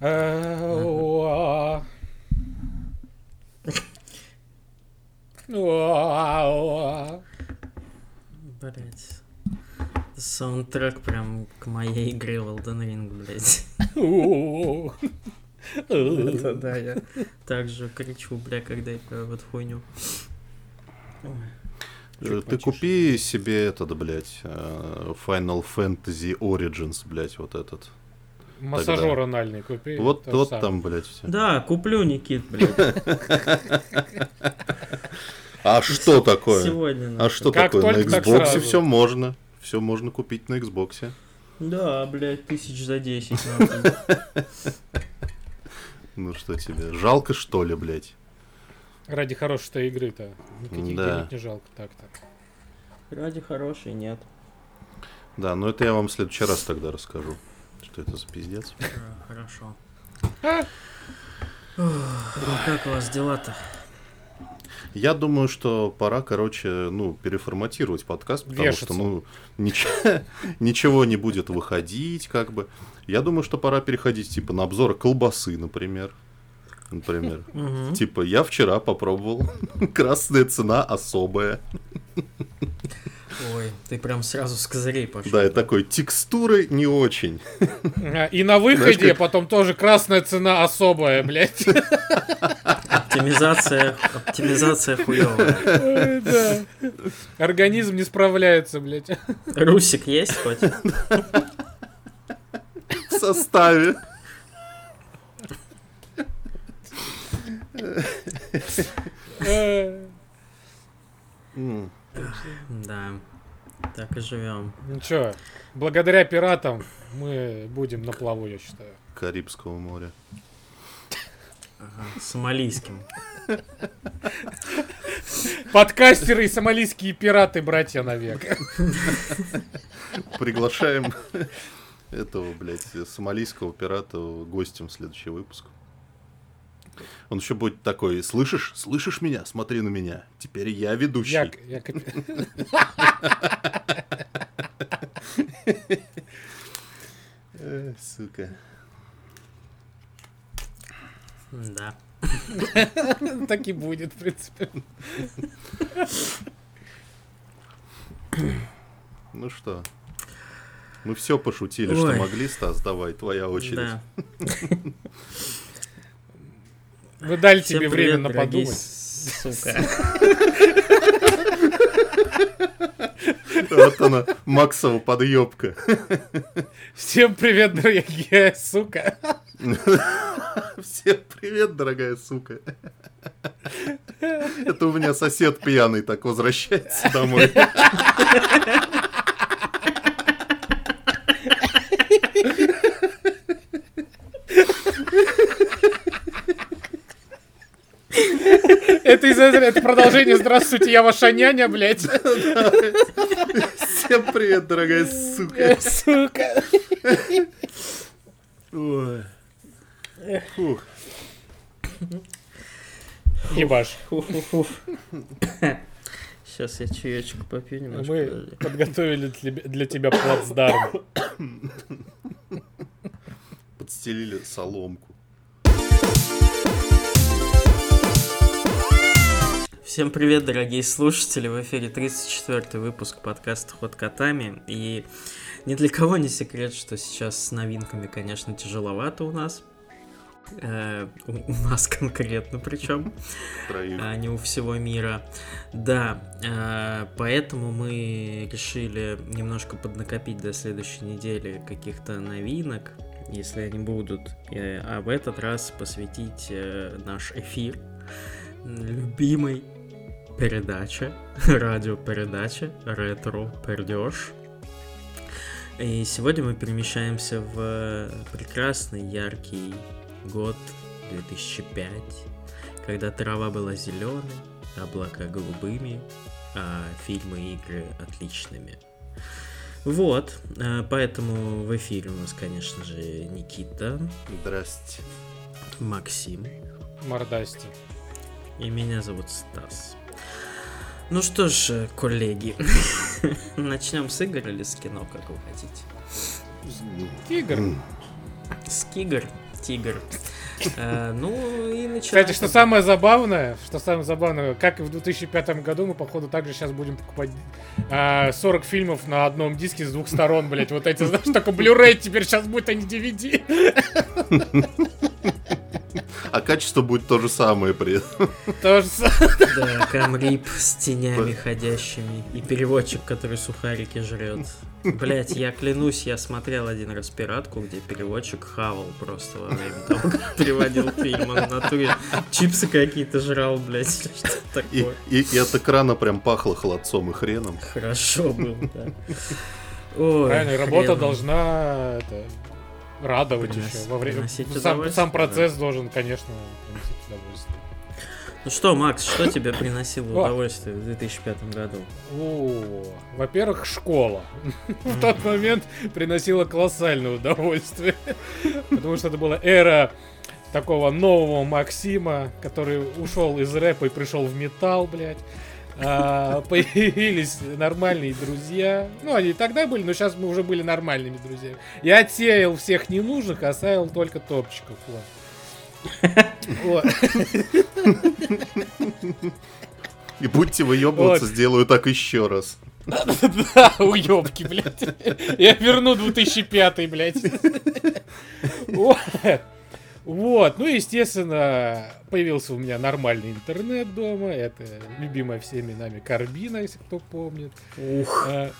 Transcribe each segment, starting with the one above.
Э. Блять. Саундтрек прям к моей игре в Elden Ring. Это да, я также кричу, бля, когда играю в эту хуйню. Э, Ты купи себе этот, блядь, э, Final Fantasy Origins, блядь, вот этот. Массажер анальный купи. Вот, то самое. там, блядь, все. Да, куплю, Никит, блядь. А что такое? Сегодня. А что такое? На Xbox все можно. Все можно купить на Xbox. Да, блядь, тысяч за 10. нахуй. Ну что тебе, жалко что ли, блядь? Ради хорошей-то игры-то. Никаких Да. денег не жалко так-то. Ради хорошей нет. Да, но это я вам в следующий раз тогда расскажу. Что это за пиздец? А, Хорошо. Ох, Как у вас дела-то? Я думаю, что пора, короче, ну, переформатировать подкаст, потому Вешаться. что, ну, нич- ничего не будет выходить, как бы. Я думаю, что пора переходить, типа, на обзоры колбасы, например. Например. Мгм. Типа, я вчера попробовал. Красная цена особая. Ой, ты прям сразу с козырей пошел. Да, и такой, текстуры не очень. А, И на выходе Знаешь, как- потом тоже красная цена особая, блядь. Оптимизация, оптимизация хуевая. Да. Организм не справляется, блядь. Русик есть хоть? В составе. М, Да. Так и живем. Ну чё, благодаря пиратам мы будем на плаву, я считаю. Карибского моря. Сомалийским. Подкастеры и сомалийские пираты, братья навек. Приглашаем этого, блядь, сомалийского пирата гостем в следующий выпуск. Он еще будет такой, слышишь, слышишь меня, смотри на меня, теперь я ведущий. Я, я капи- Э, сука. Да. Так и будет, в принципе. Ну что, мы все пошутили, что Ой. могли, Стас, давай, твоя очередь. Да. Мы дали Всем тебе привет, время на дорогие подумать. Сука. Вот она, Максова подъебка. Всем привет, дорогие, сука. Всем привет, дорогая сука. Это у меня сосед пьяный так возвращается домой. Это, из это продолжение «Здравствуйте, я ваша няня», блядь. Всем привет, дорогая сука. Сука. Ой. Фух. Ебаш. Сейчас я чаечек попью немножко. Мы подожди. подготовили для, для тебя плацдарм. Подстелили соломку. Всем привет, дорогие слушатели! В эфире 34 выпуск подкаста «Ход котами». И ни для кого не секрет, что сейчас с новинками, конечно, тяжеловато у нас. Э, у, у нас конкретно причем, а не у всего мира. Да, э, поэтому мы решили немножко поднакопить до следующей недели каких-то новинок, если они будут. Э, а в этот раз посвятить э, наш эфир любимой передаче, радиопередаче «Ретро Пердеж». И сегодня мы перемещаемся в прекрасный, яркий год 2005, когда трава была зеленой, облака голубыми, а фильмы и игры отличными. Вот, э, поэтому в эфире у нас, конечно же, Никита, Здрасте. Максим, Мордасти. И меня зовут Стас. Ну что ж, э, коллеги, начнем с игр или с кино, как вы хотите? Тигр. С игр. тигр. Э, Ну и начинается... Кстати, что самое забавное, что самое забавное, как и в 2005 году, мы, походу, также сейчас будем покупать а, 40 фильмов на одном диске с двух сторон, блять, вот эти, знаешь, только Blu-ray теперь сейчас будет, а не DVD. А качество будет то же самое при этом. То же самое. Да, камрип с тенями ходящими и переводчик, который сухарики жрет. Блять, я клянусь, я смотрел один раз пиратку, где переводчик хавал просто во время того, как переводил фильм. Он в натуре чипсы какие-то жрал, блять, что И, такое. и- и от экрана прям пахло холодцом и хреном. Хорошо было, да. Ой, Правильно, и работа должна это, радовать Принос- еще. Во время... Сам, сам процесс должен, конечно, приносить удовольствие. Ну что, Макс, что тебе приносило удовольствие в 2005 году? Во-первых, школа. В тот момент приносила колоссальное удовольствие. Потому что это была эра такого нового Максима, который ушел из рэпа и пришел в металл, блядь. А, появились нормальные друзья. Ну, они и тогда были, но сейчас мы уже были нормальными друзьями. Я отсеял всех ненужных, оставил только топчиков. Вот. И будьте выебываться, сделаю так еще раз. Да, уебки, блядь. Я верну 2005, блядь. Вот. Ну, естественно, появился у меня нормальный интернет дома. Это любимая всеми нами Корбина, если кто помнит. Ух, А,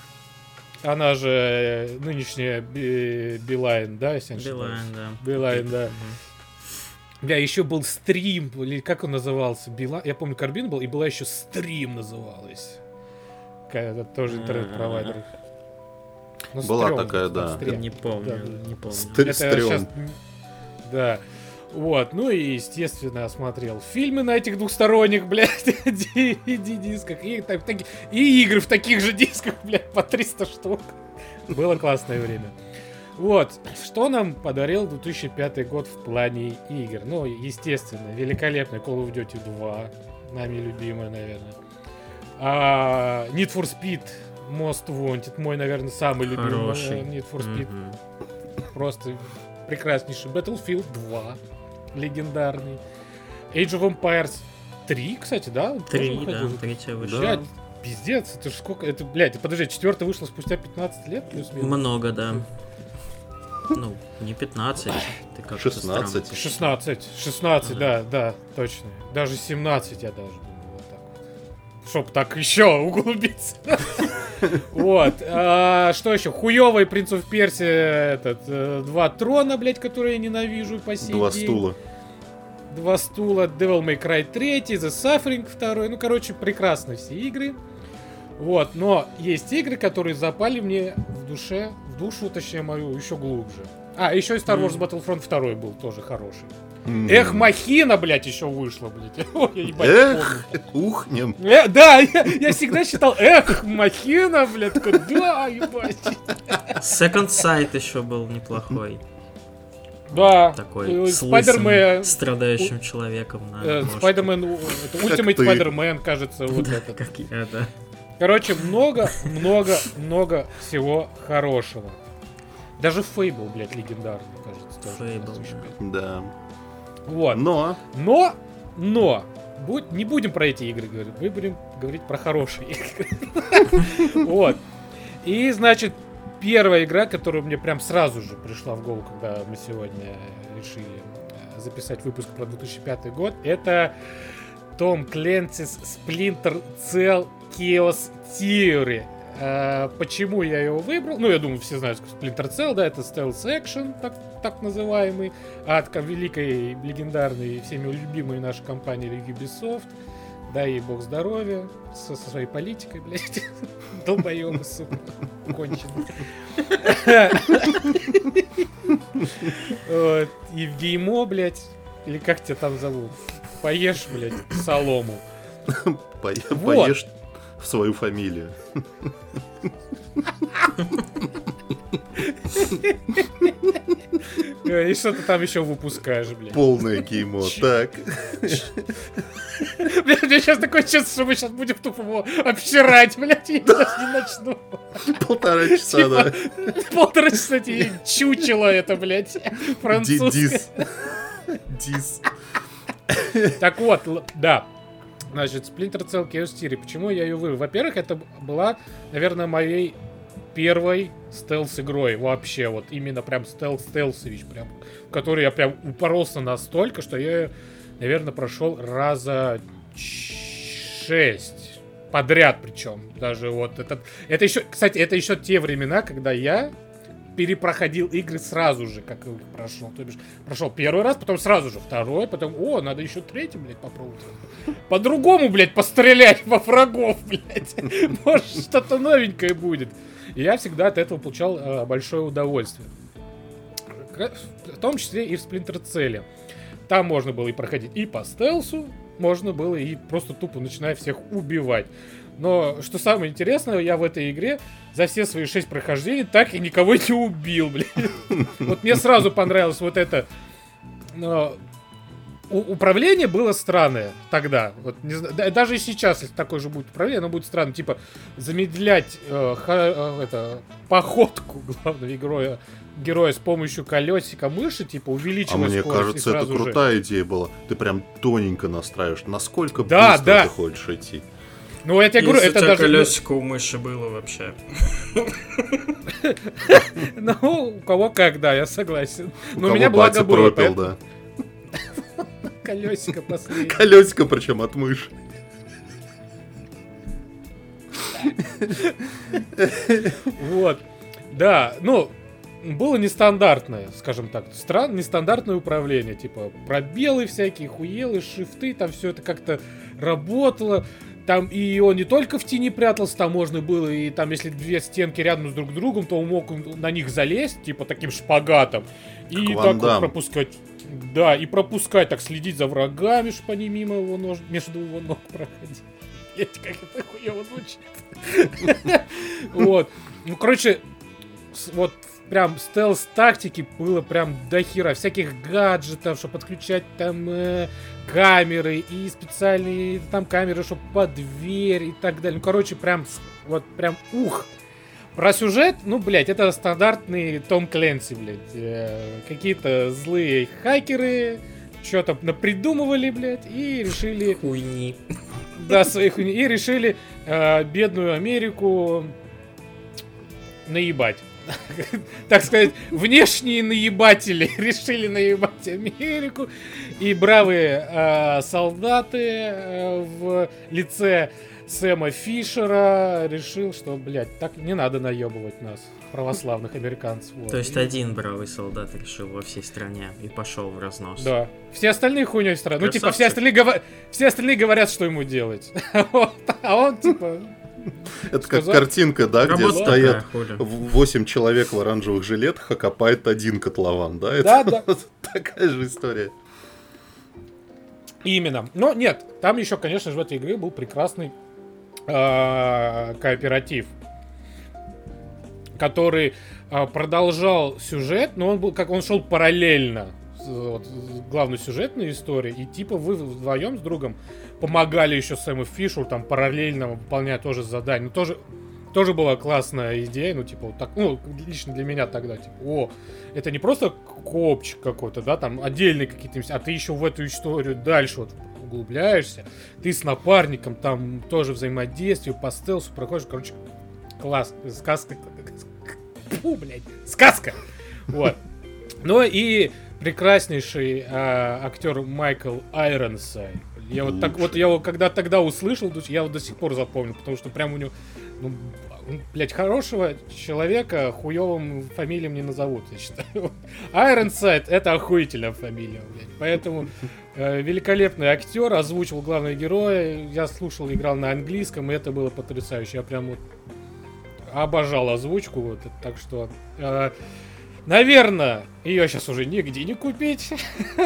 Она же э, нынешняя Би- Билайн, да, если я не ошибаюсь? Билайн, да. Билайн, да. Бля, еще был стрим, или как он назывался? Била... Я помню, Корбина был, и была еще стрим называлась. Какая-то тоже интернет-провайдер. Ну, Была стрёмно, такая, да. стрим. Не помню, Да. не помню. Стр- Это стрём. щас- Да. Вот, ну и, естественно, осмотрел фильмы на этих двухсторонних, блядь, DVD-дисках. И, так- таки- и игры в таких же дисках, блядь, по 300 штук. Было классное время. Вот, что нам подарил 2005 год в плане игр? Ну, естественно, великолепный Call of Duty 2, нами любимая, наверное. А, Need for Speed Most Wanted, мой, наверное, самый любимый э, Хороший. Need for Speed Мгм. просто прекраснейший. Battlefield 2, легендарный. Age of Empires 3, кстати, да? он тоже Три, выходил. да, третья вышла. Блядь, пиздец, это ж сколько... Это, блядь, подожди, четвертая вышла спустя 15 лет плюс-минус? Много, да. Ну, не 15, ты как 16. 16, 16, Ага. да, да, точно. Даже 17 я даже Чтоб так еще углубиться. Вот. а, Что еще? Хуёвый Принц of Персия, этот, э, два трона, блядь, которые я ненавижу по сей Два стула. Два стула, Devil May Cry 3, The Suffering 2. Ну, короче, прекрасны все игры. Вот, но есть игры, которые запали мне в душе, в душу, точнее, мою, еще глубже. А, еще и Star Wars. Battlefront 2 был тоже хороший. Эх, Махина, блядь, еще вышла, блядь. Ой, я ебать Эх, ухнем. Э, да, я, я всегда считал, эх, Махина, блядь, такой, да, ебать. Second Sight еще был неплохой. Да, Такой э, с Спайдермен, страдающим человеком на э. Спайдермен, это Ultimate. Spider-Man, кажется, вот Да, этот. как я, да. Короче, много, много, много всего хорошего. Даже Фейбл, блядь, легендарный, кажется. 2005. Да. Вот. Но Но, но, будь- не будем про эти игры говорить, мы будем говорить про хорошие игры. Вот. И, значит, первая игра, которая мне прям сразу же пришла в голову, когда мы сегодня решили э, записать выпуск про 2005 год, это Том Кленцис Splinter Cell Chaos Theory. Э, Почему я его выбрал? Ну, я думаю, все знают, что Splinter Cell, да, это stealth action, так, так называемый, от ко- великой, легендарной, всеми любимой нашей компании Ubisoft. Дай ей бог здоровья со, со своей политикой, блядь. Долбоёбы, сука, конченый. Вот, Евгеймо, блядь, или как тебя там зовут? Поешь, блядь, солому. поешь в свою фамилию. Э, И что ты там еще выпускаешь, блядь? Полное кеймо. Так. Блядь, мне сейчас такое чувство, что мы сейчас будем тупо его обсирать, блядь, я даже не начну. Полтора часа, да. Полтора часа тебе чучело это, блядь, французское. Дис. Дис. Так вот, да. Значит, Splinter Cell Chaos Theory. Почему я ее выбрал? Во-первых, это была, наверное, моей первой стелс-игрой вообще. Вот именно прям стелс-стелсович, прям, в которой я прям упоролся настолько, что я наверное, прошел раза шесть подряд причем. Даже вот этот... Это еще, кстати, это еще те времена, когда я перепроходил игры сразу же, как их прошел. То бишь, прошел первый раз, потом сразу же второй, потом, о, надо еще третий, блядь, попробовать. По-другому, блядь, пострелять во врагов, блядь. Может, что-то новенькое будет. И я всегда от этого получал э, большое удовольствие. В том числе и в Cell. Там можно было и проходить и по стелсу, можно было и просто тупо начиная всех убивать. Но что самое интересное, я в этой игре за все свои шесть прохождений так и никого не убил, блин. Вот мне сразу понравилось вот это. но управление было странное тогда. Вот не зна- да- даже и сейчас, если такое же будет управление, оно будет странно. Типа замедлять э, ха- э, это, походку главного героя, героя с помощью колесика мыши, типа А увеличивать мне скорость и кажется, это сразу же- крутая идея была. Ты прям тоненько настраиваешь, насколько Да, быстро да. ты хочешь идти. Ну, я тебе говорю, Если это у тебя даже... колесико у мыши было вообще. Ну, у кого как, да, я согласен. Но у меня благо было, да. колесико последнее. Колесико причем от мыши. Вот. Да, ну, было нестандартное, скажем так, стран, нестандартное управление, типа пробелы всякие, хуелы, шифты, там все это как-то работало. Там и он не только в тени прятался, там можно было, и там, если две стенки рядом с друг другом, то он мог на них залезть, типа таким шпагатом, и Как так Ван вот пропускать. Да, и пропускать, так следить за врагами, чтобы они мимо его нож... между его ног проходили. Блять, как это хуево звучит. Вот. Ну, короче, вот прям стелс-тактики было прям до хера. Всяких гаджетов, чтобы подключать там э, камеры и специальные там камеры, чтобы под дверь и так далее. Ну, короче, прям вот прям ух. Про сюжет, ну, блядь, это стандартный Том Кленси, блядь. Э, какие-то злые хакеры что-то напридумывали, блядь, и решили Хуйни. да, своих хуйни. И решили э, бедную Америку наебать. Так сказать, внешние наебатели решили наебать Америку. И бравые э, солдаты э, в лице Сэма Фишера решил, что, блядь, так не надо наебывать нас, православных американцев. Вот. То есть И- один бравый солдат решил во всей стране и пошел в разнос. Да. Все остальные хуйней страны. Ну, типа, все остальные, гова- все остальные говорят, что ему делать. Вот. А он, типа, Это как картинка, да, где стоят такая, хули. 8 человек в оранжевых жилетах, а копает один котлован, да? Это Да, да. такая же история. Именно. Но нет, там еще, конечно же, в этой игре был прекрасный э, кооператив, который э, продолжал сюжет, но он был, как он шел параллельно вот, главной сюжетной историей, и типа вы вдвоем с другом помогали еще Сэму Фишу там параллельно выполняя тоже задания. Ну, тоже, тоже была классная идея, ну, типа, вот так, ну, лично для меня тогда, типа, о, это не просто копчик какой-то, да, там отдельные какие-то, а ты еще в эту историю дальше вот углубляешься, ты с напарником там тоже взаимодействие, по стелсу проходишь, короче, класс, сказка, фу, блядь, сказка, вот. Ну и прекраснейший а, актер Майкл Айронсайд. Я вот так вот, я его когда тогда услышал, то есть я его до сих пор запомнил, потому что прям у него, ну, блядь, хорошего человека хуевым фамилием не назовут, я считаю. Айронсайд это охуительная фамилия, блядь. Поэтому э, великолепный актер, озвучил главного героя. Я слушал, играл на английском, и это было потрясающе. Я прям вот обожал озвучку, вот, так что... э, Наверное, ее сейчас уже нигде не купить.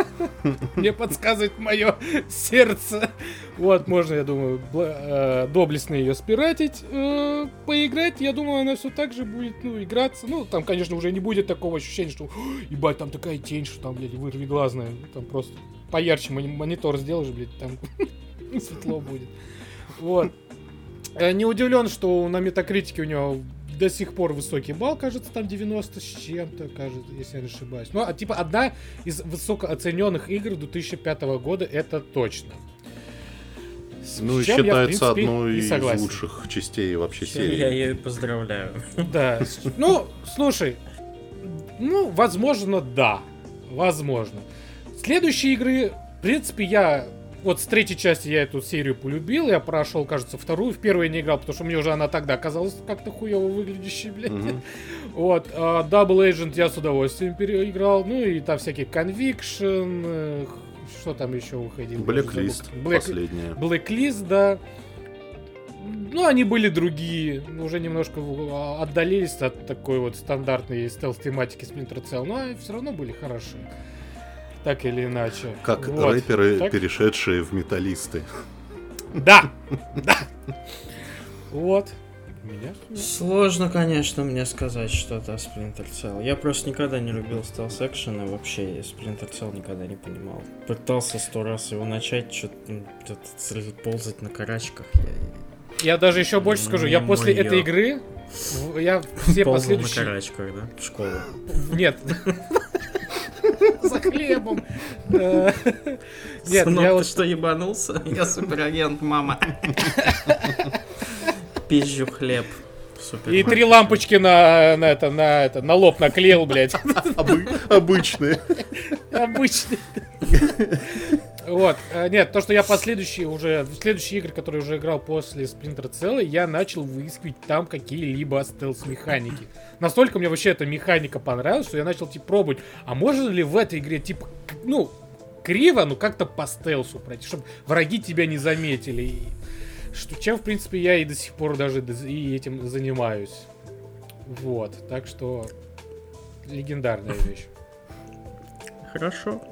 Мне подсказывает мое сердце. Вот, можно, я думаю, э, доблестно ее спиратить, э, поиграть. Я думаю, она все так же будет, ну, играться. Ну, там, конечно, уже не будет такого ощущения, что, «О, ебать, там такая тень, что там, блядь, вырви глазная. Там просто поярче мони- монитор сделаешь, блядь, там Светло будет. Вот. Э, Не удивлен, что на метакритике у него до сих пор высокий балл, кажется, там 90 с чем-то, кажется, если я не ошибаюсь. Ну, а типа одна из высокооцененных игр 2005 года, это точно. С Ну и чем я, считается принципе, одной из согласен. лучших частей вообще Я серии. ее поздравляю. Да. Ну, слушай, ну, возможно, да. Возможно. Следующие игры, в принципе, я... Вот с третьей части я эту серию полюбил, я прошел, кажется, вторую. В первую я не играл, потому что мне уже она тогда казалась как-то хуево выглядящей, блядь. Мгм. Вот, а, Double Agent я с удовольствием переиграл. Ну и там всякие Conviction, э, что там еще выходило? Blacklist Black... последняя. Blacklist, да. Ну, они были другие, уже немножко в- отдалились от такой вот стандартной стелс-тематики Splinter Cell, но все равно были хороши. Так или иначе. Как Вот. рэперы, Так? перешедшие в металлисты. Да! Да! Вот. Меня Сложно, конечно, мне сказать что-то о Splinter Cell. Я просто никогда не любил стелс экшен и вообще Splinter Cell никогда не понимал. Пытался сто раз его начать, что-то ползать на карачках. Я Я даже еще больше скажу, я после моё. этой игры, в- я все ползал на последующие... карачках, да, в школу. Нет. За хлебом. Нет, я вот... что, ебанулся? Я суперагент, мама. Пизжу хлеб. Супер. И три лампочки на, на, это, на, это, на лоб наклеил, блядь. Обы- Обычные. Обычный. Вот. э, Нет, то, что я последующие уже, следующие игры, которые уже играл после Splinter Cell, я начал выискивать там какие-либо стелс-механики. Настолько мне вообще эта механика понравилась, что я начал, типа, пробовать, а можно ли в этой игре, типа, ну, криво, ну, как-то по стелсу пройти, чтобы враги тебя не заметили. Что, чем, в принципе, я и до сих пор даже и этим занимаюсь. Вот. Так что легендарная вещь. Хорошо.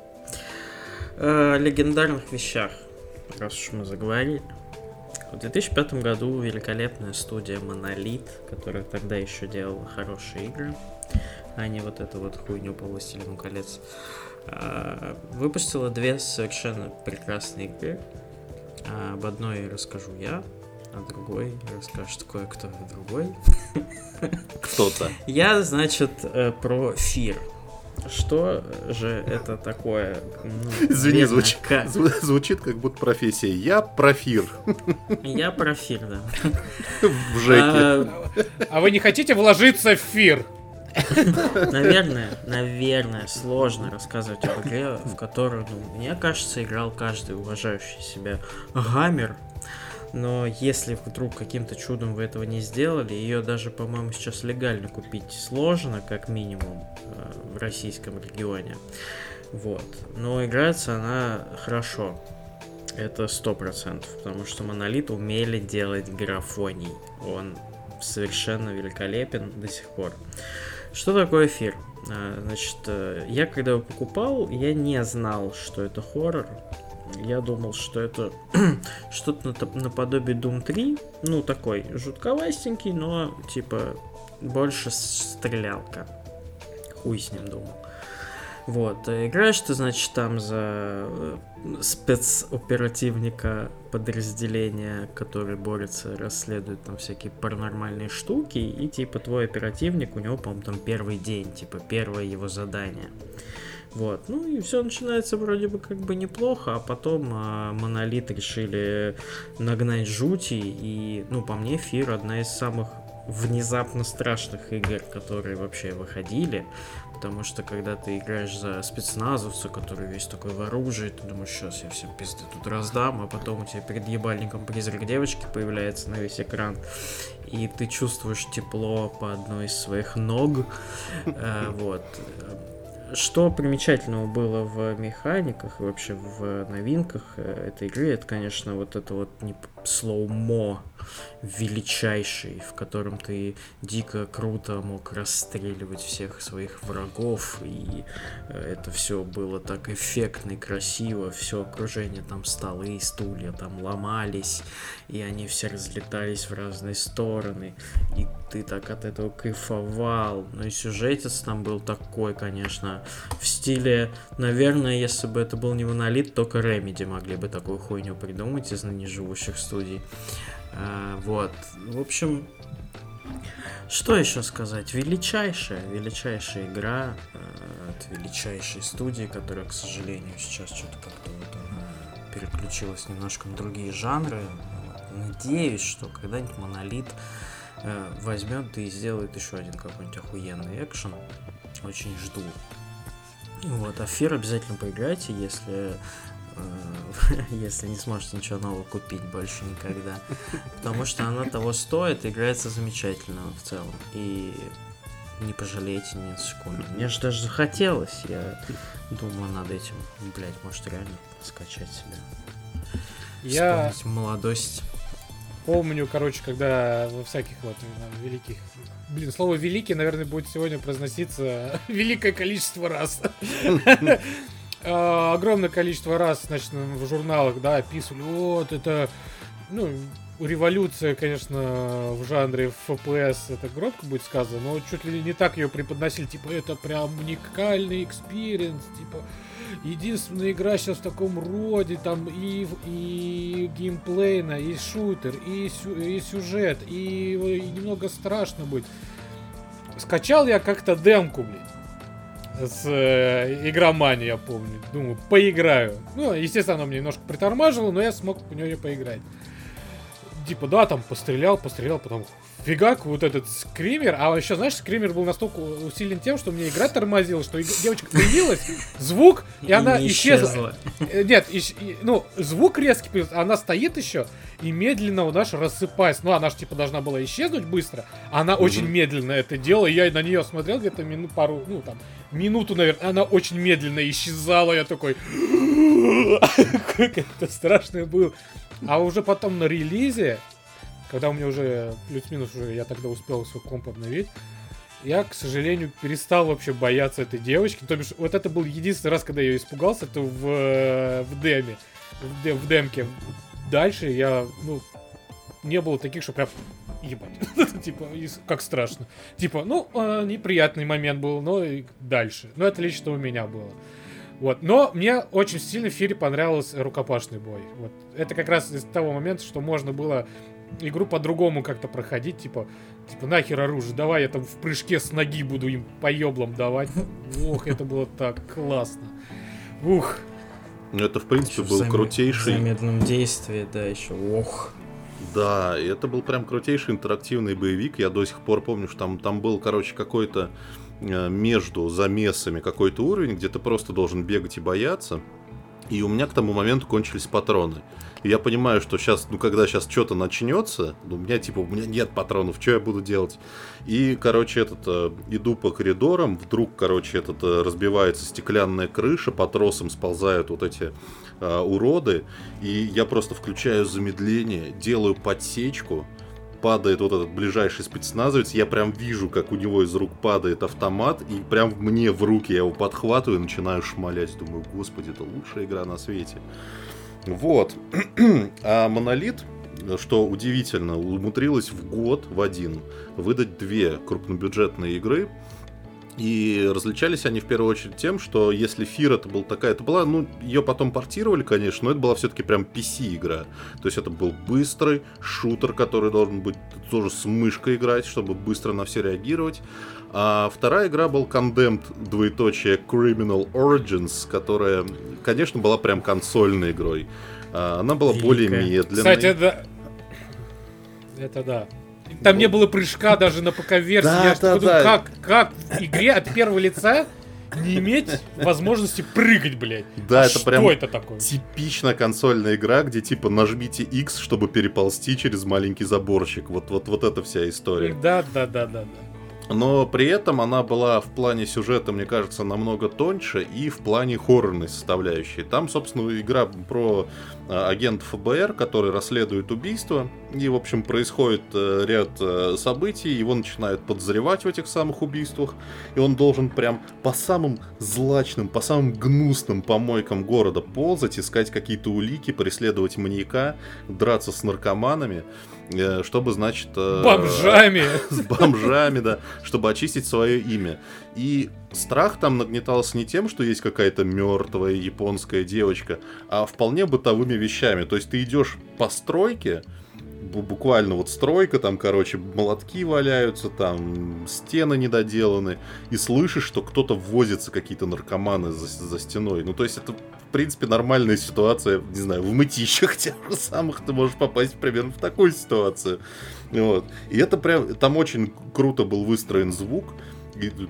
Э, легендарных вещах, раз уж мы заговорили. В 2005 году великолепная студия Monolith, которая тогда еще делала хорошие игры, а не вот эту вот хуйню по Властелину колец, э, выпустила две совершенно прекрасные игры. А Об одной расскажу я, а другой расскажет кое-кто другой. Кто-то. Я, значит, э, про Фир. Что же это такое? Ну, Извини, наверное, звучит, зву- звучит как будто профессия. Я профир Я про Фир, да. в ЖЭКе. А, А вы не хотите вложиться в фир? Наверное, наверное, сложно рассказывать об игре, в которую, ну, мне кажется, играл каждый уважающий себя гаммер. Но если вдруг каким-то чудом вы этого не сделали, ее даже, по-моему, сейчас легально купить сложно, как минимум, э, в российском регионе. Вот. Но играется она хорошо. Это сто процентов, потому что Монолит умели делать графоний. Он совершенно великолепен до сих пор. Что такое эфир? А, Значит, э, я когда его покупал, я не знал, что это хоррор. Я думал, что это что-то наподобие Doom 3. Ну, такой жутковастенький, но типа больше стрелялка. Хуй с ним думал. Вот, э, играешь ты, значит, там за э, спецоперативника подразделения, который борется, расследует там всякие паранормальные штуки, и типа твой оперативник, у него, по-моему, там первый день, типа первое его задание. Вот, ну и все начинается вроде бы как бы неплохо, а потом а, Монолит решили нагнать жути, и, ну, по мне, Фир одна из самых внезапно страшных игр, которые вообще выходили, потому что когда ты играешь за спецназовца, который весь такой в оружии, ты думаешь, сейчас я всем пизды тут раздам, а потом у тебя перед ебальником призрак девочки появляется на весь экран, и ты чувствуешь тепло по одной из своих ног, Э, вот. Что примечательного было в механиках и вообще в новинках э, этой игры, это, конечно, вот это вот слоумо величайший, в котором ты дико круто мог расстреливать всех своих врагов, и э, это все было так эффектно и красиво, все окружение, там столы, стулья там ломались, и они все разлетались в разные стороны, и ты так от этого кайфовал. Ну и сюжетец там был такой, конечно, в стиле, наверное, если бы это был не Монолит, только Ремеди могли бы такую хуйню придумать из ныне живущих студий. А, вот. В общем, что еще сказать? Величайшая, величайшая игра э, от величайшей студии, которая, к сожалению, сейчас что-то как-то вот она переключилась немножко на другие жанры. Вот. Надеюсь, что когда-нибудь Монолит э, возьмет и сделает еще один какой-нибудь охуенный экшен. Очень жду. Вот, а Фир обязательно поиграйте, если Э, если не сможете ничего нового купить больше никогда. Потому что она того стоит, играется замечательно в целом. И не пожалеете ни секунды. Мне же даже захотелось. Я думаю над этим. Блять, может реально скачать себе. Я молодость. Помню, короче, когда во всяких вот там, великих... Блин, слово «великий», наверное, будет сегодня произноситься великое количество раз. э, огромное количество раз, значит, в журналах, да, описывали, вот это, ну, революция, конечно, в жанре FPS, это громко будет сказано, но чуть ли не так ее преподносили, типа, это прям уникальный experience, типа, единственная игра сейчас в таком роде, там и, и геймплейно, и шутер, и, сю, и сюжет, и, и немного страшно будет. Скачал я как-то демку, блядь с э, игромани, я помню. Думаю, поиграю. Ну, естественно, она мне немножко притормаживала, но я смог в нее поиграть. Типа, да, там пострелял, пострелял, потом фигак, вот этот скример. А еще, знаешь, скример был настолько усилен тем, что мне игра тормозила, что девочка появилась, звук, и, и она исчезла. Э, нет, ищ, ну, звук резкий она стоит еще и медленно у нас рассыпается. Ну, она же, типа, должна была исчезнуть быстро. Она угу. очень медленно это делала. Я на нее смотрел где-то минут пару, ну, там, минуту, наверное. Она очень медленно исчезала. Я такой... Как это страшно было. А уже потом на релизе когда у меня уже плюс-минус уже я тогда успел свой комп обновить, я, к сожалению, перестал вообще бояться этой девочки. То бишь, вот это был единственный раз, когда я испугался, это в, э, в деме, в, дем, в демке. Дальше я, ну, не было таких, что прям ебать. типа, как страшно. Типа, ну, э, неприятный момент был, но и дальше. Но это лично у меня было. Вот. Но мне очень сильно в эфире понравился рукопашный бой. Вот. Это как раз из того момента, что можно было игру по-другому как-то проходить, типа, типа, нахер оружие, давай я там в прыжке с ноги буду им по еблам давать. Ох, это было так классно. Ух. Ну, это, в принципе, был крутейший... В замедленном действии, да, еще, ох. Да, и это был прям крутейший интерактивный боевик. Я до сих пор помню, что там, там был, короче, какой-то э, между замесами какой-то уровень, где ты просто должен бегать и бояться. И у меня к тому моменту кончились патроны. Я понимаю, что сейчас, ну, когда сейчас что-то начнется, ну, у меня, типа, у меня нет патронов, что я буду делать? И, короче, этот, э, иду по коридорам, вдруг, короче, этот, э, разбивается стеклянная крыша, по тросам сползают вот эти э, уроды, и я просто включаю замедление, делаю подсечку, падает вот этот ближайший спецназовец, я прям вижу, как у него из рук падает автомат, и прям мне в руки я его подхватываю и начинаю шмалять. Думаю, господи, это лучшая игра на свете. Вот. А Монолит, что удивительно, умудрилась в год, в один, выдать две крупнобюджетные игры. И различались они в первую очередь тем, что если Фир это был такая, это была, ну, ее потом портировали, конечно, но это была все-таки прям PC игра. То есть это был быстрый шутер, который должен быть тоже с мышкой играть, чтобы быстро на все реагировать. А вторая игра был Condemned, двоеточие Criminal Origins, которая, конечно, была прям консольной игрой. А, она была Великая. более медленной. Кстати, это... Это да. Там вот. не было прыжка даже на ПК-версии. Да, Я да, подумал, да. Как, как в игре от первого лица не иметь возможности прыгать, блядь. Да, а это что прям это такое? типичная консольная игра, где типа нажмите X, чтобы переползти через маленький заборчик. Вот, вот, вот эта вся история. Да, да, да, да, да. Но при этом она была в плане сюжета, мне кажется, намного тоньше и в плане хоррорной составляющей. Там, собственно, игра про а, агент ФБР, который расследует убийство. И, в общем, происходит э, ряд э, событий, его начинают подозревать в этих самых убийствах. И он должен прям по самым злачным, по самым гнусным помойкам города ползать, искать какие-то улики, преследовать маньяка, драться с наркоманами. Э, чтобы, значит... Э, бомжами! С бомжами, да. Чтобы очистить свое имя. И страх там нагнетался не тем, что есть какая-то мертвая японская девочка, а вполне бытовыми вещами. То есть ты идешь по стройке, буквально вот стройка, там, короче, молотки валяются, там стены недоделаны, и слышишь, что кто-то возится, какие-то наркоманы за, за стеной. Ну, то есть это, в принципе, нормальная ситуация, не знаю, в мытищах тех же самых ты можешь попасть примерно в такую ситуацию. Вот. И это прям, там очень круто был выстроен звук,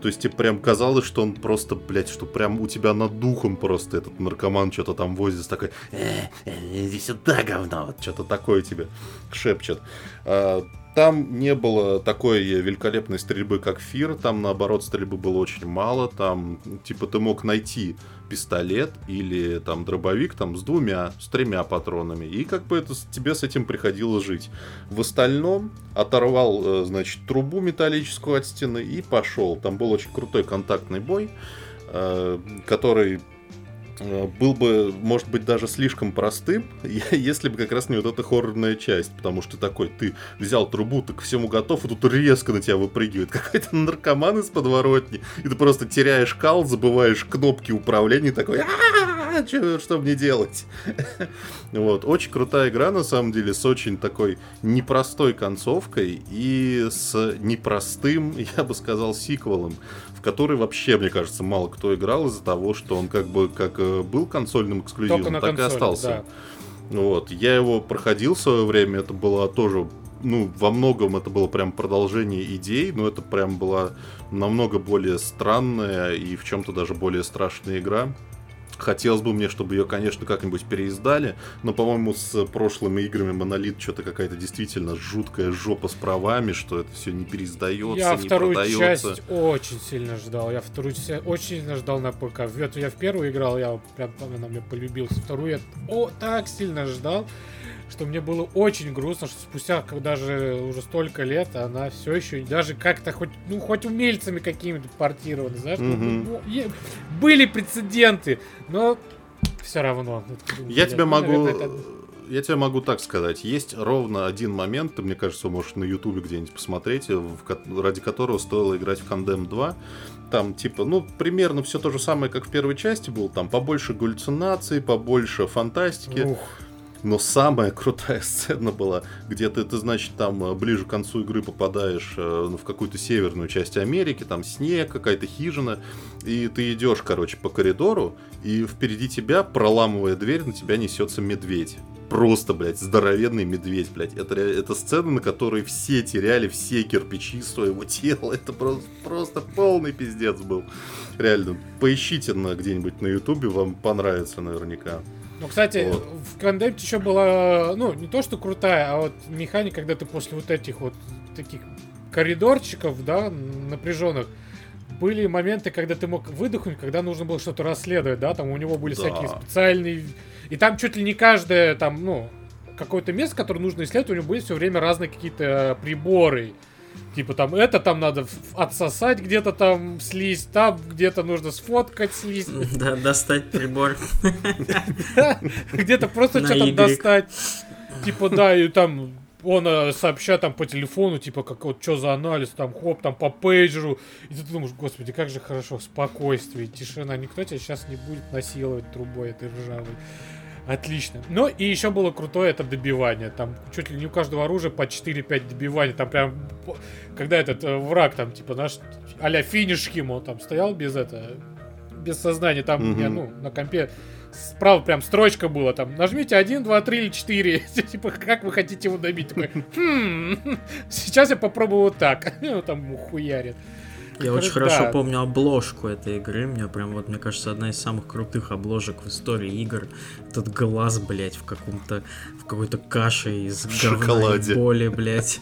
то есть тебе прям казалось, что он просто, блядь, что прям у тебя над духом просто этот наркоман что-то там возит, такой, э, э, иди сюда, говно, вот что-то такое тебе шепчет. А, там не было такой великолепной стрельбы, как Фир, там наоборот стрельбы было очень мало, там типа ты мог найти пистолет или там дробовик там с двумя, с тремя патронами, и как бы это тебе с этим приходилось жить. В остальном оторвал, э, значит, трубу металлическую от стены и пошел. Там был очень крутой контактный бой, э, который был бы, может быть, даже слишком простым, если бы как раз не вот эта хоррорная часть. Потому что такой, ты взял трубу, ты к всему готов, и тут резко на тебя выпрыгивает какой-то наркоман из подворотни, и ты просто теряешь кал, забываешь кнопки управления, такой, что мне делать? Вот, очень крутая игра, на самом деле, с очень такой непростой концовкой и с непростым, я бы сказал, сиквелом который вообще, мне кажется, мало кто играл из-за того, что он как бы как э, был консольным эксклюзивом, так консоли, и остался. Да. Вот, я его проходил в свое время, это было тоже ну, во многом это было прям продолжение идей, но это прям была намного более странная и в чем-то даже более страшная игра. Хотелось бы мне, чтобы ее, конечно, как-нибудь переиздали, но, по-моему, с прошлыми играми Монолит что-то какая-то действительно жуткая жопа с правами, что это все не переиздается, я не вторую продается. часть очень сильно ждал. Я вторую часть очень сильно ждал на ПК. Эту я в первую играл, я прям она мне полюбился. Вторую я о, так сильно ждал что мне было очень грустно, что спустя даже уже столько лет она все еще даже как-то хоть, ну, хоть умельцами какими-то портирована, знаешь, mm-hmm. ну, были прецеденты, но все равно. Я тебе могу... это... Я тебе могу так сказать. Есть ровно один момент, ты, мне кажется, можешь на Ютубе где-нибудь посмотреть, в, ради которого стоило играть в Condemn 2 там, типа, ну, примерно все то же самое, как в первой части было. Там побольше галлюцинаций, побольше фантастики. Ух. Но самая крутая сцена была, где ты, ты, значит, там э, ближе к концу игры попадаешь э, ну, в какую-то северную часть Америки, там снег, какая-то хижина, и ты идешь, короче, по коридору, и впереди тебя, проламывая дверь, на тебя несется медведь. Просто, блядь, здоровенный медведь, блядь. Это, это сцена, на которой все теряли все кирпичи своего тела. Это просто, просто полный пиздец был. Реально. Поищите на где-нибудь на ютубе, вам понравится наверняка. Ну, кстати, вот. в Кондемте еще была, ну, не то, что крутая, а вот механика, когда ты после вот этих вот таких коридорчиков, да, напряженных, были моменты, когда ты мог выдохнуть, когда нужно было что-то расследовать, да, там у него были да. всякие специальные... И там чуть ли не каждое, там, ну, какое-то место, которое нужно исследовать, у него были все время разные какие-то приборы. Типа там это там надо отсосать где-то там слизь, там где-то нужно сфоткать слизь. Да, достать прибор. Где-то просто что-то достать. Типа, да, и там он э, сообщает там по телефону, типа, как вот что за анализ, там, хоп, там, по пейджеру. И ты думаешь, господи, как же хорошо, спокойствие, тишина. Никто тебя сейчас не будет насиловать трубой этой ржавой. Отлично. Ну и еще было крутое это добивание. Там чуть ли не у каждого оружия по 4-5 добиваний. Там прям, когда этот э, враг там, типа, наш а-ля финиш ему там стоял без это, без сознания. Там, mm-hmm. я, ну, на компе справа прям строчка была, там, нажмите 1, 2, 3 или 4, типа, как вы хотите его добить? Такой, хм, сейчас я попробую вот так, ну, там хуярит. Я очень хорошо помню обложку этой игры. Мне прям вот, мне кажется, одна из самых крутых обложек в истории игр. Этот глаз, блядь, в каком-то в какой-то каше из и боли, блядь.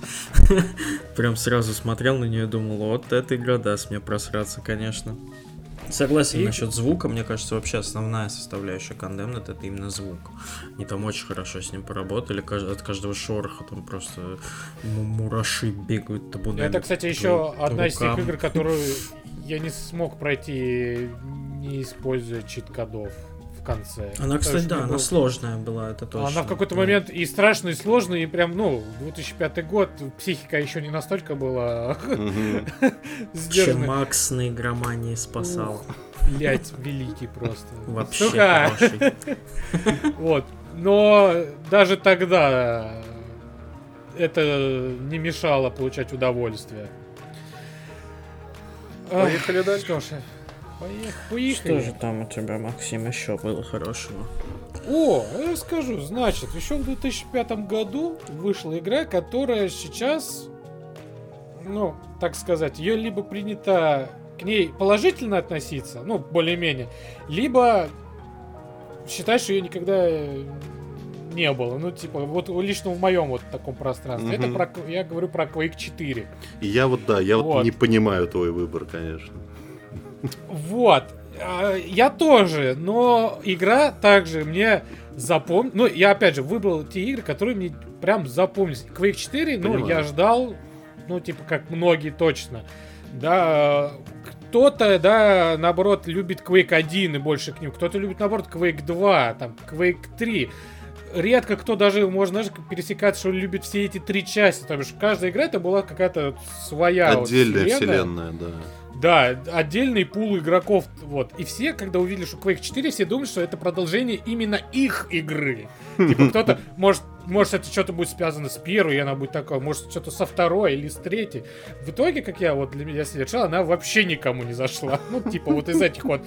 Прям сразу смотрел на нее и думал, вот эта игра даст мне просраться, конечно. Согласен и... насчет звука, мне кажется, вообще основная составляющая Condemned это именно звук. Они там очень хорошо с ним поработали, от каждого шороха там просто мураши бегают табунами. Это, кстати, еще одна из тех игр, которую я не смог пройти, не используя чит-кодов конце. Она, кстати, да, был... она сложная была, это точно. Она в какой-то да. момент и страшная, и сложная, и прям, ну, 2005 год, психика еще не настолько была Чем Макс на игромании спасал. Блять, великий просто. Вообще Вот. Но даже тогда это не мешало получать удовольствие. Поехали дальше. Что ж, Поехали. Что же там у тебя, Максим, еще было хорошего? О, я расскажу. Значит, еще в 2005 году вышла игра, которая сейчас, ну, так сказать, ее либо принято к ней положительно относиться, ну, более-менее, либо считать, что ее никогда не было. Ну, типа, вот лично в моем вот таком пространстве. Mm-hmm. Это про, я говорю про Quake 4. И я вот, да, я вот, вот не понимаю твой выбор, конечно. Вот. А, я тоже, но игра также мне запомнил. Ну, я опять же выбрал те игры, которые мне прям запомнились. Quake 4, ну, Понимаю. я ждал, ну, типа, как многие точно. Да, кто-то, да, наоборот, любит Quake 1 и больше к ним. Кто-то любит, наоборот, Quake 2, там, Quake 3 редко кто даже, можно, знаешь, пересекать, что любит все эти три части. То есть каждая игра это была какая-то своя Отдельная вот вселенная. вселенная, да. Да, отдельный пул игроков. Вот. И все, когда увидели, что Quake 4, все думают, что это продолжение именно их игры. Типа кто-то, может, может это что-то будет связано с первой, и она будет такая, может, что-то со второй или с третьей. В итоге, как я вот для меня совершал, она вообще никому не зашла. Ну, типа вот из этих вот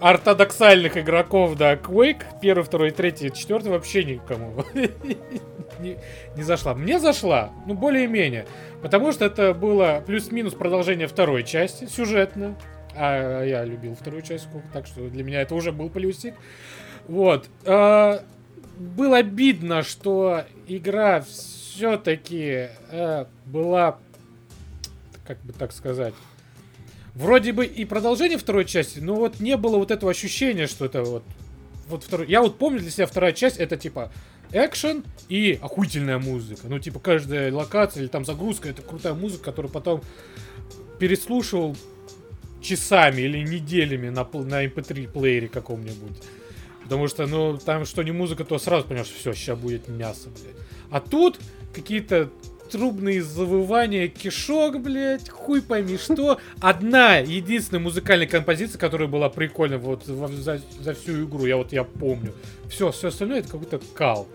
ортодоксальных игроков, да, Quake, первый, второй, третий, четвертый вообще никому не, зашла. Мне зашла, ну, более-менее. Потому что это было плюс-минус продолжение второй части, сюжетно. А я любил вторую часть, так что для меня это уже был плюсик. Вот. А, было обидно, что игра все-таки а, была, как бы так сказать, вроде бы и продолжение второй части, но вот не было вот этого ощущения, что это вот вот второй. Я вот помню для себя вторая часть, это типа экшен и охуительная музыка. Ну, типа, каждая локация или там загрузка, это крутая музыка, которую потом переслушивал часами или неделями на, на MP3 эм плеере каком-нибудь. Потому что, ну, там что не музыка, то сразу понимаешь, все, сейчас будет мясо, блядь. А тут какие-то трубные завывания кишок, блядь, хуй пойми что. Одна единственная музыкальная композиция, которая была прикольная вот за, за всю игру, я вот я помню. Все, все остальное это какой-то кал.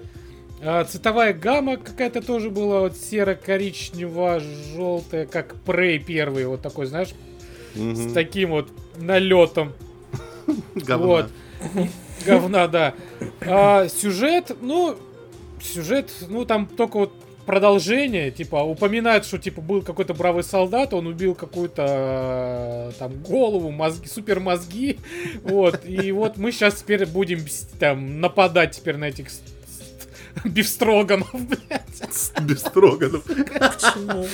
А, цветовая гамма какая-то тоже была вот серо-коричнево-желтая, как Prey первый, вот такой, знаешь, угу. с таким вот налетом. Говна. Вот. Говна, да. А, сюжет, ну, сюжет, ну, там только вот продолжение, типа, упоминают, что, типа, был какой-то бравый солдат, он убил какую-то, э, там, голову, мозги, супер мозги, вот, и вот мы сейчас теперь будем, там, нападать теперь на этих Бифстроганов, блядь. Бифстроганов. Почему?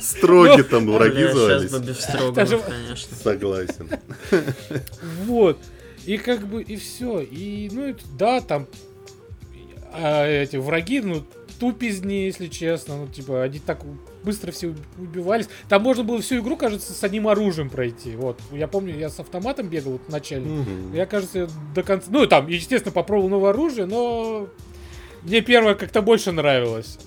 Строги там враги звались. Сейчас бы Бифстроганов, конечно. Согласен. Вот. И как бы, и все. И, ну, да, там а, эти враги, ну, тупизни, если честно. Ну, типа, они так быстро все убивались. Там можно было всю игру, кажется, с одним оружием пройти. Вот. Я помню, я с автоматом бегал вот, вначале. Угу. Я, кажется, до конца... Ну, там, естественно, попробовал новое оружие, но мне первое как-то больше нравилось.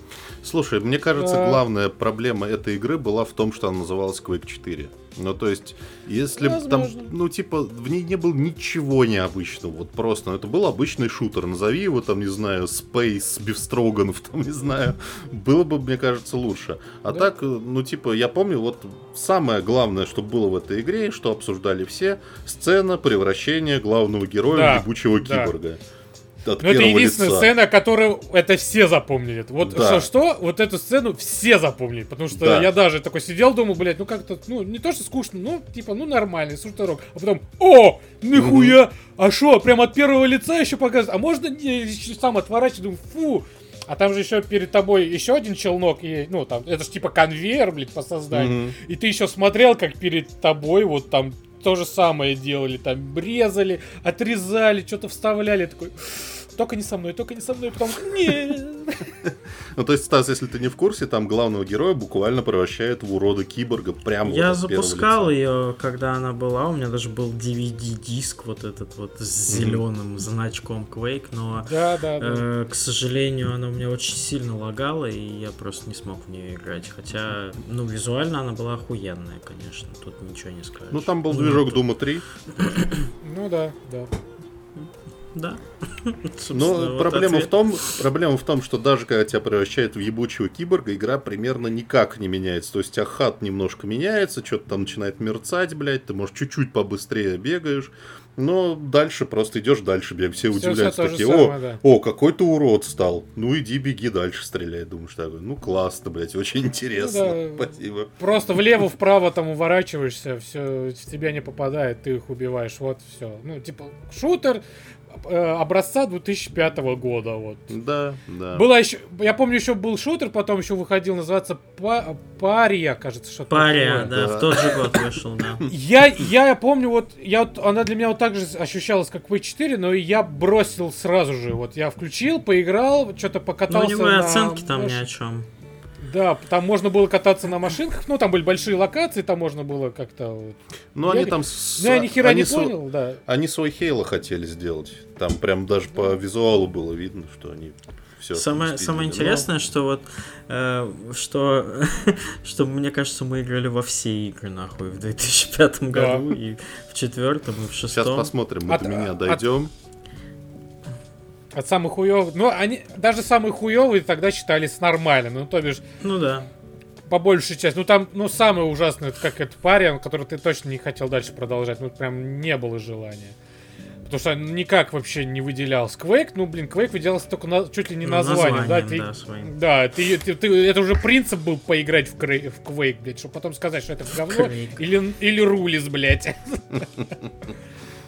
Слушай, мне кажется, а... главная проблема этой игры была в том, что она называлась Quake 4. Ну, то есть, если бы там, ну, типа, в ней не было ничего необычного, вот просто, ну, это был обычный шутер, назови его, там, не знаю, Space, Бифстроганов, там, не знаю, было бы, мне кажется, лучше. А да? так, ну, типа, я помню, вот самое главное, что было в этой игре, что обсуждали все, сцена превращения главного героя да, в ебучего да. От Ну, это единственная лица. сцена, которую это все запомнили. Вот Да. что-что, вот эту сцену все запомнили. Потому что Да. я даже такой сидел, думал, блядь, ну как-то, ну, не то, что скучно, ну, типа, ну, нормальный, шутерок. А потом, о, нихуя, а что, прям от первого лица еще показывают? А можно не сам отворачивать? Думаю, фу. А там же еще перед тобой еще один челнок, и, ну, там, это же типа конвейер, блядь, по созданию. Мгм. И ты еще смотрел, как перед тобой вот там то же самое делали, там резали, отрезали, что-то вставляли, такой, только не со мной, только не со мной, потом, нет. Ну, то есть, Стас, если ты не в курсе, там главного героя буквально превращает в урода киборга прямо Я вот запускал ее, когда она была, у меня даже был DVD-диск вот этот вот с зеленым значком Quake, но, Да, да, да. э, к сожалению, она у меня очень сильно лагала, и я просто не смог в нее играть. Хотя, ну, визуально она была охуенная, конечно, тут ничего не скажешь. Ну, там был Нет. движок Дума 3. Ну да, да. Да. Но Собственно, вот проблема ответ. в том, проблема в том, что даже когда тебя превращают в ебучего киборга, игра примерно никак не меняется. То есть, у тебя хат немножко меняется, что-то там начинает мерцать, блядь, ты, может, чуть-чуть побыстрее бегаешь, но дальше просто идешь дальше бегаешь. Все, Всё- удивляются такие, о, самое, да. о, какой ты урод стал. Ну, иди беги дальше стреляй. Думаешь, такой, ну, классно, блядь, очень интересно. Ну да. Спасибо. Просто влево-вправо там уворачиваешься, все в тебя не попадает, ты их убиваешь, вот все. Ну, типа, шутер образца 2005 года, вот. Да, да. Была еще, я помню, еще был шутер, потом еще выходил, называется Па- Пария, кажется, что-то Пария, такое. да, Да. в тот же год вышел, да. Я, я помню, вот, я вот, она для меня вот так же ощущалась, как V4, но и я бросил сразу же. Вот я включил, поиграл, что-то Ну, покатался. у него на оценки там ни о чем. Да, там можно было кататься на машинках, ну там были большие локации, там можно было как-то. Вот. Ну, Я они не- там... с- Ну я ни хера не они с- понял, да. Они свой Хейла хотели сделать. Там прям даже по визуалу было видно, что они все. Самое, самое интересное, что вот, э, что, что мне кажется, мы играли во все игры, нахуй, в 2005 Да. году, и в четвертом, и в Сейчас шестом. посмотрим, мы От- до меня от- дойдем. От самых хуевых. Ну, они даже самые хуевые тогда считались нормальными. Ну, то бишь, Ну да. по большей части. Ну, там, ну, самое ужасное, это как этот парень, который ты точно не хотел дальше продолжать. Ну, прям не было желания. Потому что никак вообще не выделялся. Quake, ну, блин, Quake выделялся только на- чуть ли не Ну, названием, да? названием, Ты- да, своим. Да, ты, ты- ты- это уже принцип был поиграть в, Крей- в Quake, блядь, чтобы потом сказать, что это говно. Quake. Или, или рулис, блядь.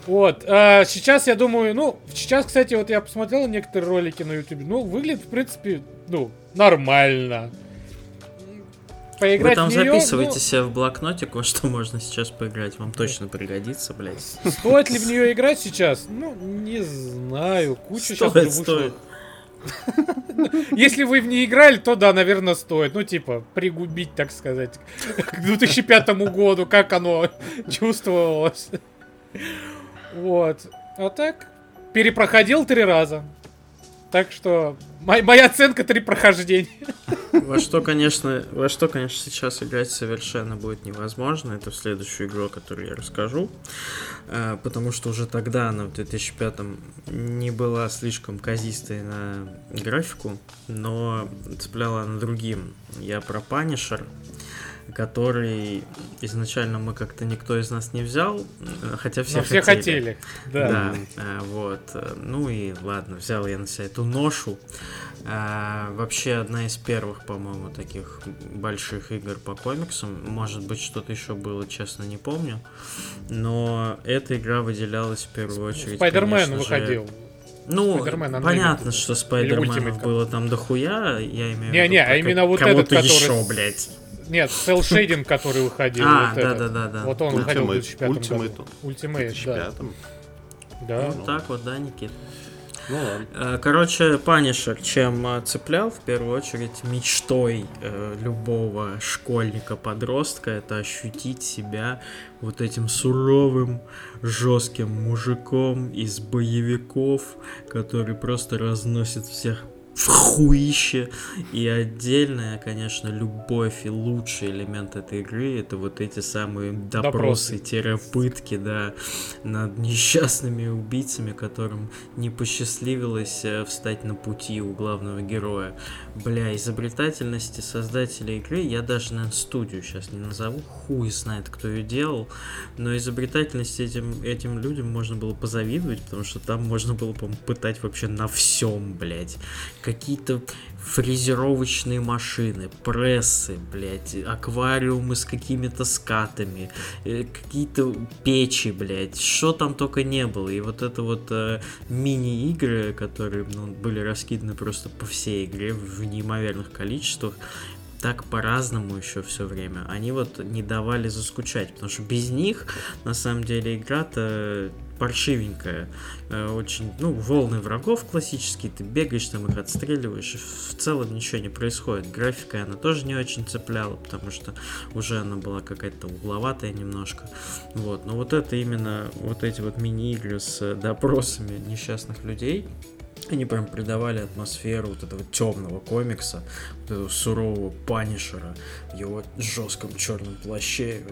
Вот, а сейчас я думаю, ну, сейчас, кстати, вот я посмотрел некоторые ролики на YouTube, ну, выглядит, в принципе, ну, нормально. Вы Поиграть там в неё, записывайте ну, себе в блокнотик, во что можно сейчас поиграть. Вам точно пригодится, блядь. стоит ли в нее играть сейчас? Ну, не знаю, куча сейчас Стоит, вышло. стоит. Если вы в нее играли, то да, наверное, стоит. Ну, типа, пригубить, так сказать, к 2005 году, как оно чувствовалось. Вот. А так, перепроходил три раза. Так что, мо- моя оценка три прохождения. Во что, конечно, во что, конечно, сейчас играть совершенно будет невозможно. Это в следующую игру, о которой я расскажу. А, Потому что уже тогда она в 2005 не была слишком казистой на графику, но цепляла на другим. Я про Punisher, который изначально мы как-то никто из нас не взял, э, хотя все Но все хотели. Да. да, а, вот. э, Ну и ладно, взял я на себя эту ношу. А, вообще одна из первых, по-моему, таких больших игр по комиксам. Может быть, что-то еще было, честно, не помню. Но эта игра выделялась в первую очередь. Спайдермен же, выходил. Ну, Unlimited. понятно, что Спайдерменов было там дохуя, я имею в Не-не, виду а про именно вот этот, который еще, блядь. Нет, Cell Shading, который выходил. А, вот этот. да-да-да-да. Вот он выходил в Ultimate, 2005 году. Ultimate. Ultimate, да. 2005 Да. Вот так вот, да, Никит? Ну ладно. Э, Короче, Панишер чем э, цеплял в первую очередь мечтой э, любого школьника-подростка это ощутить себя вот этим суровым, жестким мужиком из боевиков, который просто разносит всех в хуище. И отдельная, конечно, любовь и лучший элемент этой игры это вот эти самые допросы-пытки, да, над несчастными убийцами, которым не посчастливилось э, встать на пути у главного героя. Бля, изобретательности создателей игры, я даже, наверное, студию сейчас не назову, хуй знает, кто ее делал, но изобретательности этим, этим людям можно было позавидовать, потому что там можно было, по пытать вообще на всем, блядь какие-то фрезеровочные машины, прессы, блядь, аквариумы с какими-то скатами, э, какие-то печи, блядь, что там только не было. И вот это вот э, мини-игры, которые ну, были раскиданы просто по всей игре в неимоверных количествах, так по-разному еще все время, они вот не давали заскучать, потому что без них, на самом деле, игра-то паршивенькая, э, очень, ну, волны врагов классические, ты бегаешь там их отстреливаешь, и в целом ничего не происходит. Графика она тоже не очень цепляла, потому что уже она была какая-то угловатая немножко. Вот, но вот это именно, вот эти вот мини-игры с допросами несчастных людей, они прям придавали атмосферу вот этого темного комикса, вот этого сурового панишера в его жестком черном плаще.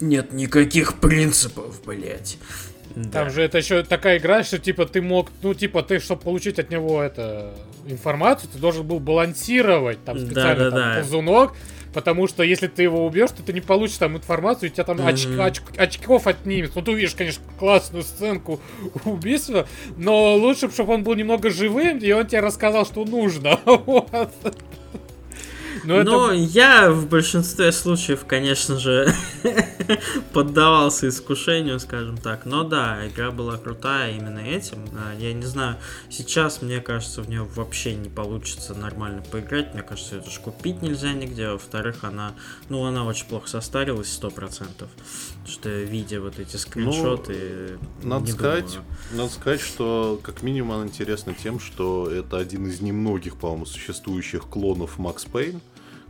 Нет никаких принципов, блять. Там же это еще такая игра, что типа ты мог, ну типа ты, чтобы получить от него это информацию, ты должен был балансировать там специально да, да, там, да. ползунок, Потому что если ты его убьешь, то ты не получишь там информацию, и тебя там mm-hmm. оч- оч- очков отнимет. Ну, ты увидишь, конечно, классную сценку убийства, но лучше, чтобы он был немного живым, и он тебе рассказал, что нужно. Вот. Но, Но это... я в большинстве случаев, конечно же, поддавался искушению, скажем так. Но да, игра была крутая именно этим. А, я не знаю, сейчас, мне кажется, в нее вообще не получится нормально поиграть. Мне кажется, это же купить нельзя нигде. Во-вторых, она, ну, она очень плохо состарилась, сто процентов. Что видя вот эти скриншоты, ну, надо сказать, думаю. надо сказать, что как минимум она интересна тем, что это один из немногих, по-моему, существующих клонов Макс Пейн.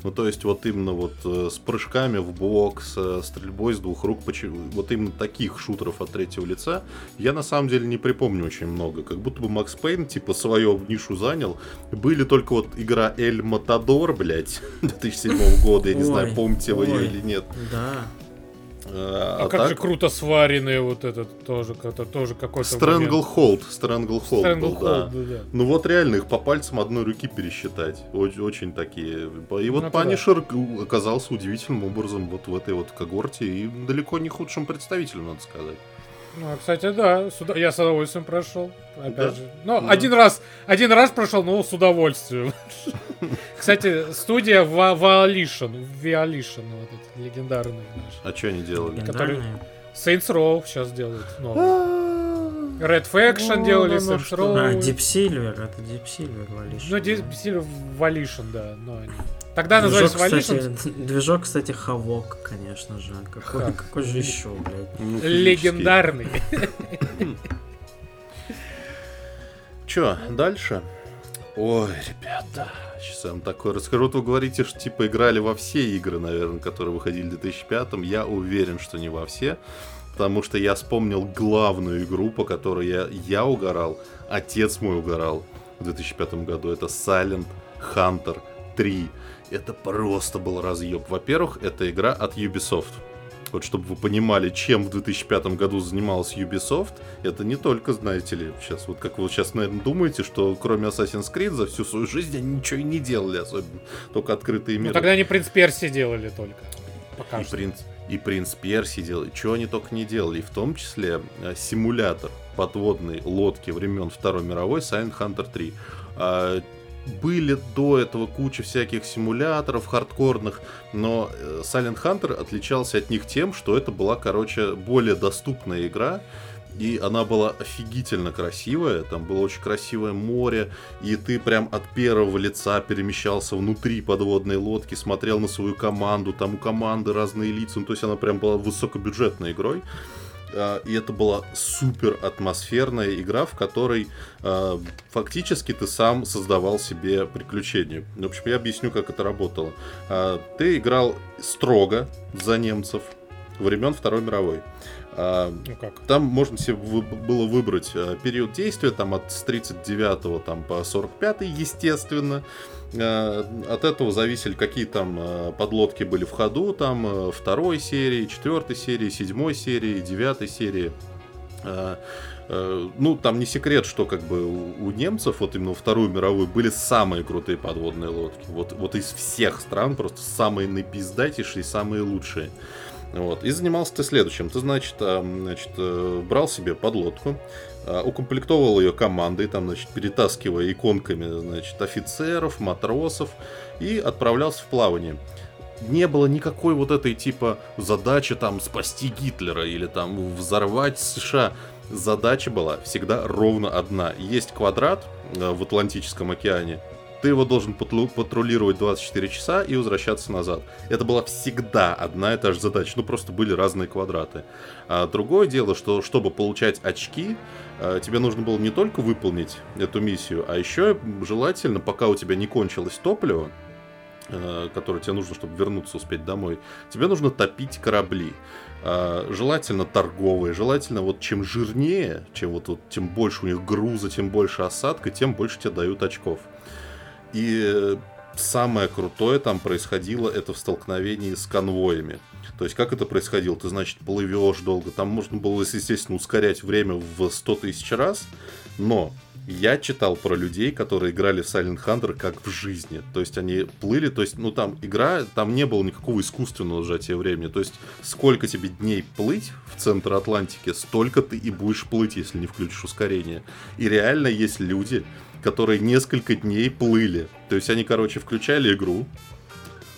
Ну, то есть, вот именно вот э, с прыжками в бок, с стрельбой с двух рук, вот именно таких шутеров от третьего лица, я на самом деле не припомню очень много. Как будто бы Макс Пейн, типа, свою нишу занял. Были только вот игра Эль Матадор, блядь, 2007 года, я не знаю, помните вы ее или нет. Да. А, а как так? же круто сваренные вот этот тоже, это тоже какой-то Stranglehold, Stranglehold был, да. да. Ну вот реально их по пальцам одной руки пересчитать. Очень, очень такие. И вот ну, Панишер да. оказался удивительным образом вот в этой вот когорте и далеко не худшим представителем, надо сказать. Ну, а, кстати, да, сюда я с удовольствием прошел. Опять да? же. Ну, да. один раз, один раз прошел, но с удовольствием. Кстати, студия Violation, Violation, вот эти легендарные наши. А что они делали? Которые Saints Row сейчас делают новый. Red Faction делали, Saints Row. А, Deep Silver, это Deep Silver Volition. Ну, Deep Silver Volition, да, но они... Тогда назывались Volition. Движок, кстати, Хавок, конечно же. Какой, какой же еще, блядь? Ну, Легендарный. Че, дальше? Ой, ребята, сейчас я вам такое расскажу. Вот вы говорите, что типа играли во все игры, наверное, которые выходили в 2005-м. Я уверен, что не во все. Потому что я вспомнил главную игру, по которой я, я угорал, отец мой угорал в 2005 году. Это Silent Hunter 3 это просто был разъеб. Во-первых, это игра от Ubisoft. Вот чтобы вы понимали, чем в 2005 году занималась Ubisoft, это не только, знаете ли, сейчас, вот как вы сейчас, наверное, думаете, что кроме Assassin's Creed за всю свою жизнь они ничего и не делали особенно, только открытые миры. Ну тогда они Принц Перси делали только. Пока и, что. принц, и Принц Перси делали, чего они только не делали, и в том числе э, симулятор подводной лодки времен Второй мировой Silent Hunter 3 были до этого куча всяких симуляторов хардкорных, но э, Silent Hunter отличался от них тем, что это была, короче, более доступная игра, и она была офигительно красивая, там было очень красивое море, и ты прям от первого лица перемещался внутри подводной лодки, смотрел на свою команду, там у команды разные лица, ну то есть она прям была высокобюджетной игрой. А, и это была супер атмосферная игра, в которой э, фактически ты сам создавал себе приключения. В общем, я объясню, как это работало. Э, ты играл строго за немцев времен Второй мировой. А, ну как? Там можно себе было выбрать а, период действия, там от с 39 там, по 45 естественно. А, от этого зависели, какие там подлодки были в ходу, там а, второй серии, четвертой серии, седьмой серии, девятой серии. А, ну, там не секрет, что как бы у, немцев, вот именно Вторую мировую, были самые крутые подводные лодки. Вот, вот из всех стран просто самые напиздатейшие, самые лучшие. Вот. И занимался ты следующим. Ты, значит, значит э, брал себе подлодку, укомплектовал ее командой, там, значит, перетаскивая иконками, значит, офицеров, матросов, и отправлялся в плавание. Не было никакой вот этой типа задачи там спасти Гитлера или там взорвать США. Задача была всегда ровно одна. Есть квадрат э, в Атлантическом океане, ты его должен патрулировать 24 часа и возвращаться назад. Это была всегда одна и та же задача, ну просто были разные квадраты. А другое дело, что чтобы получать очки, а, тебе нужно было не только выполнить эту миссию, а еще желательно, пока у тебя не кончилось топливо, а, которое тебе нужно, чтобы вернуться, успеть домой, тебе нужно топить корабли. А, желательно торговые, желательно вот чем жирнее, чем вот, вот тем больше у них груза, тем больше осадка, тем больше тебе дают очков. И самое крутое там происходило это в столкновении с конвоями. То есть как это происходило? Ты, значит, плывешь долго. Там можно было, естественно, ускорять время в 100 тысяч раз. Но я читал про людей, которые играли в Silent Hunter как в жизни. То есть они плыли, то есть, ну там игра, там не было никакого искусственного сжатия времени. То есть сколько тебе дней плыть в центр Атлантики, столько ты и будешь плыть, если не включишь ускорение. И реально есть люди, которые несколько дней плыли. То есть они, короче, включали игру,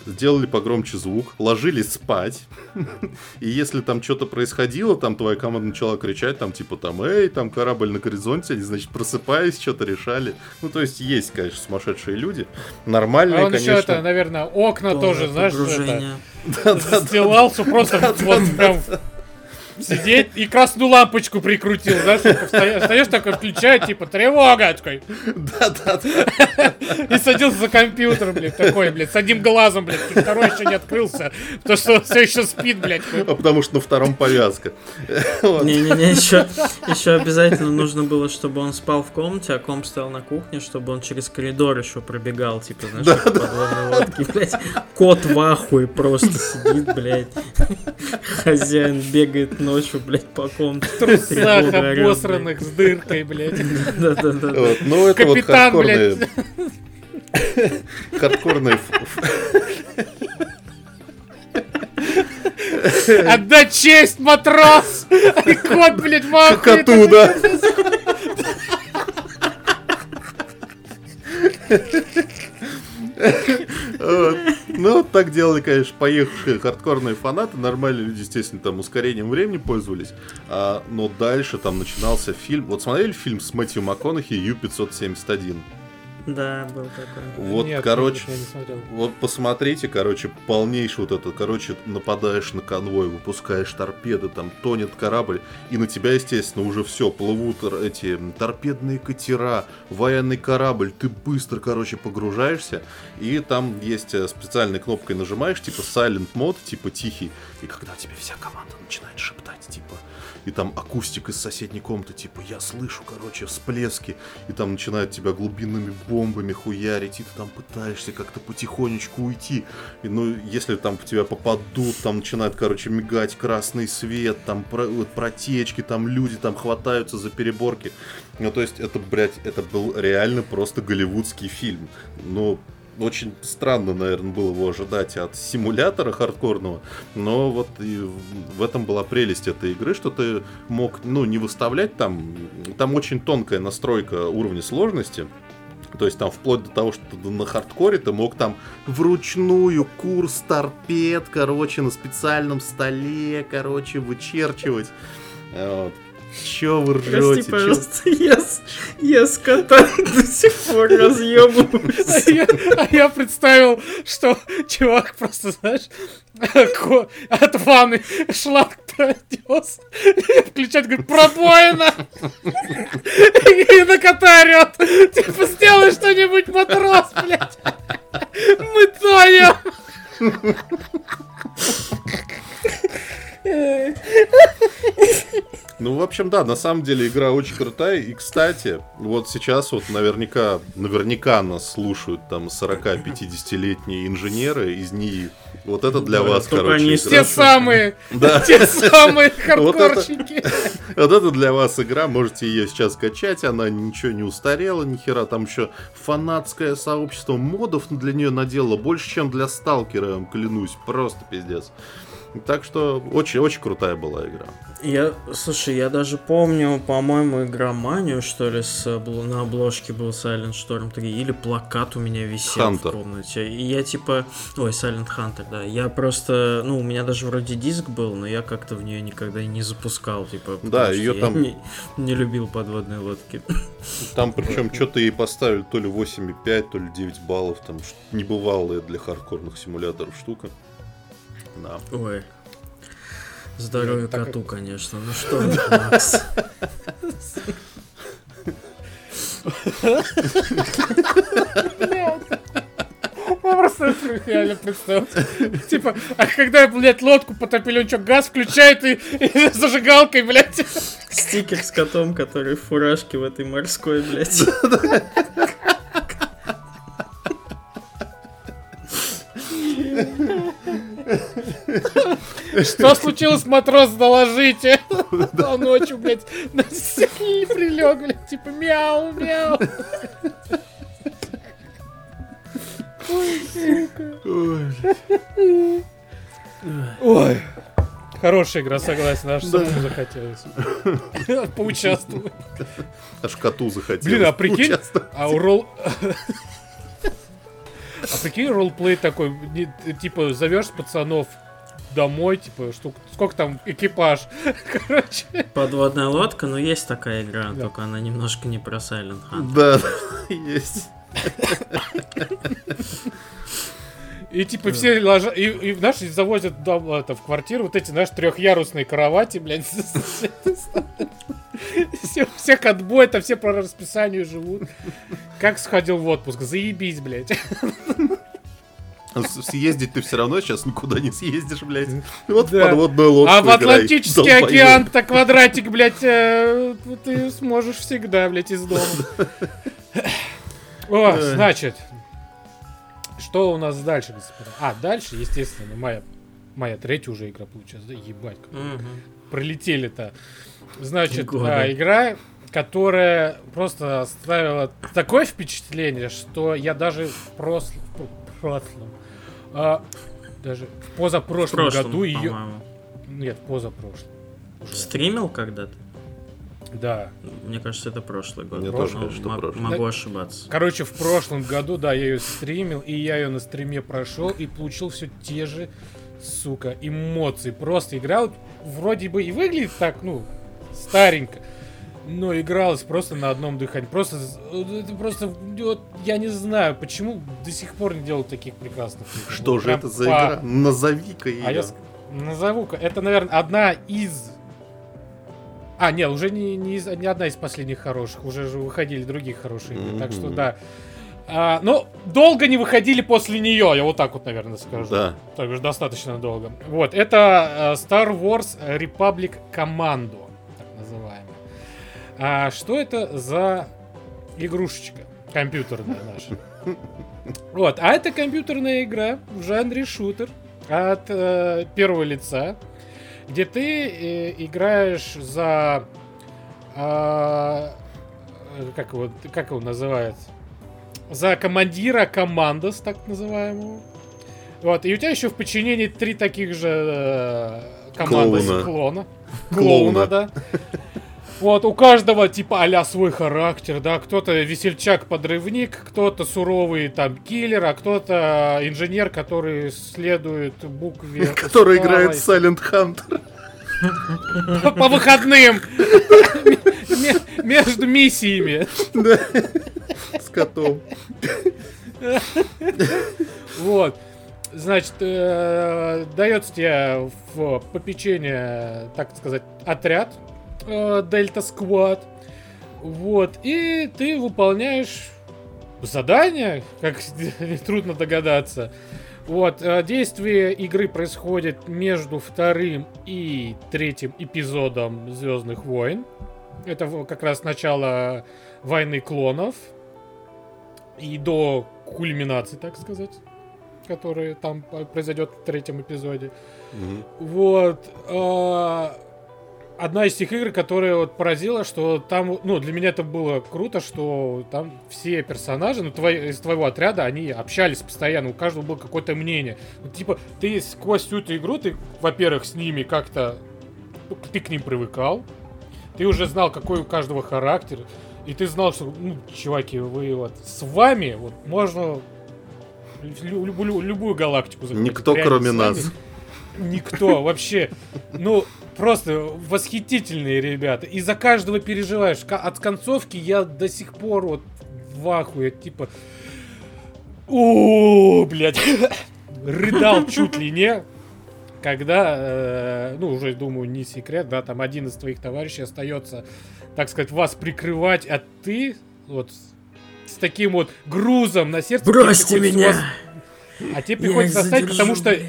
сделали погромче звук, ложились спать. И если там что-то происходило, там твоя команда начала кричать, там типа там, эй, там корабль на горизонте, они, значит, просыпаясь, что-то решали. Ну, то есть есть, конечно, сумасшедшие люди. Нормальные, а он конечно. еще это, наверное, окна тоже, знаешь, это, застилал, просто вот прям сидеть и красную лампочку прикрутил, знаешь, встаешь, встаешь такой, включает, типа, тревога, такой. Да-да-да. И садился за компьютер, блядь, такой, блядь, с одним глазом, блядь, второй еще не открылся, потому что все еще спит, блядь. А потому что на втором повязка. Не-не-не, еще, еще обязательно нужно было, чтобы он спал в комнате, а комп стоял на кухне, чтобы он через коридор еще пробегал, типа, знаешь, да, да. лодки, блядь. Кот в ахуе просто сидит, блядь. Хозяин бегает ночью, блядь, по комнате. В трусах обосранных с дыркой, блядь. Да-да-да. Ну, это вот хардкорные... Хардкорные... Отдать честь, матрос! И кот, блядь, махает. Коту, да. Ну, так делали, конечно, поехавшие хардкорные фанаты. Нормальные люди, естественно, там ускорением времени пользовались. А, но дальше там начинался фильм. Вот смотрели фильм с Мэтью МакКонахи Ю-571? Да, был такой. Вот, Нет, короче, вот посмотрите, короче, полнейший вот это, короче, нападаешь на конвой, выпускаешь торпеды, там тонет корабль, и на тебя, естественно, уже все, плывут эти торпедные катера, военный корабль, ты быстро, короче, погружаешься, и там есть э, специальной кнопкой нажимаешь, типа silent mode, типа тихий, и когда тебе вся команда и там акустик из соседней комнаты, типа, я слышу, короче, всплески, и там начинают тебя глубинными бомбами хуярить, и ты там пытаешься как-то потихонечку уйти. И, ну, если там в тебя попадут, там начинает, короче, мигать красный свет, там про, вот, протечки, там люди там хватаются за переборки. Ну, то есть, это, блядь, это был реально просто голливудский фильм. Ну, очень странно, наверное, было его ожидать от симулятора хардкорного, но вот и в этом была прелесть этой игры, что ты мог, ну, не выставлять там, там очень тонкая настройка уровня сложности, то есть там вплоть до того, что на хардкоре ты мог там вручную курс торпед, короче, на специальном столе, короче, вычерчивать. Вот. Че вы ржете? Прости, пожалуйста, я, я с кота до сих пор разъебываюсь. А я, а я представил, что чувак просто, знаешь, от ванны шланг пронес, включает, говорит, пробоина! И на кота орет, типа, сделай что-нибудь, матрос, блядь! Мы тонем! общем, да, на самом деле игра очень крутая. И, кстати, вот сейчас вот наверняка, наверняка нас слушают там 40-50-летние инженеры из НИИ. Вот это для Да, вас, короче, они игра. Те самые, Да. те самые Вот это- хардкорщики. Вот это для вас игра, можете ее сейчас скачать, она ничего не устарела, ни хера, там еще фанатское сообщество модов для нее наделало больше, чем для Сталкера, я вам клянусь, просто пиздец. Так что очень-очень крутая была игра. Я, слушай, я даже помню, по-моему, игроманию, что ли, с на обложке был Silent Storm 3, или плакат у меня висел Hunter. в комнате. И я типа, ой, Silent Hunter, да. Я просто, ну, у меня даже вроде диск был, но я как-то в нее никогда и не запускал, типа. Да, я там- не, не любил подводные лодки. Там причем что-то ей поставили то ли 8,5, то ли 9 баллов, там небывалая для хардкорных симуляторов штука. Да. Ой. Здоровье Так- коту, конечно. Ну что, Макс? Я просто реально представил. Типа, а когда, блядь, лодку потопили, он что, газ включает и, и зажигалкой, блядь. Стикер с котом, который в фуражке в этой морской, блядь. Что случилось, матрос, доложите. А ночью, блядь, на стене прилег, блядь, типа мяу, мяу. Ой. Хорошая игра, согласен, аж самому захотелось. Поучаствовать. Аж коту захотелось. Блин, а прикинь, а у ролл... А прикинь, ролплей такой, не- типа, зовешь пацанов домой, типа, штук, сколько там экипаж, короче. Подводная лодка, но есть такая игра, Да. только она немножко не про Silent Hunt. Да, есть. И типа все ложат, и, и наши завозят в дом, это, в квартиру вот эти, знаешь, трехъярусные кровати, блядь. Все, всех отбой, там все по расписанию живут. Как сходил в отпуск, заебись, блядь. С- Съездить ты все равно сейчас никуда не съездишь, блядь. Вот в Да. подводную лодку А в Атлантический океан-то квадратик, блядь, э, ты сможешь всегда, блядь, из дома. О, значит, что у нас дальше, господа? А, дальше, естественно, моя, моя третья уже игра получилась. Да ебать, как Мгм. Пролетели-то. Значит, а, игра, которая просто оставила такое впечатление, что я даже в прос- в прошлом, а, даже в В позапрошлом прошлом, году ее... Нет, позапрошлом. Уже. Стримил когда-то? Да. Мне кажется, это прошлый год. Мне тоже кажется, что прошлый. Могу ошибаться. Короче, в прошлом году, да, я ее стримил, и я ее на стриме прошел и получил все те же, сука, эмоции. Просто играл, вроде бы и выглядит так, ну, старенько, но игралось просто на одном дыхании. Просто, з- это просто, вот, я не знаю, почему до сих пор не делают таких прекрасных игр. Что Вот же это за по- игра? Назови-ка ее. А я назову-ка. Это, наверное, одна из... А, нет, уже не, не, из- не одна из последних хороших. Уже же выходили другие хорошие игры. Так что да. А, но долго не выходили после нее, я вот так вот, наверное, скажу. Да. То бишь достаточно долго. Вот, это э, Star Wars Republic Commando, так называемая. А что это за игрушечка компьютерная наша? Вот, а это компьютерная игра в жанре шутер от э, первого лица, где ты э, играешь за... а, э, как, его, как его называют? За командира командос, так называемого. Вот, и у тебя еще в подчинении три таких же э, командос Клоуна. клона. Клоуна. Да. Вот, у каждого типа а свой характер, да, кто-то весельчак-подрывник, кто-то суровый там киллер, а кто-то инженер, который следует букве... Который играет. Silent Hunter. По выходным! Ме- Между миссиями. Да. С котом. Вот. Значит, э, дается тебе в попечение, так сказать, отряд э, Дельта Сквад. Вот. И ты выполняешь задание, как трудно догадаться. Вот, э, действие игры происходит между вторым и третьим эпизодом Звездных войн. Это как раз начало войны клонов. И до кульминации, так сказать, которая там произойдет в третьем эпизоде. Мгм. Вот. э, Одна из тех игр, которая вот поразила, что там, ну, для меня это было круто, что там все персонажи, ну, твои, из твоего отряда, они общались постоянно, у каждого было какое-то мнение. Ну, типа, ты сквозь всю эту игру, ты, во-первых, с ними как-то, ну, ты к ним привыкал, ты уже знал, какой у каждого характер, и ты знал, что, ну, чуваки, вы вот с вами, вот, можно лю- любую, любую галактику захватить. Никто, Реально, кроме нас. Никто вообще. Ну, просто восхитительные ребята. И за каждого переживаешь. От концовки я до сих пор вот в ахуе. Типа... О, блядь. Рыдал чуть ли не. Когда, э, ну, уже, думаю, не секрет, да, там один из твоих товарищей остается, так сказать, вас прикрывать, а ты вот с таким вот грузом на сердце... Бросьте меня! вас- А тебе приходится оставить, потому что блядь.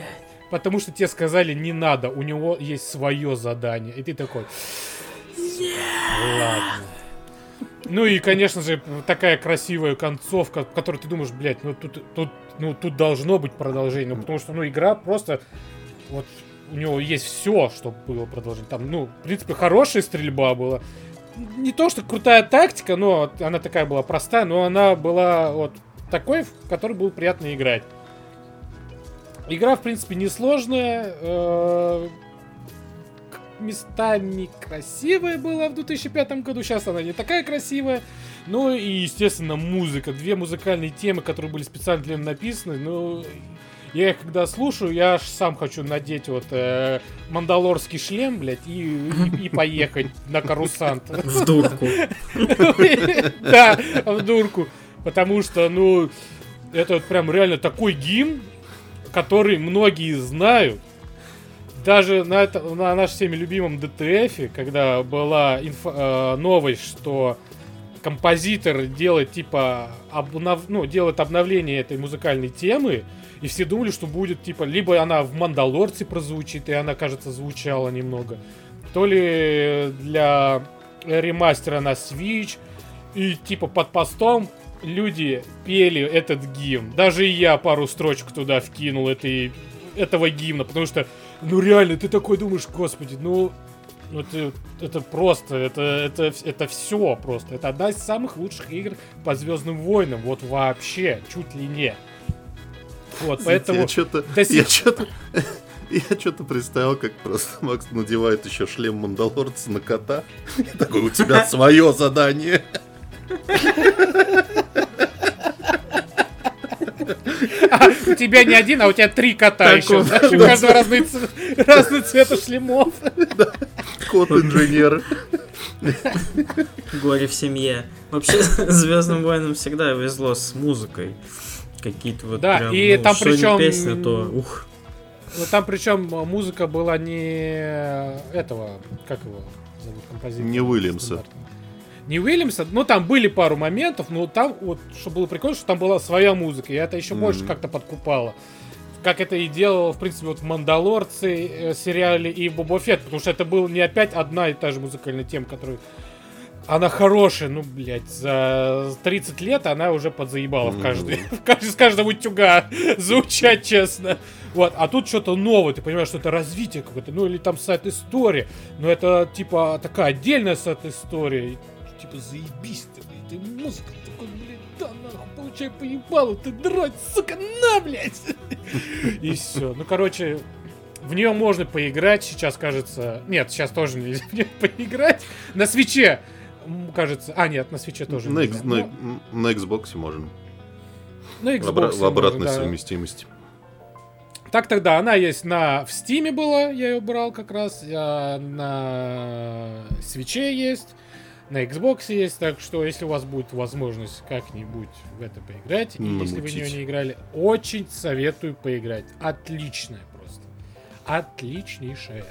Потому что тебе сказали не надо, у него есть свое задание. И ты такой. Ладно. Ну и, конечно же, такая красивая концовка, в которой ты думаешь, блядь, ну тут, тут, ну, тут должно быть продолжение. Ну, потому что, ну, игра просто. Вот у него есть все, чтобы было продолжение. Там, ну, в принципе, хорошая стрельба была. Не то, что крутая тактика, но она такая была простая, но она была вот такой, в которой было приятно играть. Игра, в принципе, несложная. э, к- местами красивая была в 2005 году. Сейчас она не такая красивая. Ну и, естественно, музыка. Две музыкальные темы, которые были специально для меня написаны. Ну, я их когда слушаю, я аж сам хочу надеть вот э, мандалорский шлем, блядь, и, и- и поехать на карусант. В дурку. Да, в дурку. Потому что, ну, это вот прям реально такой гимн, который многие знают. Даже на, это, на нашем всеми любимом ДТФ, когда была инфо- э, новость, что композитор делает типа обнов... ну, делает обновление этой музыкальной темы, и все думали, что будет типа либо она в Мандалорце прозвучит, и она, кажется, звучала немного, то ли для ремастера на Switch, и типа под постом люди пели этот гимн. Даже я пару строчек туда вкинул этой, этого гимна, потому что, ну реально, ты такой думаешь, господи, ну, ну это, это просто, это, это, это все просто. Это одна из самых лучших игр по Звездным войнам, вот вообще, чуть ли не. Вот, поэтому... Я что-то... Я что-то... Я что-то представил, как просто Макс надевает еще шлем Мандалорца на кота. И такой, у тебя свое задание. У тебя не один, а у тебя три кота Так еще. знаешь, У каждого разный, разный цвета шлемов. Кот-инженер. Горе в семье. Вообще, Звездным войнам всегда везло с музыкой. Какие-то вот Да, прям, и ну, там причем- песня, то ух. Ну там причем музыка была не этого, как его зовут композитора? Не Уильямса. Не Уильямса, ну там были пару моментов, но там вот, что было прикольно, что там была своя музыка, и это еще Мгм. больше как-то подкупало. Как это и делало, в принципе, вот в Мандалорце э, сериале и в Боба Фетт, потому что это была не опять одна и та же музыкальная тема, которая... Она хорошая, ну, блядь, за 30 лет она уже подзаебала в Мгм. каждый, в каждый, с каждого утюга звучать, честно. Вот, а тут что-то новое, ты понимаешь, что это развитие какое-то, ну или там сайт истории, но это типа такая отдельная сайт история, и, типа заебись ты, блядь, и музыка такой, блядь, да нахуй, получай поебалу, ты драть, сука, на, блядь. И все, ну короче, в нее можно поиграть, сейчас кажется, нет, сейчас тоже нельзя в поиграть, на свече, кажется, а нет, на свече тоже На, нельзя. X- Ну, на- на Xbox можно. на Xbox в обратной можно, да. совместимости. Так тогда она есть на в Стиме была, я ее брал как раз, а на свече есть, на Xbox есть, так что если у вас будет возможность как-нибудь в это поиграть, и если вы в нее не играли, очень советую поиграть. Отличная просто. Отличнейшая.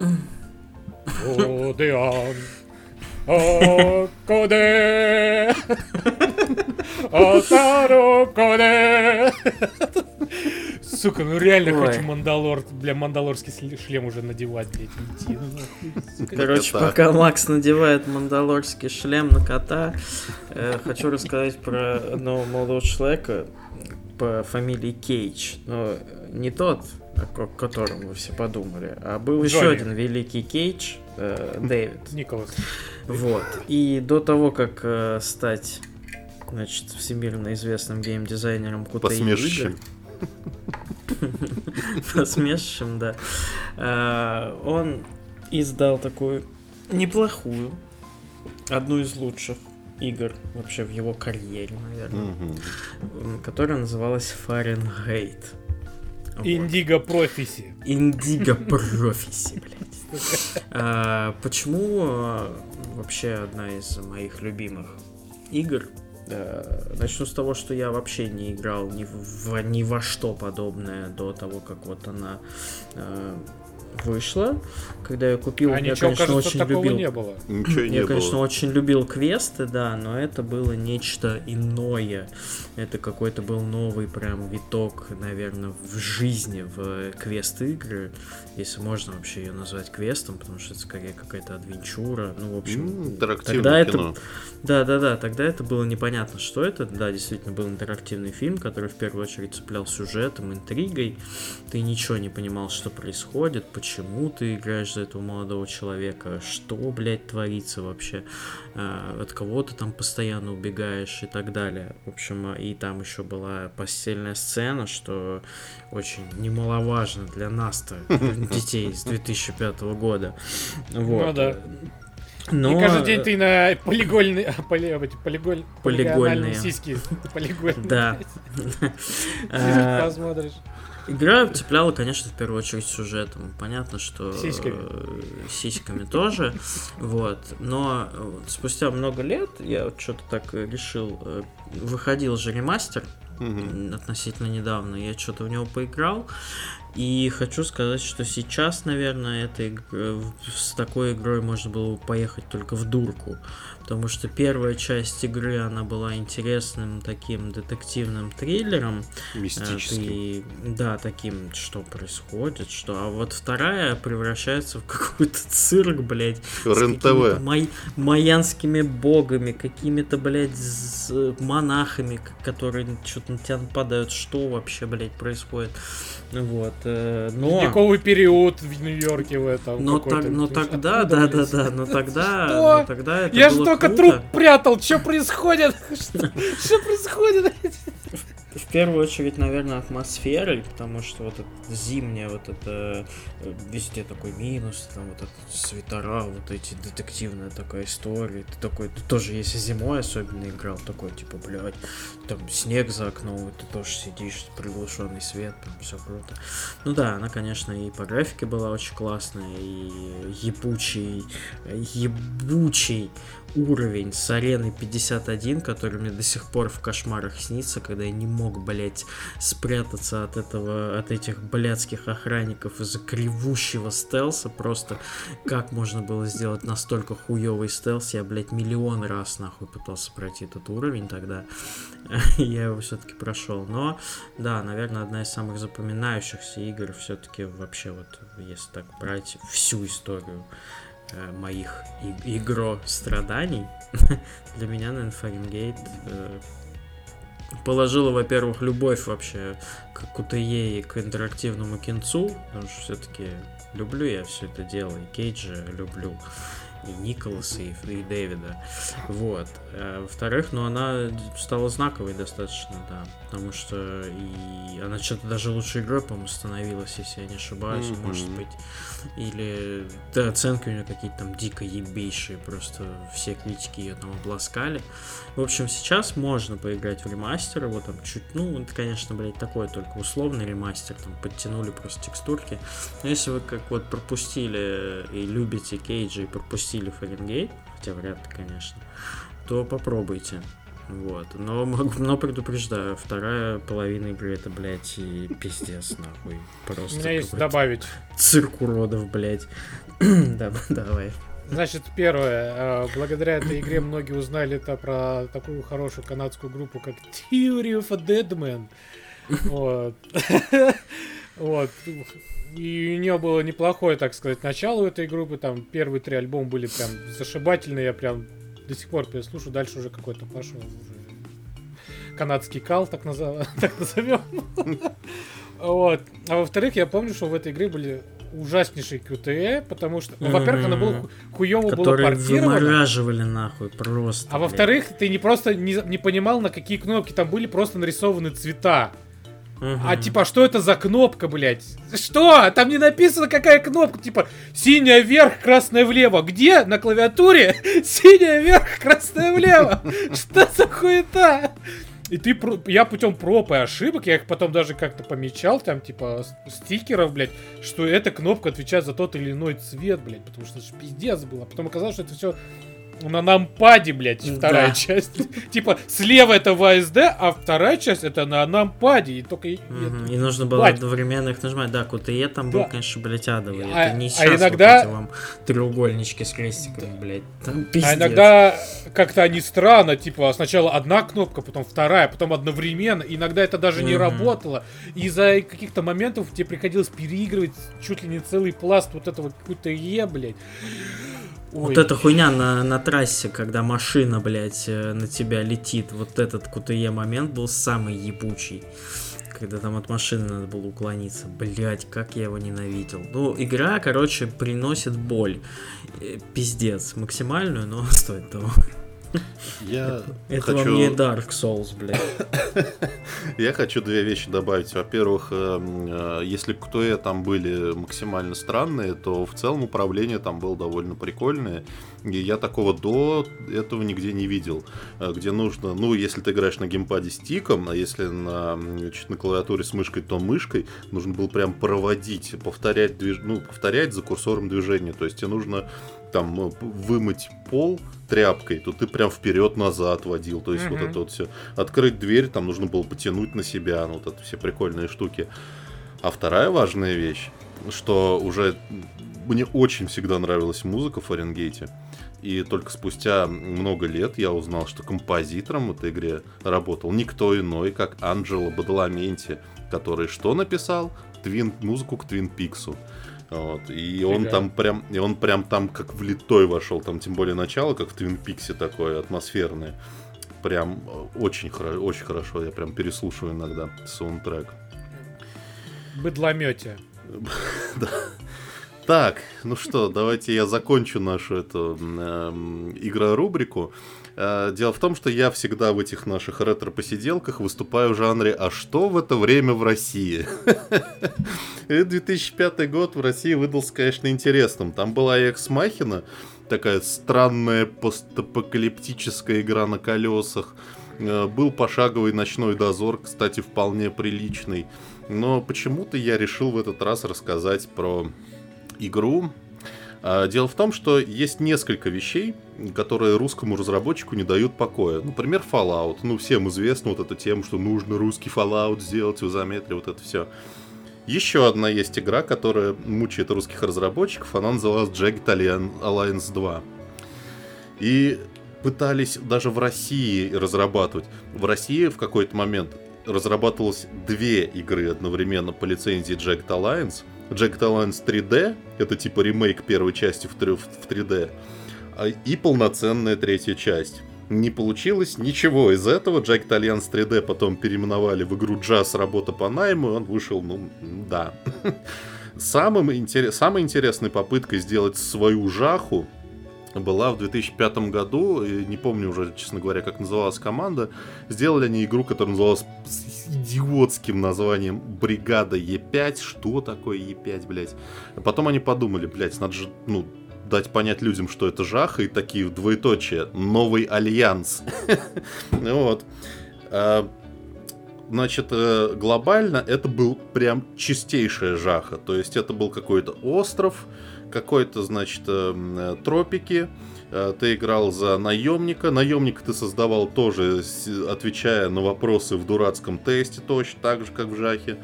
Одеан. Окоде. Отаро коде. Сука, ну реально Ой. хочу Мандалор, бля, мандалорский шлем уже надевать, блядь, идти. Сука. Короче, кота. пока Макс надевает мандалорский шлем на кота, э, хочу рассказать про одного молодого человека по фамилии Кейдж. Но не тот, о ко- котором вы все подумали, а был еще Джонни. один великий Кейдж, э, Дэвид. Николас. Вот. И до того, как э, стать значит, всемирно известным геймдизайнером QTE Посмешищем. посмешищем, да, э, он издал такую неплохую, одну из лучших игр вообще в его карьере, наверное, которая называлась Фаренгейт. Индиго Профиси. Индиго Профиси, блядь. А, Почему а, вообще одна из моих любимых игр? Э, Начну с того, что я вообще не играл ни, в, ни во что подобное до того, как вот она э, вышла. Когда я купил, А я, ничего, конечно, кажется, очень такого любил. не было. Ничего и не Я, было. конечно, очень любил квесты, да, но это было нечто иное. Это какой-то был новый прям виток, наверное, в жизни, в квест-игры, если можно вообще ее назвать квестом, потому что это скорее какая-то адвенчура. Ну, в общем, Интерактивное тогда это кино. да, да, да, тогда это было непонятно, что это. Да, действительно был интерактивный фильм, который в первую очередь цеплял сюжетом, интригой. Ты ничего не понимал, что происходит, почему ты играешь за этого молодого человека, что, блядь, творится вообще, а, от кого ты там постоянно убегаешь и так далее. В общем, а, и там еще была постельная сцена, что очень немаловажно для нас-то, детей с 2005 года. Вот. Ну да. Но... И каждый день ты на полигольные, поли, полиголь, Полигольные. полигональные сиськи, полигольные. Да. Посмотришь. Игра цепляла, конечно, в первую очередь сюжетом. Понятно, что Сиськами. э, сиськами тоже. Вот. Но э, спустя много лет я вот что-то так э, решил. Выходил же ремастер относительно недавно. Я что-то в него поиграл. И хочу сказать, что сейчас, наверное, этой с такой игрой можно было бы поехать только в дурку. Потому что первая часть игры, она была интересным таким детективным триллером. Э, Мистический. ты- да, таким, что происходит, что. А вот вторая превращается в какой-то цирк, блядь. с РЕН-ТВ. май- майянскими богами, какими-то, блядь, з- монахами, которые что-то на тебя нападают. Что вообще, блядь, происходит? Вот. э, Но... Ледниковый период в Нью-Йорке в этом. Но, так, но тогда, да, да, да, но тогда, Что? но тогда это Я было только труп прятал, что происходит? Что происходит? В первую очередь, наверное, атмосферой, потому что вот это зимнее, вот это э, везде такой минус, там вот это свитера, вот эти детективная такая история. Ты такой, ты тоже, если зимой особенно играл, такой, типа, блядь, там снег за окном, и ты тоже сидишь, приглушенный свет, там все круто. Ну да, она, конечно, и по графике была очень классная, и ебучий, ебучий уровень с арены 51, который мне до сих пор в кошмарах снится, когда я не мог, блять, спрятаться от этого, от этих блядских охранников из-за кривущего стелса. Просто как можно было сделать настолько хуёвый стелс? Я, блядь, миллион раз нахуй пытался пройти этот уровень тогда. Я его все-таки прошел. Но, да, наверное, одна из самых запоминающихся игр все-таки вообще вот, если так брать всю историю э, моих и- игро страданий, для меня, наверное, Фаренгейт э, положила, во-первых, любовь вообще к QTE и к интерактивному кинцу, потому что все-таки люблю я все это дело, и Кейджа люблю, и Николаса, и, и Дэвида. Вот. А, во-вторых, ну, она стала знаковой достаточно, да, потому что и она что-то даже лучшей игрой, по-моему, становилась, если я не ошибаюсь, Мгм. может быть. Или да, оценки у нее какие-то там дико ебейшие, просто все критики ее там обласкали. В общем, сейчас можно поиграть в ремастер, его там чуть, ну, это, конечно, блядь, такой только условный ремастер, там подтянули просто текстурки. Но если вы как вот пропустили и любите Кейджа и пропустили Фаренгейт, хотя вряд ли, конечно, то попробуйте. Вот. Но, могу, но предупреждаю, вторая половина игры это, блядь, и пиздец, нахуй. У Просто меня есть добавить. цирк уродов, блядь. Да, давай. Значит, первое. э, Благодаря этой игре многие узнали это про такую хорошую канадскую группу, как Theory of a Dead Man. Вот. Вот. И у нее было неплохое, так сказать, начало у этой группы. Там первые три альбома были прям зашибательные. Я прям до сих пор переслушаю. Дальше уже какой-то пошел уже канадский кал, так, назов... так назовем. Вот. А во-вторых, я помню, что в этой игре были ужаснейшие QTE, потому что, ну, во-первых, она была хуёво было вымораживали нахуй просто. А во-вторых, ты не просто не, не понимал, на какие кнопки там были просто нарисованы цвета. Мгм. А типа, что это за кнопка, блядь? Что? Там не написано, какая кнопка. Типа, синяя вверх, красная влево. Где? На клавиатуре? Синяя вверх, красная влево. Что за хуета? И ты, я путем проб и ошибок, я их потом даже как-то помечал, там, типа, стикеров, блядь, что эта кнопка отвечает за тот или иной цвет, блядь, потому что это ж пиздец было. Потом оказалось, что это все на нампаде, блядь, вторая Да. часть. Типа, слева это ВСД, а вторая часть это на нампаде. И только... и- Мгм. и- И нужно было Бать. одновременно их нажимать. Да, QTE там был, Да. конечно, блядь, адовый. А- Это не а сейчас иногда- вот эти вам треугольнички с крестиками, блядь. Там пиздец. А иногда как-то они странно, типа сначала одна кнопка, потом вторая, потом одновременно. Иногда это даже не Мгм. работало. Из-за каких-то моментов тебе приходилось переигрывать чуть ли не целый пласт вот этого Е, блядь. Вот эта хуйня на, на трассе, когда машина, блядь, э, на тебя летит, вот этот QTE момент был самый ебучий. Когда там от машины надо было уклониться. Блять, как я его ненавидел. Ну, игра, короче, приносит боль. Э, Пиздец. Максимальную, но стоит того. Я Это вам хочу... не Dark Souls, блядь. Я хочу две вещи добавить. Во-первых, эм, э, если ктуэ там были максимально странные, то в целом управление там было довольно прикольное. И я такого до этого нигде не видел. Э, Где нужно, ну, если ты играешь на геймпаде стиком, а если на, значит, на клавиатуре с мышкой, то мышкой, нужно было прям проводить, повторять, движ... ну, повторять за курсором движения. То есть тебе нужно там э, вымыть пол тряпкой, то ты прям вперед-назад водил. То есть вот Мгм. это вот все. Открыть дверь, там нужно было потянуть на себя, ну, вот это все прикольные штуки. А вторая важная вещь, что уже мне очень всегда нравилась музыка в Фаренгейте. И только спустя много лет я узнал, что композитором в этой игре работал никто иной, как Анджело Бадаламенти, который что написал? Твин, музыку к Твин Пиксу. Вот. И он Фига. там прям, и он прям там как влитой вошел, там тем более начало, как в Твин Пиксе такое атмосферное. Прям э, очень, хоро- очень хорошо, я прям переслушиваю иногда саундтрек. Быдломете. Так, ну что, давайте я закончу нашу эту эм, игрорубрику. Э, Дело в том, что я всегда в этих наших ретро-посиделках выступаю в жанре «А что в это время в России?». И 2005 год в России выдался, конечно, интересным. Там была Экс Махина, такая странная постапокалиптическая игра на колесах. Э, Был пошаговый ночной дозор, кстати, вполне приличный. Но почему-то я решил в этот раз рассказать про игру. А, Дело в том, что есть несколько вещей, которые русскому разработчику не дают покоя. Например, Fallout. Ну, всем известно вот эта тема, что нужно русский Fallout сделать в изометре, вот это все. Еще одна есть игра, которая мучает русских разработчиков, она называлась Jagged Allian- Alliance 2. И пытались даже в России разрабатывать. В России в какой-то момент разрабатывалось две игры одновременно по лицензии Jagged Alliance. Jagged Alliance 3D, это типа ремейк первой части в 3- в 3D, а- и полноценная третья часть. Не получилось ничего из этого. Jagged Alliance 3D потом переименовали в игру Jazz Работа по найму, и он вышел, ну, да. Самым интерес... Самой интересной попыткой сделать свою жаху была в 2005 году, не помню уже, честно говоря, как называлась команда. Сделали они игру, которая называлась с идиотским названием Бригада Е5. Что такое Е5, блядь? А потом они подумали, блядь, надо же, ну, дать понять людям, что это жаха, и такие двоеточие. Новый альянс. Вот. А, Значит, э, глобально это был прям чистейшая жаха. То есть это был какой-то остров, какой-то, значит, э, м, э, тропики. Э, Ты играл за наемника. Наемника ты создавал тоже, отвечая на вопросы в дурацком тесте, точно так же, как в жахе.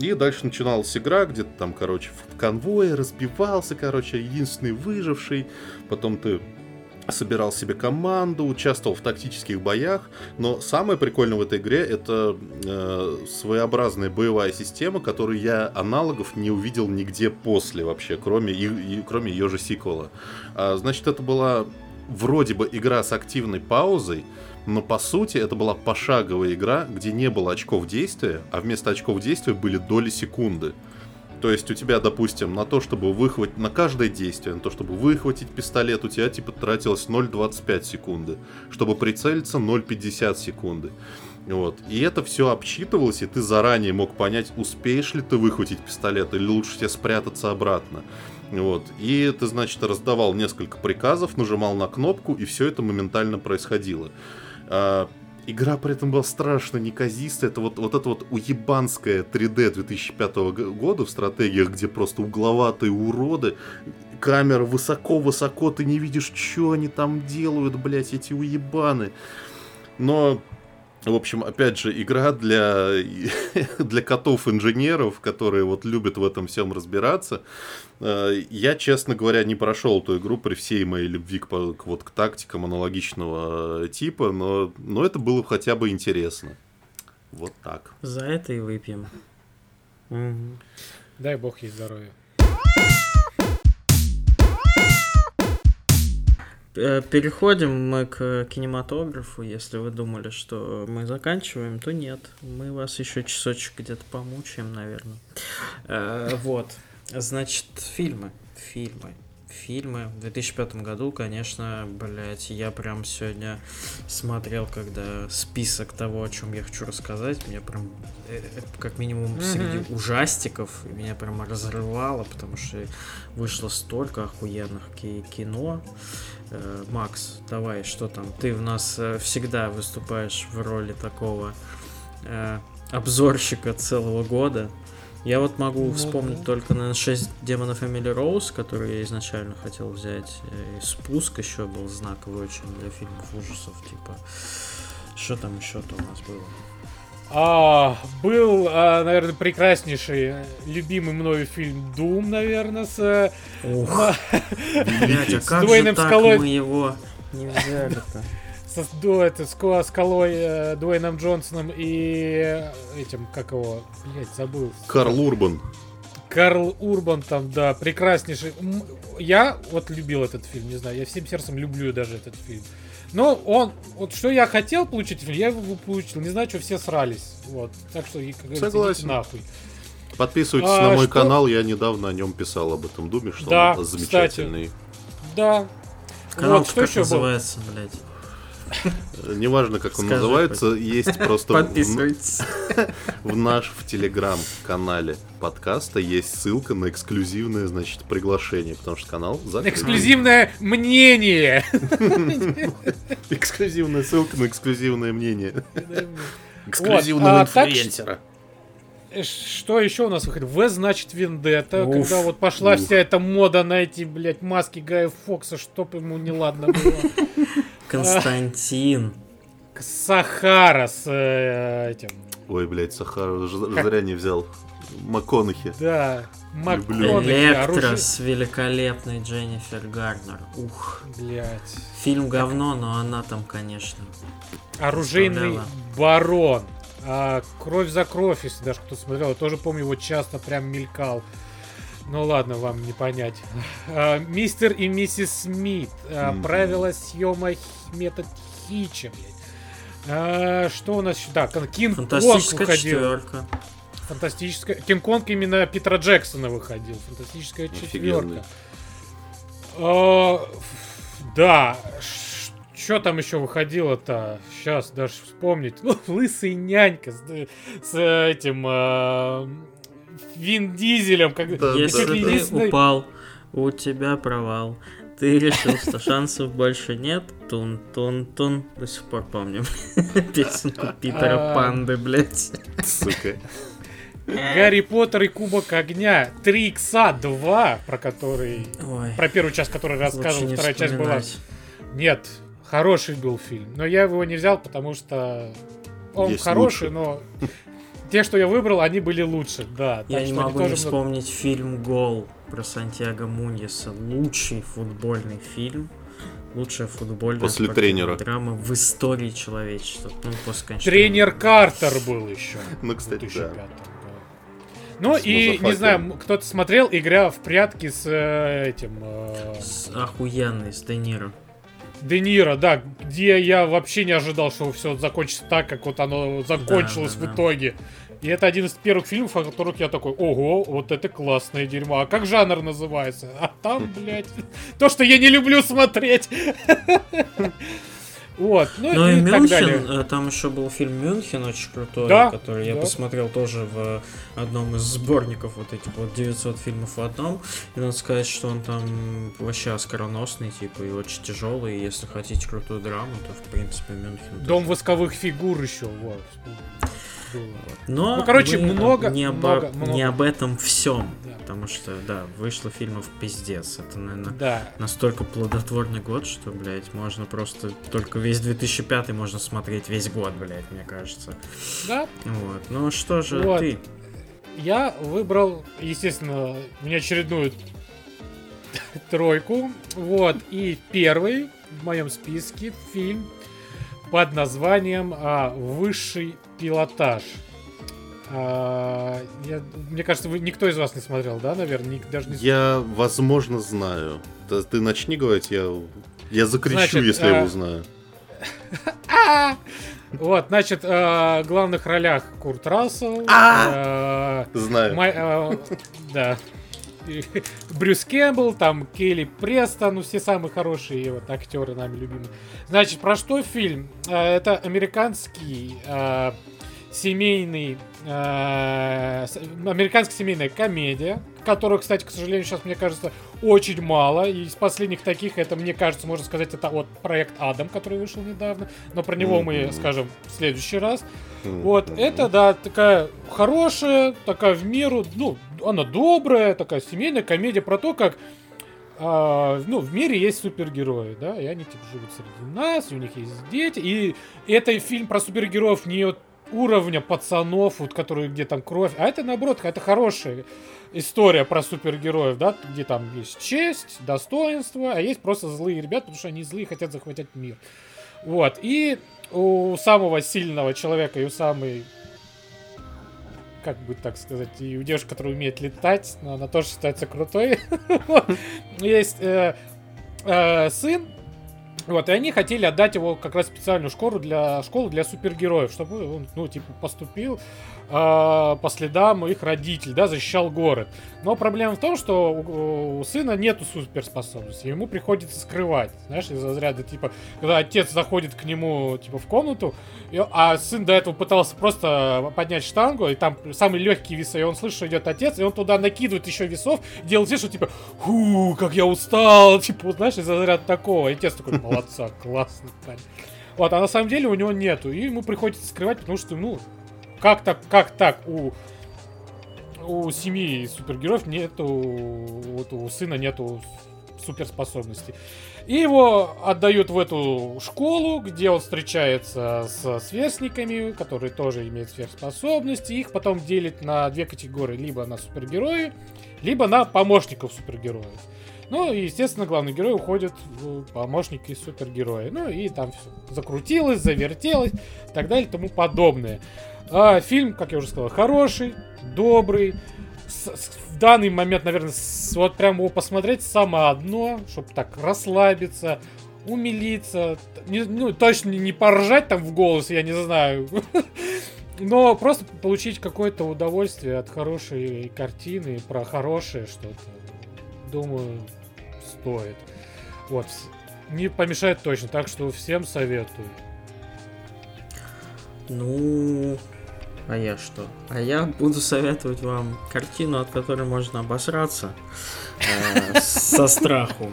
И дальше начиналась игра, где ты там, короче, в конвое разбивался, короче, единственный выживший. Потом ты собирал себе команду, участвовал в тактических боях, но самое прикольное в этой игре это э, своеобразная боевая система, которую я аналогов не увидел нигде после вообще, кроме, и, и, кроме ее же сиквела. А, значит, это была вроде бы игра с активной паузой, но по сути это была пошаговая игра, где не было очков действия, а вместо очков действия были доли секунды. То есть у тебя, допустим, на то, чтобы выхватить, на каждое действие, на то, чтобы выхватить пистолет, у тебя типа тратилось 0,25 секунды. Чтобы прицелиться 0,50 секунды. Вот. И это все обсчитывалось, и ты заранее мог понять, успеешь ли ты выхватить пистолет, или лучше тебе спрятаться обратно. Вот. И ты, значит, раздавал несколько приказов, нажимал на кнопку, и все это моментально происходило. А, игра при этом была страшно неказистая. Это вот, вот это вот уебанская 3D 2005 года в стратегиях, где просто угловатые уроды, камера высоко-высоко, ты не видишь, что они там делают, блять, эти уебаны. Но в общем, опять же, игра для, для котов-инженеров, которые вот любят в этом всем разбираться. Э, я, честно говоря, не прошел эту игру при всей моей любви к, к, вот, к тактикам аналогичного типа, но, но это было хотя бы интересно. Вот так. За это и выпьем. Угу. Дай бог ей здоровья. Переходим мы к кинематографу. Если вы думали, что мы заканчиваем, то нет. Мы вас еще часочек где-то помучаем, наверное. Э, вот. Значит, фильмы. Фильмы фильмы. В 2005 году, конечно, блять, я прям сегодня смотрел, когда список того, о чем я хочу рассказать, меня прям, э, э, как минимум, mm-hmm. среди ужастиков, меня прям разрывало, потому что вышло столько охуенных кино. Э, Макс, давай, что там? Ты в нас всегда выступаешь в роли такого обзорщика целого года. Я вот могу ну, вспомнить да. только, наверное, 6 демонов Эмили Роуз, которые я изначально хотел взять. Э, и спуск еще был знаковый очень для фильмов ужасов. Типа, что там еще-то у нас было? А, был, а, наверное, прекраснейший, любимый мною фильм Doom, наверное, с... Ух, блядь, а как же так мы его не взяли-то? со, до, это, с скалой э, Дуэйном Джонсоном и этим, как его, блять, забыл. Карл Урбан. Карл Урбан там, да, прекраснейший. Я вот любил этот фильм, не знаю, я всем сердцем люблю даже этот фильм. Но он, вот что я хотел получить я его получил. Не знаю, что все срались. Вот. Так что, как Согласен. нахуй. Подписывайтесь а, на мой что... канал, я недавно о нем писал об этом Думе, что да, он замечательный. Кстати, да. Канал вот, что как еще называется, был? блядь? Неважно, как он Скажи называется, хоть. есть просто Подписывайтесь. В, в наш в телеграм-канале подкаста есть ссылка на эксклюзивное, значит, приглашение, потому что канал закрыт. Эксклюзивное мнение! Эксклюзивная ссылка на эксклюзивное мнение. Эксклюзивного а инфлюенсера. Что еще у нас выходит? В, значит, Вендетта. Когда вот пошла вся эта мода на эти, блядь, маски Гая Фокса, чтоб ему неладно было. Константин. Сахара с э, этим. Ой, блядь, Сахара зря не взял. МакКонахи. Да, МакКонахи. Электро с великолепной Дженнифер Гарнер. Ух. Блядь. Фильм говно, но она там, конечно. Оружейный барон. А, кровь за кровь, если даже кто смотрел. Я тоже помню, его часто прям мелькал. Ну ладно, вам не понять. А, мистер и миссис Смит. А, правила съема метод Хича, блядь. А, что у нас еще? Да, Кинг выходил. Четверка. Фантастическая. Кинг-Конг именно Питера Джексона выходил. Фантастическая четверка. А, да. Что там еще выходило-то? Сейчас даже вспомнить. Ну, лысый нянька с, с этим а, Вин Дизелем. Как... Да, Если да, ты единственный... упал, у тебя провал. Ты решил, что шансов больше нет. Тун-тун-тун. До сих пор помню песенку Питера а. Панды, блядь. Сука. Гарри Поттер и Кубок Огня 3 икса 2, про который... Ой, про первую часть, который рассказывал, вторая часть была... Нет, хороший был фильм. Но я его не взял, потому что он Есть хороший, лучше. но те, что я выбрал, они были лучше, да. Я не могу не вспомнить фильм «Гол» про Сантьяго Муньеса. Лучший футбольный фильм лучшая футбольная После тренера. драма в истории человечества. Ну, после кончины Тренер Картер был еще. Ну, кстати, 2005 да. Ну С и, не знаю, кто-то смотрел игра в прятки с э, этим... э, С охуенный, с Де Ниро. Де Ниро, да, где я вообще не ожидал, что все закончится так, как вот оно закончилось Да, да, в да. итоге. И это один из первых фильмов, о которых я такой, ого, вот это классное дерьмо. А как жанр называется? А там, блядь, то, что я не люблю смотреть. Вот, ну, Ну и и. Мюнхен, э, там еще был фильм Мюнхен очень крутой, Да, который я да. посмотрел тоже в одном из сборников вот этих вот 900 фильмов в одном. И надо сказать, что он там вообще оскароносный, типа, и очень тяжелый. И если хотите крутую драму, то в принципе Мюнхен. Дом тоже. восковых фигур еще, вот. Но Ну, короче, мы много- не, обо- много- много. не об этом всем. Да. Потому что, да, вышло фильмов пиздец. Это, наверное, Да. настолько плодотворный год, что, блядь, можно просто только весь 2005 можно смотреть весь год, блядь, мне кажется. Да, Вот. Ну что же Вот. ты? я выбрал, естественно, внеочередную тройку. Вот. И первый в моем списке фильм под названием а, «Высший пилотаж». А, я- мне кажется, вы, никто из вас не смотрел, да, наверное? Ник- даже не... Я, возможно, знаю. Ты, ты начни говорить, я, я закричу, Значит, если я а, его узнаю. А! Вот, значит, а, в главных ролях Курт Рассел. Знаю. Да. Брюс Кэмпбелл, там Келли Престон, ну все самые хорошие вот актеры нами любимые. Значит, про что фильм? Это американский семейный, э, американская семейная комедия, которую, кстати, к сожалению, сейчас мне кажется очень мало. И из последних таких, это мне кажется, можно сказать, это вот проект Адам, который вышел недавно. Но про него мы скажем в следующий раз. Вот, это, да, такая хорошая, такая в меру, ну, она добрая, такая семейная комедия про то, как, а, ну, в мире есть супергерои, да, и они, типа, живут среди нас, и у них есть дети, и это фильм про супергероев не от уровня пацанов, вот, которые, где там кровь, а это, наоборот, это хорошая история про супергероев, да, где там есть честь, достоинство, а есть просто злые ребята, потому что они злые, хотят захватить мир. Вот, и у самого сильного человека и у самой как бы так сказать, и у девушки, которая умеет летать, но она тоже считается крутой. Есть э, э, сын, вот, и они хотели отдать его как раз специальную школу для школу для супергероев, чтобы он, ну, типа, поступил э, по следам их родителей, да, защищал город. Но проблема в том, что у, у сына нету суперспособностей, ему приходится скрывать, знаешь, из разряда, типа, когда отец заходит к нему, типа, в комнату, и- а сын до этого пытался просто поднять штангу, и там самые легкие весы, и он слышит, что идет отец, и он туда накидывает еще весов, делает вид, что типа, ху, как я устал, типа, знаешь, из-за заряда такого. И отец такой, молодца, классный парень. Вот, а на самом деле у него нету, и ему приходится скрывать, потому что, ну, как так, как так, у у семьи супергероев нету, вот у сына нету суперспособностей. И его отдают в эту школу, где он встречается с сверстниками, которые тоже имеют сверхспособности. Их потом делят на две категории. Либо на супергерои, либо на помощников супергероев. Ну, и, естественно, главный герой уходит в помощники супергероя. Ну, и там все закрутилось, завертелось, и так далее, и тому подобное. А, фильм, как я уже сказал, хороший, добрый. С- с- в данный момент, наверное, с- вот прям его посмотреть самое одно, чтобы так расслабиться, умилиться. не- ну, точно не поржать там в голос, я не знаю. Но просто получить какое-то удовольствие от хорошей картины, про хорошее что-то. Думаю, стоит. Вот. Не помешает точно, так что всем советую. Ну, а я что? А я буду советовать вам картину, от которой можно обосраться э, со страху.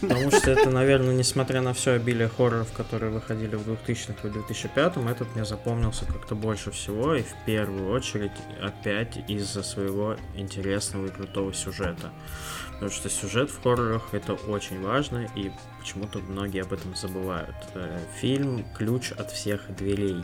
Потому что это, наверное, несмотря на все обилие хорроров, которые выходили в 2000-х и 2005 этот мне запомнился как-то больше всего. И в первую очередь опять из-за своего интересного и крутого сюжета. Потому что сюжет в хоррорах это очень важно, и почему-то многие об этом забывают. Э, Фильм «Ключ от всех дверей».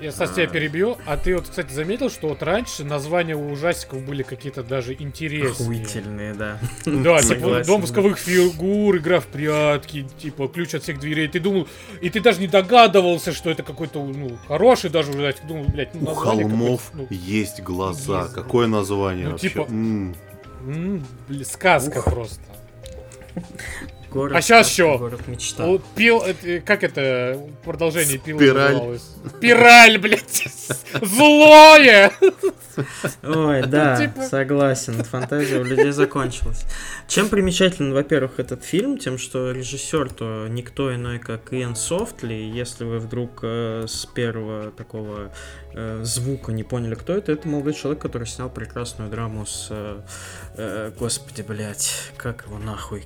Я, кстати, тебя перебью. А ты вот, кстати, заметил, что вот раньше названия у ужастиков были какие-то даже интереснее. Охуительные, да. Да, типа дом восковых фигур, игра в прятки, типа ключ от всех дверей. Ты думал, и ты даже не догадывался, что это какой-то, ну, хороший даже ужастик. Думал, блядь, ну, У холмов ну, есть глаза. Какое название Ну, вообще? типа- сказка просто. Город, А сказка, чё? Город мечта. Вот пил, это, как это продолжение пила Спираль. называлось? Спираль, блядь. Злое. Ой, да, типа- согласен, фантазия у людей закончилась. Чем примечателен, во-первых, этот фильм, тем, что режиссер-то никто иной, как Иэн Софтли. Если вы вдруг э, с первого такого э, звука не поняли, кто это, это молодой человек, который снял прекрасную драму с... э, э, господи, блядь, как его нахуй?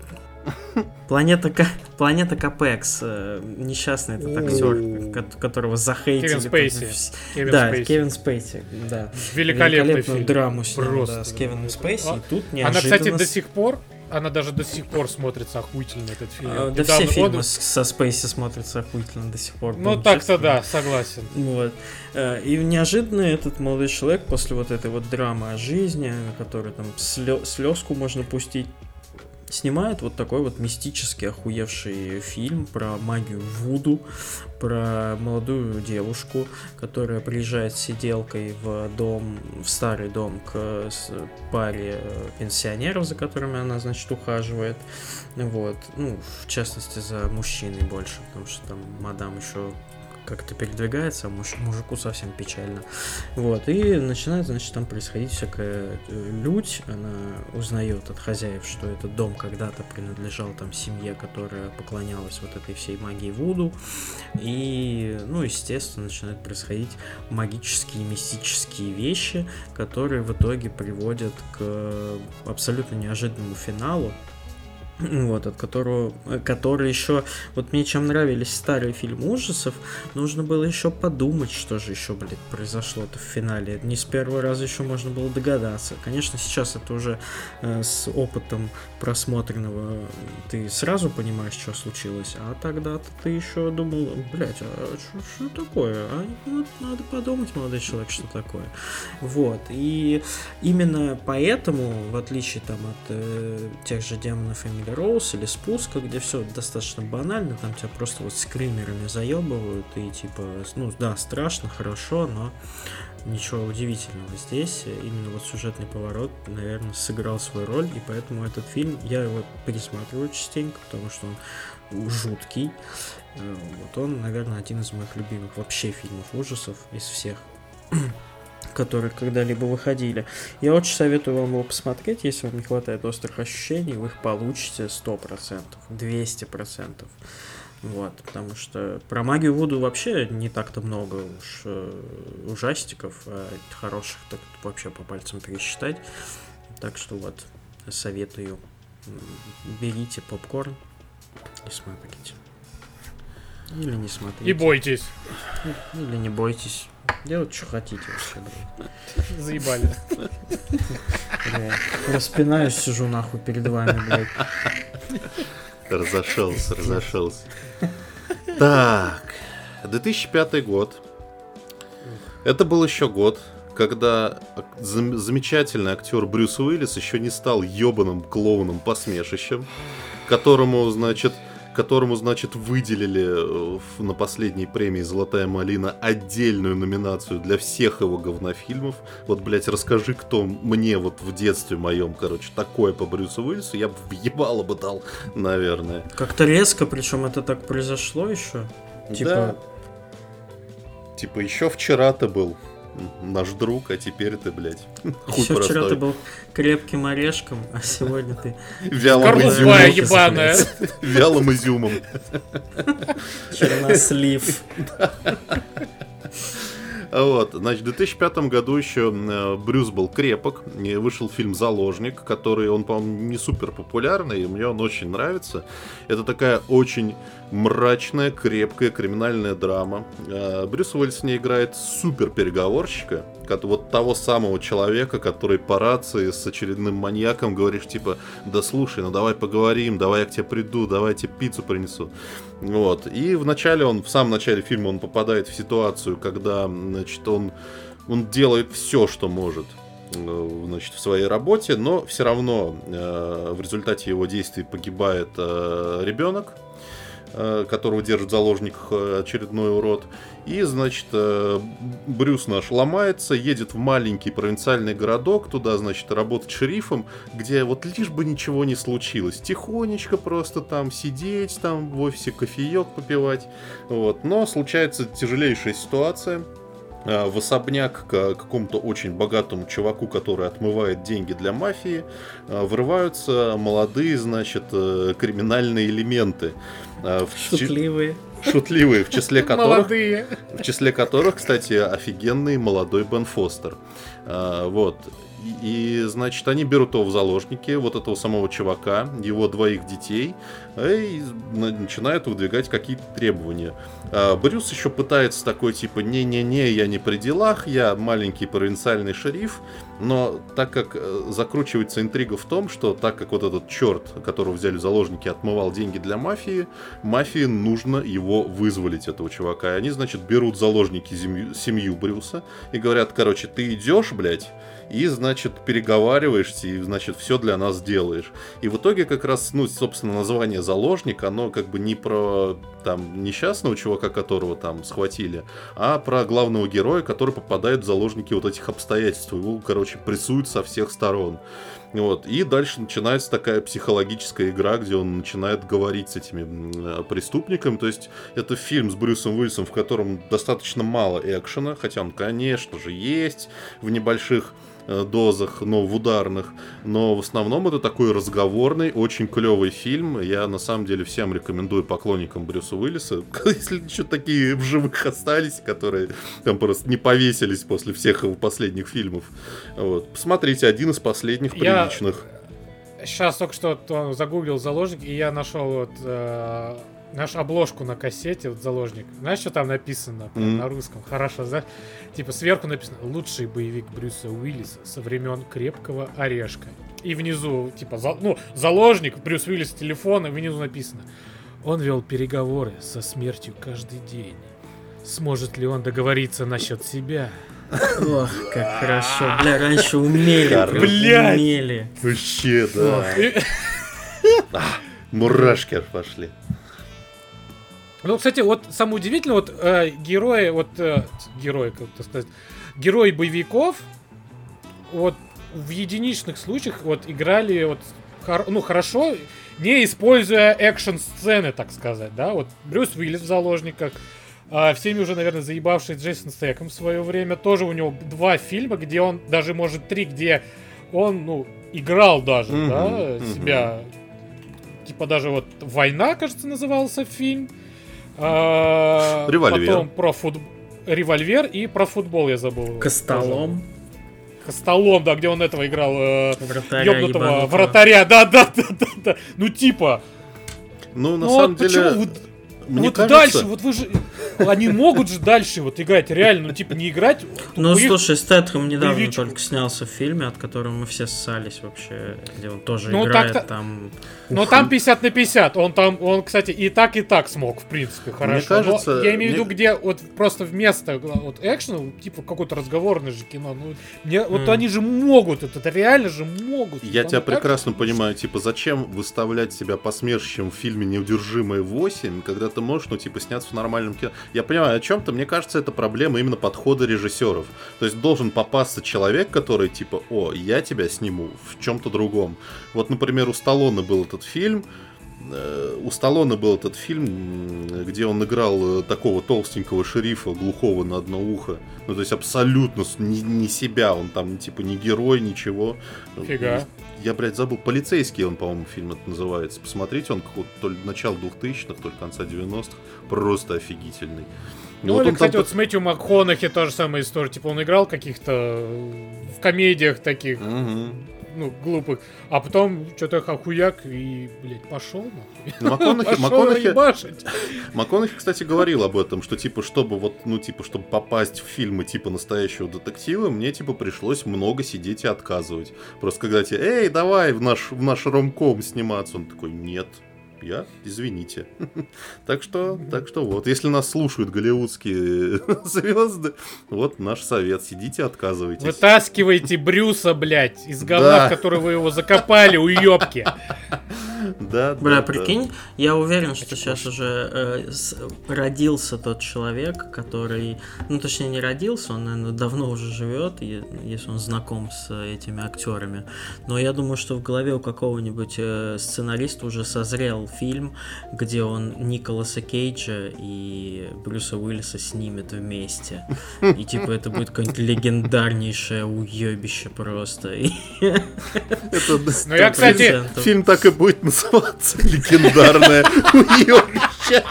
Планета, К... Планета Капекс, э, несчастный этот актер, ко- которого захейтили. Кевин Спейси. Кевин да, Спейси. Кевин Спейси, да. Великолепный Великолепную фильм. драму снял, Просто. да, с Кевином Спейси. А- и тут Она, неожиданно... кстати, до сих пор, она даже до сих пор смотрится охуительно, этот фильм. а, Да все фильмы он- с- со Спейси смотрятся охуительно до сих пор. Ну, так-то да, согласен. Вот. Э, И неожиданно этот молодой человек после вот этой вот драмы о жизни, которой там слезку можно пустить, снимает вот такой вот мистический охуевший фильм про магию Вуду, про молодую девушку, которая приезжает с сиделкой в дом, в старый дом к паре э, пенсионеров, за которыми она, значит, ухаживает. Вот. Ну, в частности, за мужчиной больше, потому что там мадам еще как-то передвигается, а муж- мужику совсем печально. Вот, и начинает, значит, там происходить всякая э, лють. Она узнает от хозяев, что этот дом когда-то принадлежал там семье, которая поклонялась вот этой всей магии Вуду. И, ну, естественно, начинают происходить магические, мистические вещи, которые в итоге приводят к абсолютно неожиданному финалу. Вот, от которого, э, который еще, вот мне чем нравились старые фильмы ужасов, нужно было еще подумать, что же еще, блядь, произошло-то в финале. Не с первого раза еще можно было догадаться. Конечно, сейчас это уже э, с опытом просмотренного ты сразу понимаешь, что случилось, а тогда-то ты еще думал, блядь, а что такое? А вот надо подумать, молодой человек, что такое. Вот, и именно поэтому, в отличие там от э, тех же демонов Эмили Роуз или Спуска, где все достаточно банально, там тебя просто вот скримерами заебывают и типа, ну да, страшно, хорошо, но ничего удивительного здесь. Именно вот сюжетный поворот, наверное, сыграл свою роль, и поэтому этот фильм, я его пересматриваю частенько, потому что он жуткий. Э, Вот он, наверное, один из моих любимых вообще фильмов ужасов из всех которые когда-либо выходили. Я очень советую вам его посмотреть, если вам не хватает острых ощущений, вы их получите 100%, 200%. Вот, потому что про магию Вуду вообще не так-то много уж э, ужастиков, а хороших так вообще по пальцам пересчитать. Так что вот, советую. Берите попкорн и смотрите. Или не смотрите. И бойтесь. Или не бойтесь. Делать, что хотите вообще, блядь. Заебали. Бля, Распинаюсь, сижу нахуй перед вами, блядь. Разошелся, разошелся. Так, 2005 год. Это был еще год, когда зам- замечательный актер Брюс Уиллис еще не стал ебаным клоуном посмешищем, которому, значит, которому, значит, выделили э, на последней премии «Золотая малина» отдельную номинацию для всех его говнофильмов. Вот, блядь, расскажи, кто мне вот в детстве моем, короче, такое по Брюсу Уиллису, я бы въебало бы дал, наверное. Как-то резко, причем это так произошло еще. Типа, Да. Типа, еще вчера ты был наш друг, а теперь ты, блядь, хуй еще вчера простой. ты был крепким орешком, а сегодня ты Вялым изюмом. ебаная. Вялым изюмом. чернослив. Вот, значит, в 2005 году еще э, Брюс был крепок, вышел фильм «Заложник», который, он, по-моему, не супер популярный, и мне он очень нравится. Это такая очень мрачная, крепкая криминальная драма. Э, Брюс Уиллис в ней играет супер переговорщика, вот того самого человека, который по рации с очередным маньяком говоришь, типа, да слушай, ну давай поговорим, давай я к тебе приду, давай я тебе пиццу принесу. Вот. И вначале он, в самом начале фильма он попадает в ситуацию, когда, значит, он, он делает все, что может э, значит, в своей работе, но все равно э, в результате его действий погибает э, ребенок, которого держит в заложниках э, очередной урод. И, значит, э, Брюс наш ломается, едет в маленький провинциальный городок, туда, значит, работать шерифом, где вот лишь бы ничего не случилось. Тихонечко просто там сидеть, там в офисе кофеек попивать. Вот. Но случается тяжелейшая ситуация э, в особняк к какому-то очень богатому чуваку, который отмывает деньги для мафии, э, врываются молодые, значит, криминальные элементы. Шутливые шутливые, в числе которых, Молодые. в числе которых, кстати, офигенный молодой Бен Фостер. А, вот. И, значит, они берут его в заложники, вот этого самого чувака, его двоих детей, и начинают выдвигать какие-то требования. А Брюс еще пытается такой, типа, не-не-не, я не при делах, я маленький провинциальный шериф, но так как э, закручивается интрига в том, что так как вот этот черт, которого взяли в заложники, отмывал деньги для мафии, мафии нужно его вызволить, этого чувака. И они, значит, берут заложники семью, семью Брюса и говорят, короче, ты идешь, блядь, и, значит, переговариваешься, и, значит, все для нас делаешь. И в итоге как раз, ну, собственно, название «Заложник», оно как бы не про там несчастного чувака, которого там схватили, а про главного героя, который попадает в заложники вот этих обстоятельств. Его, короче, прессуют со всех сторон. Вот. И дальше начинается такая психологическая игра, где он начинает говорить с этими преступниками. То есть это фильм с Брюсом Уиллисом, в котором достаточно мало экшена, хотя он, конечно же, есть в небольших Э, дозах, но в ударных. Но в основном это такой разговорный, очень клевый фильм. Я на самом деле всем рекомендую поклонникам Брюса Уиллиса, если еще такие в живых остались, которые там просто не повесились после всех его последних фильмов. Вот. Посмотрите, один из последних я... приличных. Сейчас только что загуглил заложник, и я нашел вот э, Наш обложку на кассете, вот заложник. Знаешь, что там написано mm-hmm. на русском? Хорошо, да? Типа сверху написано «Лучший боевик Брюса Уиллиса со времен крепкого орешка». И внизу, типа, за, ну, заложник, Брюс Уиллис телефон, и внизу написано «Он вел переговоры со смертью каждый день. Сможет ли он договориться насчет себя?» Ох, как хорошо. Бля, раньше умели. Блядь. Умели. Вообще, да. Мурашки пошли. Ну, кстати, вот самое удивительное, вот э, герои, вот э, герои, как то сказать, герои боевиков, вот в единичных случаях вот играли вот хор, ну хорошо, не используя экшн-сцены, так сказать, да, вот Брюс Уиллис в заложниках, э, всеми уже, наверное, заебавший Джейсон Стэком в свое время, тоже у него два фильма, где он, даже может три, где он, ну, играл даже, mm-hmm, да, mm-hmm. себя, типа даже вот «Война», кажется, назывался фильм, Револьвер. Потом про футбол. Револьвер и про футбол я забыл. Костолом. Костолом, да, где он этого играл. Э, Вратаря вратаря. Да, да, да, да, да. Ну типа. Ну, на ну, самом вот деле... Мне вот кажется... дальше, вот вы же... Они могут же дальше вот играть, реально, ну типа не играть. Ну слушай, Стэтхэм недавно боевичку. только снялся в фильме, от которого мы все ссались вообще, где он тоже ну, играет так там. Но там 50 на 50. Он там, он, кстати, и так, и так смог, в принципе, хорошо. Мне кажется, Но я имею в виду, где вот просто вместо вот экшена, типа какой-то разговорный же кино. Ну, мне, mm. вот они же могут, это, это реально же могут. Я тебя прекрасно понимаю, типа, зачем выставлять себя посмешищем в фильме «Неудержимые 8», когда ты можешь, ну, типа, сняться в нормальном кино. Я понимаю, о чем-то, мне кажется, это проблема именно подхода режиссеров. То есть должен попасться человек, который, типа, о, я тебя сниму в чем-то другом. Вот, например, у Сталлоне был этот фильм, э, у Сталлоне был этот фильм, где он играл э, такого толстенького шерифа, глухого на одно ухо. Ну, то есть абсолютно не, не себя, он там типа не герой, ничего. Фига. Я, блядь, забыл. Полицейский он, по-моему, фильм это называется. Посмотрите, он какого-то то ли начало 2000-х, то ли конца 90-х. Просто офигительный. Ну, вот или, кстати, там... вот с Мэтью МакХонахи та же самая история. Типа он играл каких-то в комедиях таких. Угу ну, глупых. А потом что-то охуяк и, блядь, пошел нахуй. МакКонахи, МакКонахи, МакКонахи, кстати, говорил об этом, что, типа, чтобы вот, ну, типа, чтобы попасть в фильмы, типа, настоящего детектива, мне, типа, пришлось много сидеть и отказывать. Просто когда тебе, эй, давай в наш, в наш ромком сниматься, он такой, нет, я, извините. Так что, так что вот, если нас слушают голливудские звезды, вот наш совет, сидите, отказывайтесь. Вытаскивайте Брюса, блядь, из говна, в который вы его закопали, уёбки. Да, Бля, да, прикинь, я уверен, что сейчас уже э, с- родился тот человек, который, ну точнее не родился, он, наверное, давно уже живет, если он знаком с э, этими актерами. Но я думаю, что в голове у какого-нибудь э, сценариста уже созрел фильм, где он Николаса Кейджа и Брюса Уиллиса снимет вместе. И типа это будет какое-нибудь легендарнейшее уебище просто. Да. Ну я, кстати, 100%. фильм так и будет называться «Легендарное уебище».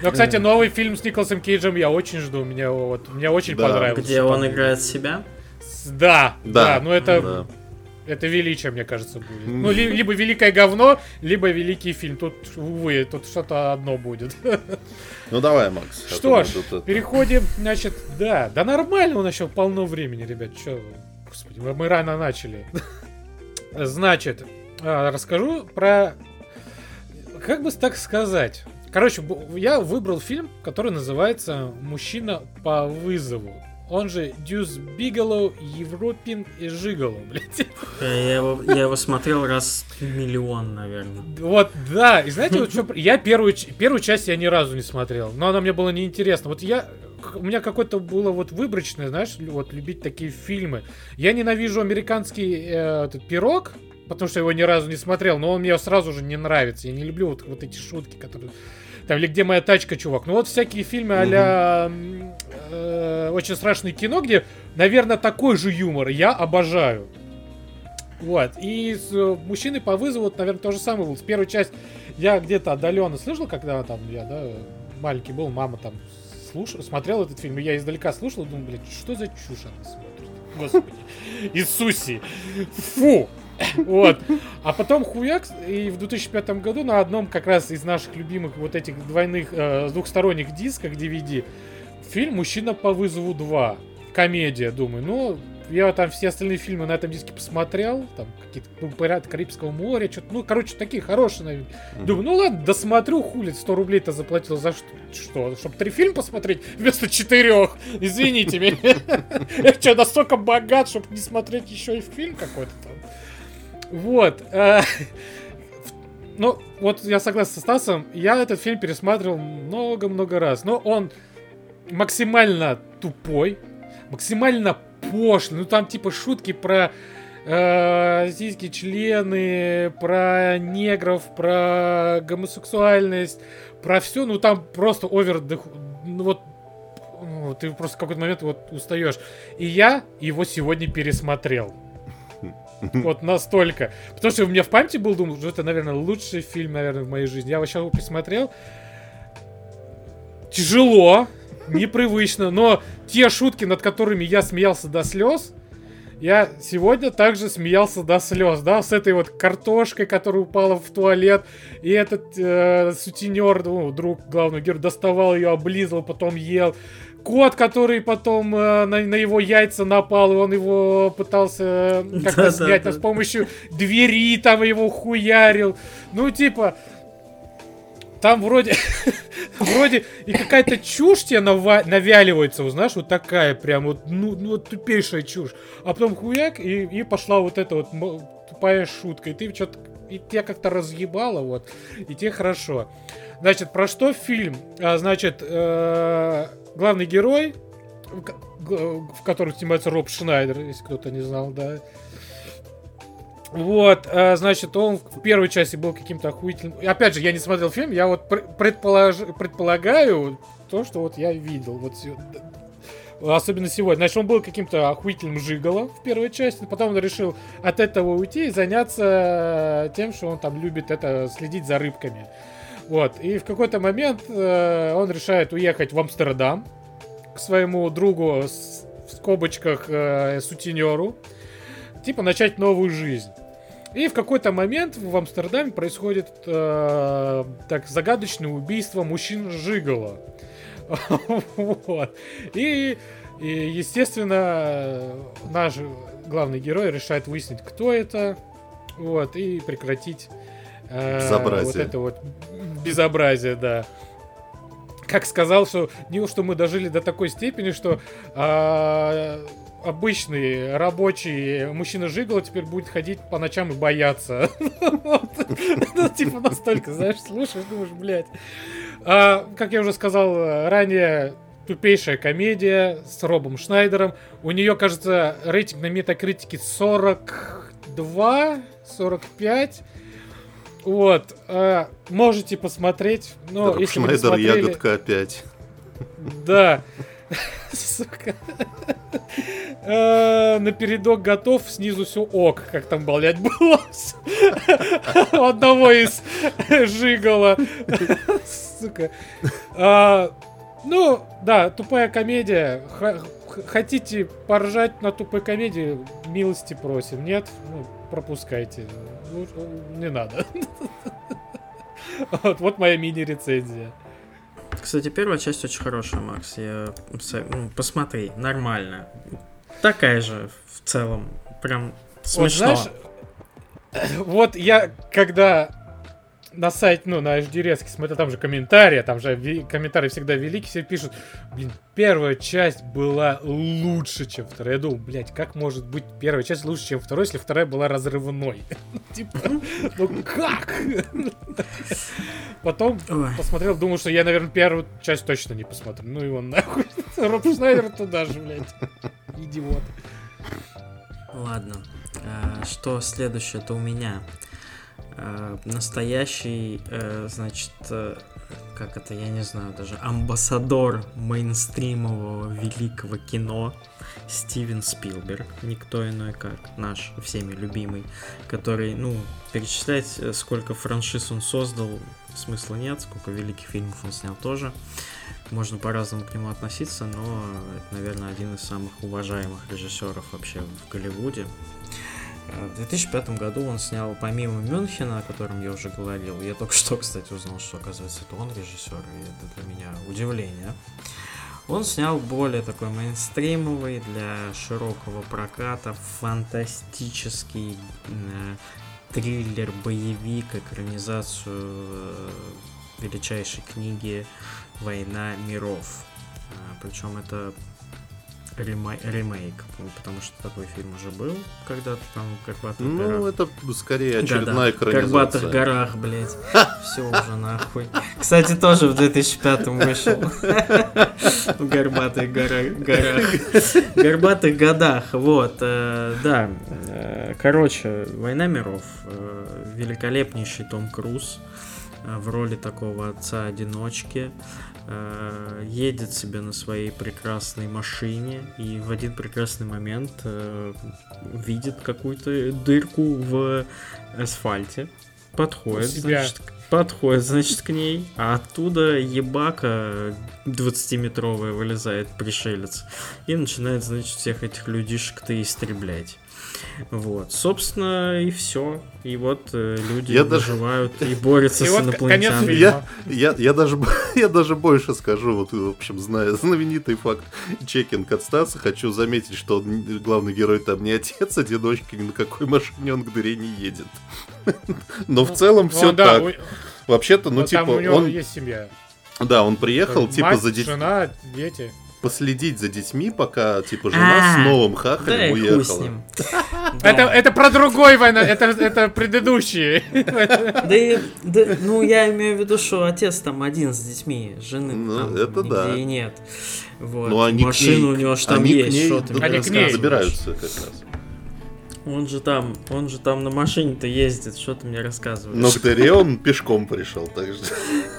Но, кстати, новый фильм с Николасом Кейджем я очень жду. Мне вот, мне очень Да. понравился. Где он играет себя? Да, да, Да, ну это, да. это величие, мне кажется, будет. Ну, ли- либо великое говно, либо великий фильм. Тут, увы, тут что-то одно будет. Ну давай, Макс. а то Что ж, переходим, значит, да, да нормально, у нас еще полно времени, ребят, вы? Господи, мы, рано начали. Значит, а, расскажу про, как бы так сказать, короче, я выбрал фильм, который называется «Мужчина по вызову». Он же Дюс Бигелоу, Европин и Жиголо, блядь. Я его, я его смотрел раз миллион, наверное. Вот, да, и знаете, вот что, я первую, первую часть я ни разу не смотрел, но она мне была неинтересна. Вот я, у меня какое-то было вот выборочное, знаешь, вот любить такие фильмы. Я ненавижу американский э, этот пирог, потому что я его ни разу не смотрел, но он мне сразу же не нравится. Я не люблю вот, вот эти шутки, которые... Там, или где моя тачка, чувак. Ну вот всякие фильмы а-ля м, э, очень страшное кино, где, наверное, такой же юмор я обожаю. Вот. И с э, мужчиной по вызову, вот, наверное, то же самое было. С первой часть я где-то отдаленно слышал, когда там я, да, маленький был, мама там слушал, смотрел этот фильм, и я издалека слушал, думал, блядь, что за чушь она смотрит? Господи. Иисусе. Фу. Вот. А потом хуяк, и в 2005 году на одном как раз из наших любимых вот этих двойных, э, двухсторонних дисках DVD фильм «Мужчина по вызову 2». Комедия, думаю. Ну, я там все остальные фильмы на этом диске посмотрел, там какие-то ну, «Пираты Карибского моря», что-то, ну, короче, такие хорошие, наверное. Мгм. Думаю, ну ладно, досмотрю, хули, 100 рублей-то заплатил за что? Что, чтобы три фильма посмотреть вместо четырех? Извините меня. Я что, настолько богат, чтобы не смотреть еще и фильм какой-то там? Вот. э, Ну, вот я согласен со Стасом, я этот фильм пересматривал много-много раз, но он максимально тупой, максимально пошлый, ну там типа шутки про э, сиськи, члены, про негров, про гомосексуальность, про все, ну там просто овер, ну вот ну, ты просто в какой-то момент вот устаешь. И я его сегодня пересмотрел. Вот настолько. Потому что у меня в памяти был, думал, что это, наверное, лучший фильм, наверное, в моей жизни. Я его сейчас пересмотрел. Тяжело, непривычно, но те шутки, над которыми я смеялся до слез, я сегодня также смеялся до слез, да, с этой вот картошкой, которая упала в туалет, и этот э, сутенер, ну, друг главного героя, доставал ее, облизывал, потом ел. Кот, который потом э, на, на его яйца напал, и он его пытался э, как-то Да-да-да. снять, но с помощью двери там его хуярил. Ну, типа, там вроде, вроде и какая-то чушь тебе нава- навяливается, вот знаешь, вот такая прям вот, ну, ну, вот тупейшая чушь. А потом хуяк, и, и пошла вот эта вот тупая шутка. И ты что-то, и тебя как-то разъебало, вот, и тебе хорошо. Значит, про что фильм? А, значит, э, главный герой, в в котором снимается Роб Шнайдер, если кто-то не знал, да. Вот, э, значит, он в первой части был каким-то охуительным. Опять же, я не смотрел фильм, я вот пр- предполож- предполагаю то, что вот я видел. Вот д- Особенно сегодня. Значит, он был каким-то охуительным жиголо в первой части. Потом он решил от этого уйти и заняться тем, что он там любит это следить за рыбками. Вот. И в какой-то момент э, он решает уехать в Амстердам к своему другу с- в скобочках э, сутенеру. Типа начать новую жизнь. И в какой-то момент в Амстердаме происходит э, так загадочное убийство мужчин Жигала. Вот. И И, естественно, наш главный герой решает выяснить, кто это, вот, и прекратить э, Безобразие. вот это вот безобразие, да. Как сказал, что не что мы дожили до такой степени, что а, обычный рабочий мужчина жигало теперь будет ходить по ночам и бояться. Ну, типа настолько, знаешь, слушаешь, думаешь, блядь. А, Как я уже сказал ранее, тупейшая комедия с Робом Шнайдером. У нее, кажется, рейтинг на метакритике 42, 45. Вот. э, Можете посмотреть. Но Роб если вы не Шнайдер, ягодка опять. да. Сука. Э, Напередок готов, снизу все ок, как там, блядь, было. Одного из жигала. Сука. А, Ну, да, тупая комедия. Хотите поржать на тупой комедии, милости просим. Нет, ну, пропускайте. Ну, Не надо. Вот, вот моя мини-рецензия. Кстати, первая часть очень хорошая, Макс. Я ну, посмотри, нормально. Такая же в целом. Прям смешно. Вот знаешь, вот я когда на сайте, ну, на HDRS смотрю, там же комментарии, там же комментарии всегда великие, все пишут, блин, первая часть была лучше, чем вторая. Я думал, блядь, как может быть первая часть лучше, чем вторая, если вторая была разрывной? Типа, ну как? Потом посмотрел, думал, что я, наверное, первую часть точно не посмотрю. Ну его нахуй. Роб Шнайдер туда же, блядь. Идиот. Ладно. А, Что следующее-то у меня? А, Настоящий, э, значит, э, как это, я не знаю даже, амбассадор мейнстримового великого кино Стивен Спилберг, никто иной как наш всеми любимый, который, ну, перечислять, э, сколько франшиз он создал, смысла нет, сколько великих фильмов он снял тоже. Можно по-разному к нему относиться, но это, наверное, один из самых уважаемых режиссеров вообще в Голливуде. Э, В 2005 году он снял помимо Мюнхена, о котором я уже говорил, я только что, кстати, узнал, что, оказывается, это он режиссер, и это для меня удивление. Он снял более такой мейнстримовый для широкого проката фантастический э, триллер, боевик, экранизацию э, величайшей книги «Война миров». Причем это ремей- ремейк, потому что такой фильм уже был когда-то там в Карпатах Ну, горах. это скорее очередная В Карпатах экранизация. горах, блядь. Все уже нахуй. Кстати, тоже в 2005 вышел. В Горбатых гора- горах. В Горбатых годах, вот, э, да. Э, Короче, «Война миров». э, Великолепнейший Том Круз в роли такого отца-одиночки э, едет себе на своей прекрасной машине и в один прекрасный момент э, видит какую-то дырку в асфальте, подходит, значит, подходит, значит, к ней, а оттуда ебака 20-метровая вылезает пришелец и начинает, значит, всех этих людишек-то истреблять. Вот, собственно, и все. И вот э, люди Я даже- выживают и борются И с вот инопланетянами. Я, я, я, даже, я даже больше скажу, вот, в общем, зная знаменитый факт чекинг от Стаса, хочу заметить, что он- главный герой там не отец одиночки, ни на какой машине он к дыре не едет. Но в целом Ну, все так. у- Вообще-то, ну, но типа, там у него он, есть семья. да, он приехал, типа, мать, за детьми, жена, дети. Последить за детьми, пока, типа, жена А, с новым Да хахалем уехала. ним. Это, это про другой война, это, это предыдущие. Да и, да, ну, я имею в виду, что отец там один с детьми, жены Ну, там это нигде да. и нет. Вот. Ну, они к Машина ней- у него ж там они к есть, ней что ты Они к ней. забираются как раз. Он же там, он же там на машине-то ездит, что ты мне рассказываешь? Но к дыре он пешком пришел, так что...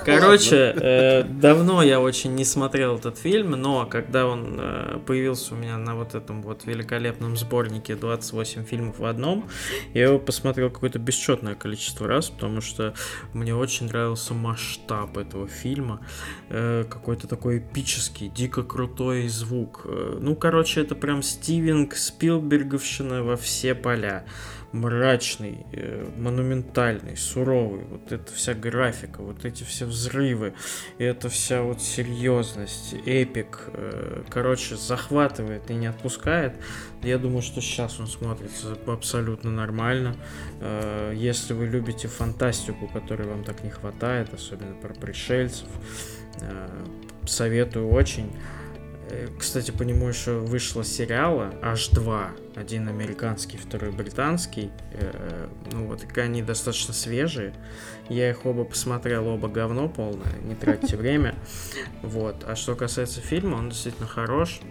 Короче, э, давно я очень не смотрел этот фильм, но когда он э, появился у меня на вот этом вот великолепном сборнике 28 фильмов в одном, я его посмотрел какое-то бесчетное количество раз, потому что мне очень нравился масштаб этого фильма, э, какой-то такой эпический, дико крутой звук. Э, ну, короче, это прям Стивенг Спилберговщина во все поля. мрачный, э, монументальный, суровый. Вот эта вся графика, вот эти все взрывы, и эта вся вот серьезность, эпик, э, короче, захватывает и не отпускает. Я думаю, что сейчас он смотрится абсолютно нормально. Э, если вы любите фантастику, которой вам так не хватает, особенно про пришельцев, советую очень. Э, кстати, по нему еще вышло сериала аж два. Один американский, второй британский. Э, ну вот, они достаточно свежие. Я их оба посмотрел, оба говно полное, не тратьте время. Вот. А что касается фильма, он действительно хорош.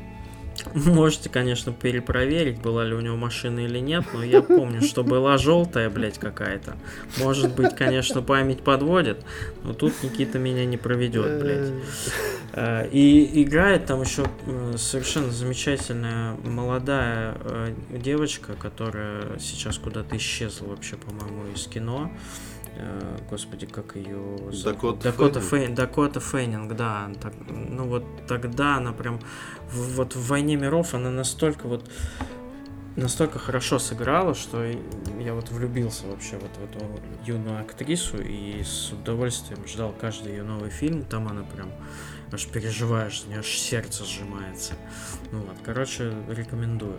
Можете, конечно, перепроверить, была ли у него машина или нет, но я помню, что была желтая, блядь, какая-то. Может быть, конечно, память подводит, но тут Никита меня не проведет, блядь. Э, и играет там еще э, совершенно замечательная молодая э, девочка, которая сейчас куда-то исчезла вообще, по-моему, из кино. Господи, как ее Дакота, Дакота, Фаннинг. Дакота Фаннинг, да. Так, ну вот тогда она прям вот в Войне миров она настолько вот настолько хорошо сыграла, что я вот влюбился вообще вот в эту юную актрису и с удовольствием ждал каждый ее новый фильм. Там она прям аж переживаешь, аж сердце сжимается. Ну вот, короче, рекомендую.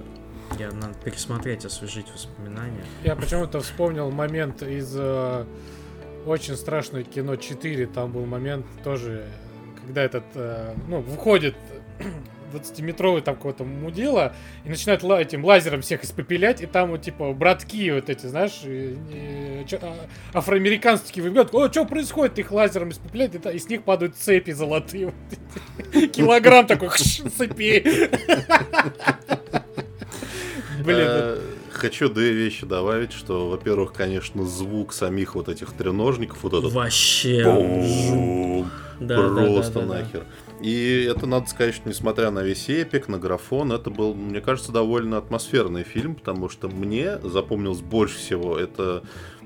Я надо пересмотреть, освежить воспоминания. Я почему-то вспомнил момент из э, очень страшное кино 4. Там был момент тоже, когда этот, э, ну, выходит 20-метровый там какого-то мудила и начинает ла- этим лазером всех испепелять, и там вот типа братки вот эти, знаешь, и, и, чё, а, афроамериканские выбегают, о, что происходит, их лазером испепеляют, и, и с них падают цепи золотые. Килограмм такой цепей. Блин. Э, хочу две вещи добавить, что, во-первых, конечно, звук самих вот этих треножников, вот этот... Вообще. Просто нахер. И это надо сказать, что несмотря на весь эпик, на графон, это был, мне кажется, довольно атмосферный фильм, потому что мне запомнилось больше всего это,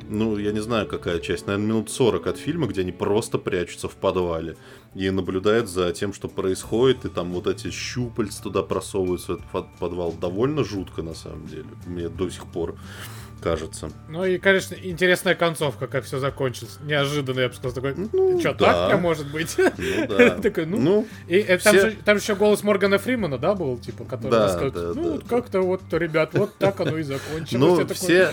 ну, я не знаю, какая часть, наверное, минут 40 от фильма, где они просто прячутся в подвале и наблюдают за тем, что происходит, и там вот эти щупальца туда просовываются в этот подвал. Довольно жутко, на самом деле, мне до сих пор кажется. Ну и, конечно, интересная концовка, как все закончилось. Неожиданно, я бы сказал, такой, ну, что, да. так может быть? Ну, да. такой, ну, ну и э, все... там, же, там еще голос Моргана Фримана, да, был, типа, который да, рассказывает, да, ну, да, вот да. как-то вот, ребят, вот так оно и закончилось. Ну, все,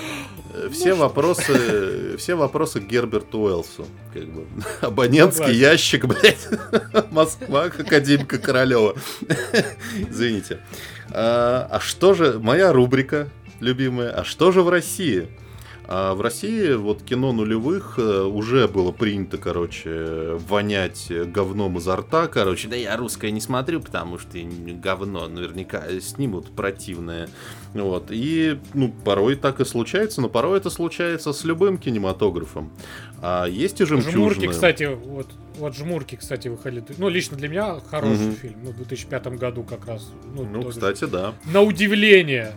ну, все вопросы, все вопросы к Герберту Уэлсу, как бы, абонентский ящик, блядь, Москва, Академика Королева. Извините. А, а что же, моя рубрика любимая. А что же в России? А в России вот кино нулевых э, уже было принято, короче, вонять говном изо рта, короче. Да я русское не смотрю, потому что говно наверняка снимут противное. Вот. И, ну, порой так и случается, но порой это случается с любым кинематографом. А есть и жемчужины. Жмурки, кстати, вот вот «Жмурки», кстати, выходили. Ну, лично для меня хороший угу. фильм. Ну, в 2005 году как раз. Ну, ну кстати, да. На удивление.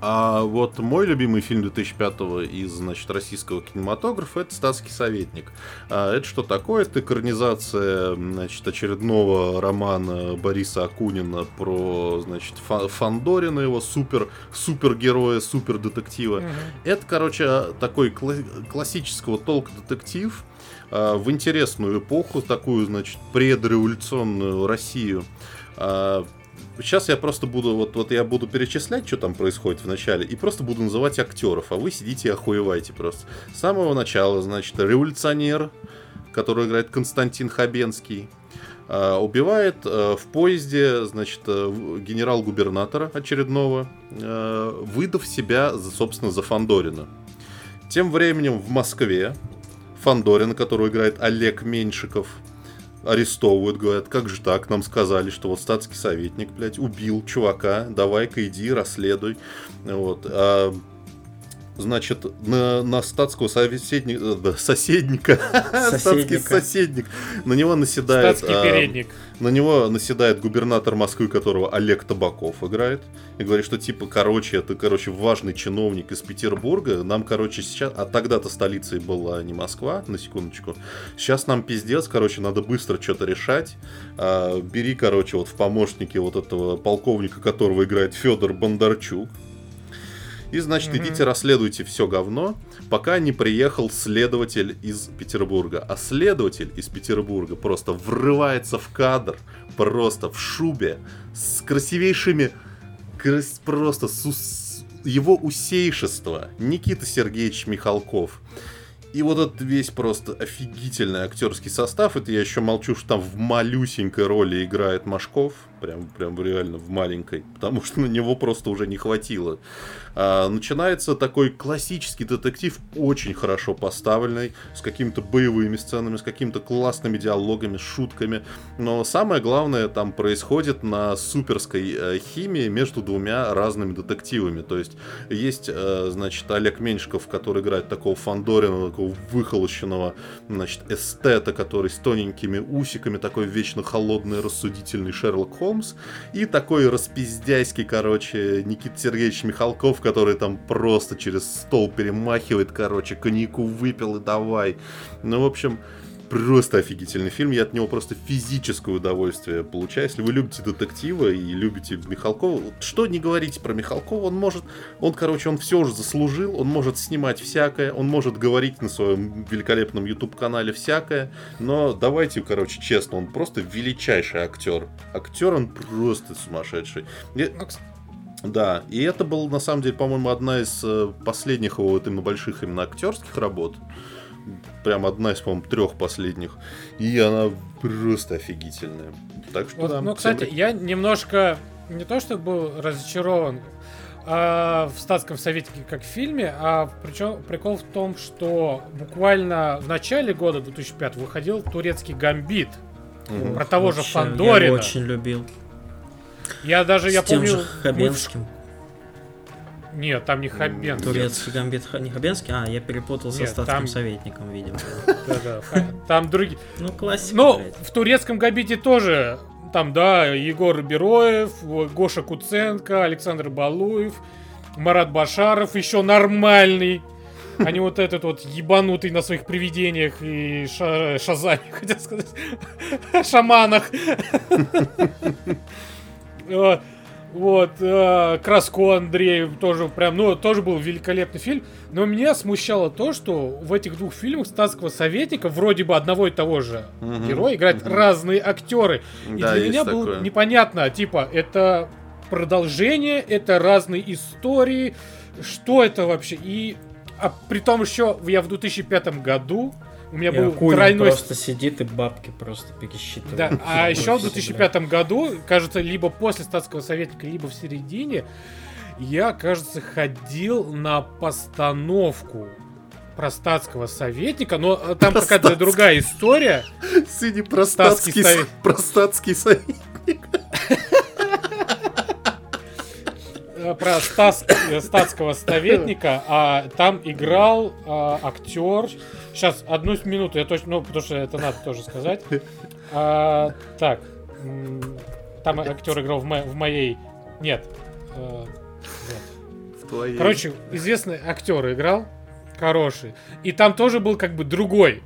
А вот мой любимый фильм 2005 из, значит, российского кинематографа это «Статский советник». А это что такое? Это экранизация, значит, очередного романа Бориса Акунина про, значит, Фандорина, его супер, супергероя, супер детектива. Угу. Это, короче, такой классического толка детектив а, в интересную эпоху, такую, значит, предреволюционную Россию. А, Сейчас я просто буду, вот, вот я буду перечислять, что там происходит в начале, и просто буду называть актеров, а вы сидите и охуеваете просто. С самого начала, значит, революционер, который играет Константин Хабенский, Uh, убивает uh, в поезде, значит, uh, генерал-губернатора очередного, выдав себя, собственно, за Фандорина. Тем временем в Москве Фандорин, которого играет Олег Меньшиков, арестовывают, говорят, как же так, нам сказали, что вот статский советник, блядь, убил чувака, давай-ка иди, расследуй. Вот. А, значит, на, на статского соседника, э, соседника, статский соседник, на него наседает... Статский а, передник. На него наседает губернатор Москвы, которого Олег Табаков играет. И говорит, что типа, короче, это, короче, важный чиновник из Петербурга. Нам, короче, сейчас... А тогда-то столицей была не Москва, на секундочку. Сейчас нам пиздец, короче, надо быстро что-то решать. А, бери, короче, вот в помощники вот этого полковника, которого играет Федор Бондарчук. И, значит, Мгм. идите расследуйте все говно, пока не приехал следователь из Петербурга. А следователь из Петербурга просто врывается в кадр, просто в шубе, с красивейшими, крас- просто с его усейшество Никита Сергеевич Михалков. И вот этот весь просто офигительный актерский состав. Это я еще молчу, что там в малюсенькой роли играет Машков. Прям, прям реально в маленькой. Потому что на него просто уже не хватило. А, начинается такой классический детектив, очень хорошо поставленный, с какими-то боевыми сценами, с какими-то классными диалогами, шутками. Но самое главное там происходит на суперской э, химии между двумя разными детективами. То есть есть, э, значит, Олег Меньшиков, который играет такого Фандорина, такого выхолощенного, значит, эстета, который с тоненькими усиками, такой вечно холодный, рассудительный Шерлок Холмс. И такой распиздяйский, короче, Никита Сергеевич Михалков, который там просто через стол перемахивает, короче, коньяку выпил и давай. Ну, в общем, просто офигительный фильм. Я от него просто физическое удовольствие получаю. Если вы любите детективы и любите Михалкова, что не говорите про Михалкова, он может, он, короче, он все уже заслужил, он может снимать всякое, он может говорить на своем великолепном YouTube-канале всякое, но давайте, короче, честно, он просто величайший актер. Актер он просто сумасшедший. Я- Ну, да, и это был, на самом деле, по-моему, одна из э, последних его вот именно больших именно актерских работ. Прям одна из, по-моему, трех последних. И она просто офигительная. Так что, Вот, да, ну, всем кстати, я немножко не то что был разочарован а, в статском советнике как в фильме, а причем прикол в том, что буквально в начале года 2005 выходил турецкий гамбит Мгм. про того же Вообще, Я Фандорина. его очень любил. Я даже, я С тем помню... же мы. Нет, там не Хабен. Турецкий гамбит не Хабенский? А, я перепутал со Нет, статским там- советником, видимо. Там другие... Ну, классика, Ну, в турецком гамбите тоже там, да, Егор Бероев, Гоша Куценко, Александр Балуев, Марат Башаров, еще нормальный. А не вот этот вот ебанутый на своих привидениях и ша- шазаме, хотел сказать, шаманах. Вот, э, Краско Андрей тоже прям, ну, тоже был великолепный фильм. Но меня смущало то, что в этих двух фильмах статского советника вроде бы одного и того же Мгм. героя играют Мгм. разные актеры. И Да, для меня такое. было непонятно, типа, это продолжение, это разные истории, что это вообще? И а при том еще я в 2005 году у меня И был Акунин тройной просто сидит и бабки просто пересчитывает. да, а еще в Всегда. 2005 году, кажется, либо после статского советника, либо в середине, я, кажется, ходил на постановку про статского советника, но э, там Про какая-то другая история. Сиди простатский, Статский совет. простатский совет. э, про э, статского советника, а там играл актер. Сейчас, одну минуту, я точно, ну, потому что это надо тоже сказать. А, так, там актер играл в, мо- в моей... Нет. э, нет. В твоей. Короче, известный актер играл, хороший. И там тоже был как бы другой.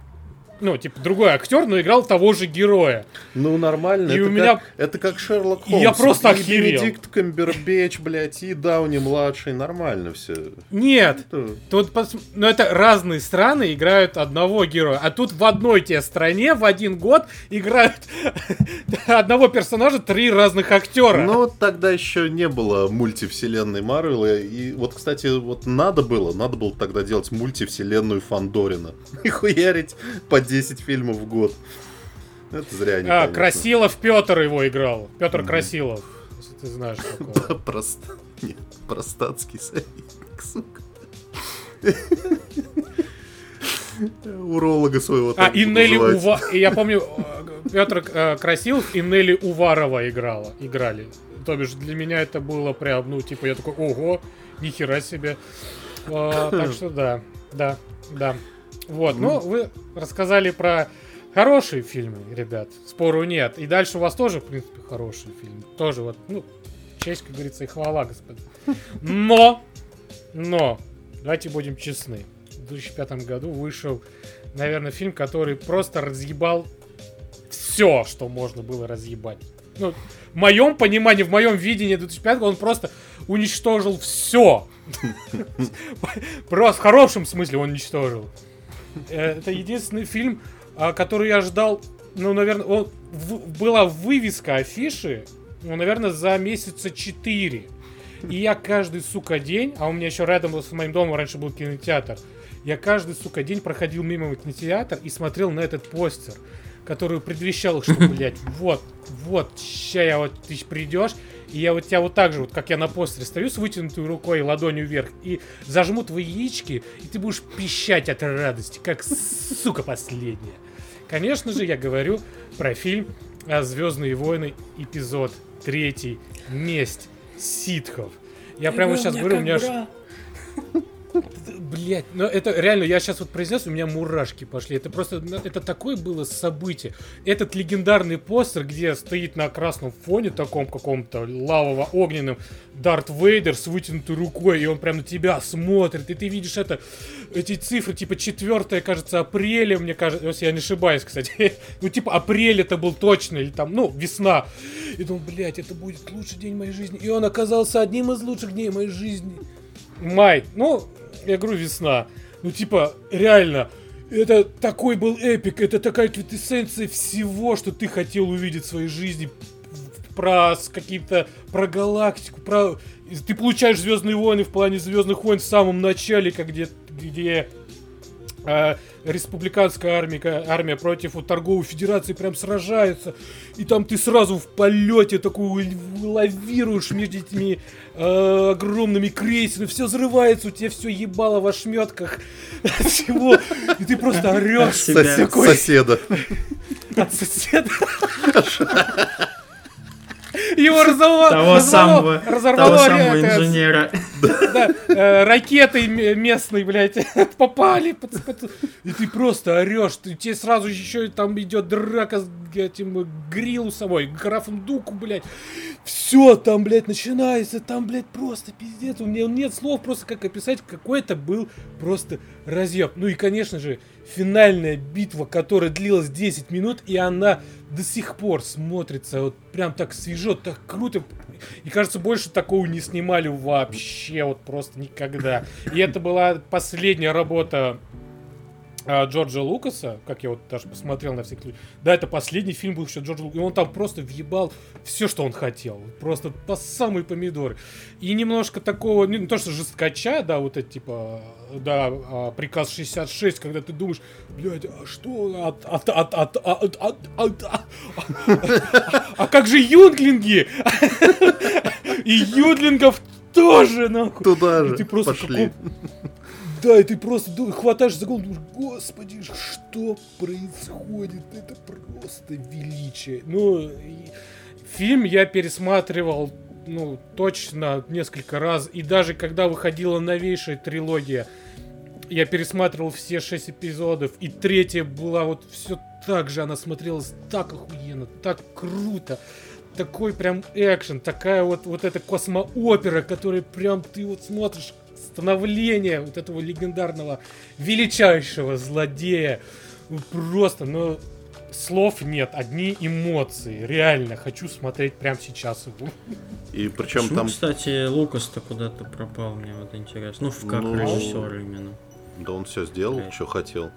Ну, типа, другой актер, но играл того же героя. Ну, нормально. И это, у как, меня- это как Шерлок И Холмс. я просто и охерел. Бенедикт Камбербэтч, блядь, и Дауни-младший. Нормально все. Нет, Тут, пос- ну это разные страны играют одного героя, а тут в одной те стране в один год играют одного персонажа три разных актера. Ну, вот тогда еще не было мультивселенной Марвела. И вот, кстати, вот надо было, надо было тогда делать мультивселенную Фандорина. И хуярить по 10 фильмов в год. Это зря они, а, конечно. Красилов Петр его играл. Петр Мгм. Красилов. Если ты знаешь Да, такого. прост... Нет, простатский советник, сука. Уролога своего А, и Нелли. Ува... Я помню, Петр Красилов и Нелли Уварова играла, играли. То бишь, для меня это было прям, ну, типа, я такой, ого, нихера себе. А, так что да, да, да. Вот, ну, вы рассказали про хорошие фильмы, ребят, спору нет. И дальше у вас тоже, в принципе, хороший фильм. Тоже вот, ну, честь, как говорится, и хвала, господин. Но, но, давайте будем честны. В 2005 году вышел, наверное, фильм, который просто разъебал все, что можно было разъебать. Ну, в моем понимании, в моем видении 2005 он просто уничтожил все. Просто в хорошем смысле он уничтожил. Э, это единственный фильм, а, который я ждал, ну, наверное, он, в, была вывеска афиши, ну, наверное, за месяца 4. И я каждый, сука, день, а у меня еще рядом с моим домом раньше был кинотеатр, я каждый, сука, день проходил мимо кинотеатр и смотрел на этот постер, который предвещал, что, блядь, вот, вот, ща я вот, ты придешь, и я вот тебя вот так же, вот как я на постере стою с вытянутой рукой ладонью вверх, и зажму твои яички, и ты будешь пищать от радости, как сука последняя. Конечно же, я говорю про фильм «Звездные войны», эпизод третий, «Месть ситхов». Я прямо сейчас говорю, у меня аж... Блять, но это реально, я сейчас вот произнес, у меня мурашки пошли. Это просто, ну, это такое было событие. Этот легендарный постер, где стоит на красном фоне таком каком-то лавово-огненном Дарт Вейдер с вытянутой рукой, и он прям на тебя смотрит, и ты видишь это, эти цифры, типа 4, кажется, апреля, мне кажется, если я не ошибаюсь, кстати. ну, типа, апрель это был точно, или там, ну, весна. И думал, блядь, это будет лучший день моей жизни. И он оказался одним из лучших дней моей жизни. Май. Ну, я говорю, весна. Ну, типа, реально, это такой был эпик, это такая квитэссенция всего, что ты хотел увидеть в своей жизни. Про какие-то, про галактику, про... Ты получаешь Звездные войны в плане Звездных войн в самом начале, как где, где э, республиканская армия, армия против вот, торговой федерации прям сражается, и там ты сразу в полете такой лавируешь между этими э, огромными крейсерами, все взрывается, у тебя все ебало в ошметках всего, и ты просто орешь. Соседа. От соседа. Его разорвало, того разорвало, самого, разорвало того самого инженера. Да, э, ракетой местной, блядь, попали. Под, под, и ты просто орешь. Ты, тебе сразу еще там идет драка с этим Грилусовой, графом Дуку, блядь. Все там, блядь, начинается. Там, блядь, просто пиздец. У меня нет слов просто как описать. Какой это был просто разъеб. Ну и, конечно же, финальная битва, которая длилась 10 минут, и она до сих пор смотрится вот прям так свежо, так круто. И кажется, больше такого не снимали вообще, вот просто никогда. И это была последняя работа а, Джорджа Лукаса, как я вот даже посмотрел на всех Да, это последний фильм был еще Джорджа Лукаса. И он там просто въебал все, что он хотел. Просто по самые помидоры. И немножко такого, не то что жесткача, да, вот это типа, да, а, приказ 66, когда ты думаешь, блядь, а что, от, от, от, от, от, от, от, а как же юнглинги? И юнглингов тоже, нахуй. Туда же, пошли. Да, и ты просто хватаешь за голову, думаешь, господи, что происходит? Это просто величие. Ну, фильм я пересматривал, ну, точно несколько раз. И даже когда выходила новейшая трилогия, я пересматривал все шесть эпизодов. И третья была вот все так же, она смотрелась так охуенно, так круто такой прям экшен, такая вот, вот эта космоопера, которая прям ты вот смотришь, становление вот этого легендарного величайшего злодея. Просто, ну, слов нет, одни эмоции. Реально, хочу смотреть прямо сейчас его. И причем Почему, там... кстати, Лукас-то куда-то пропал, мне вот интересно. Ну, в как ну... режиссер именно. Да он все сделал, Блядь. что хотел.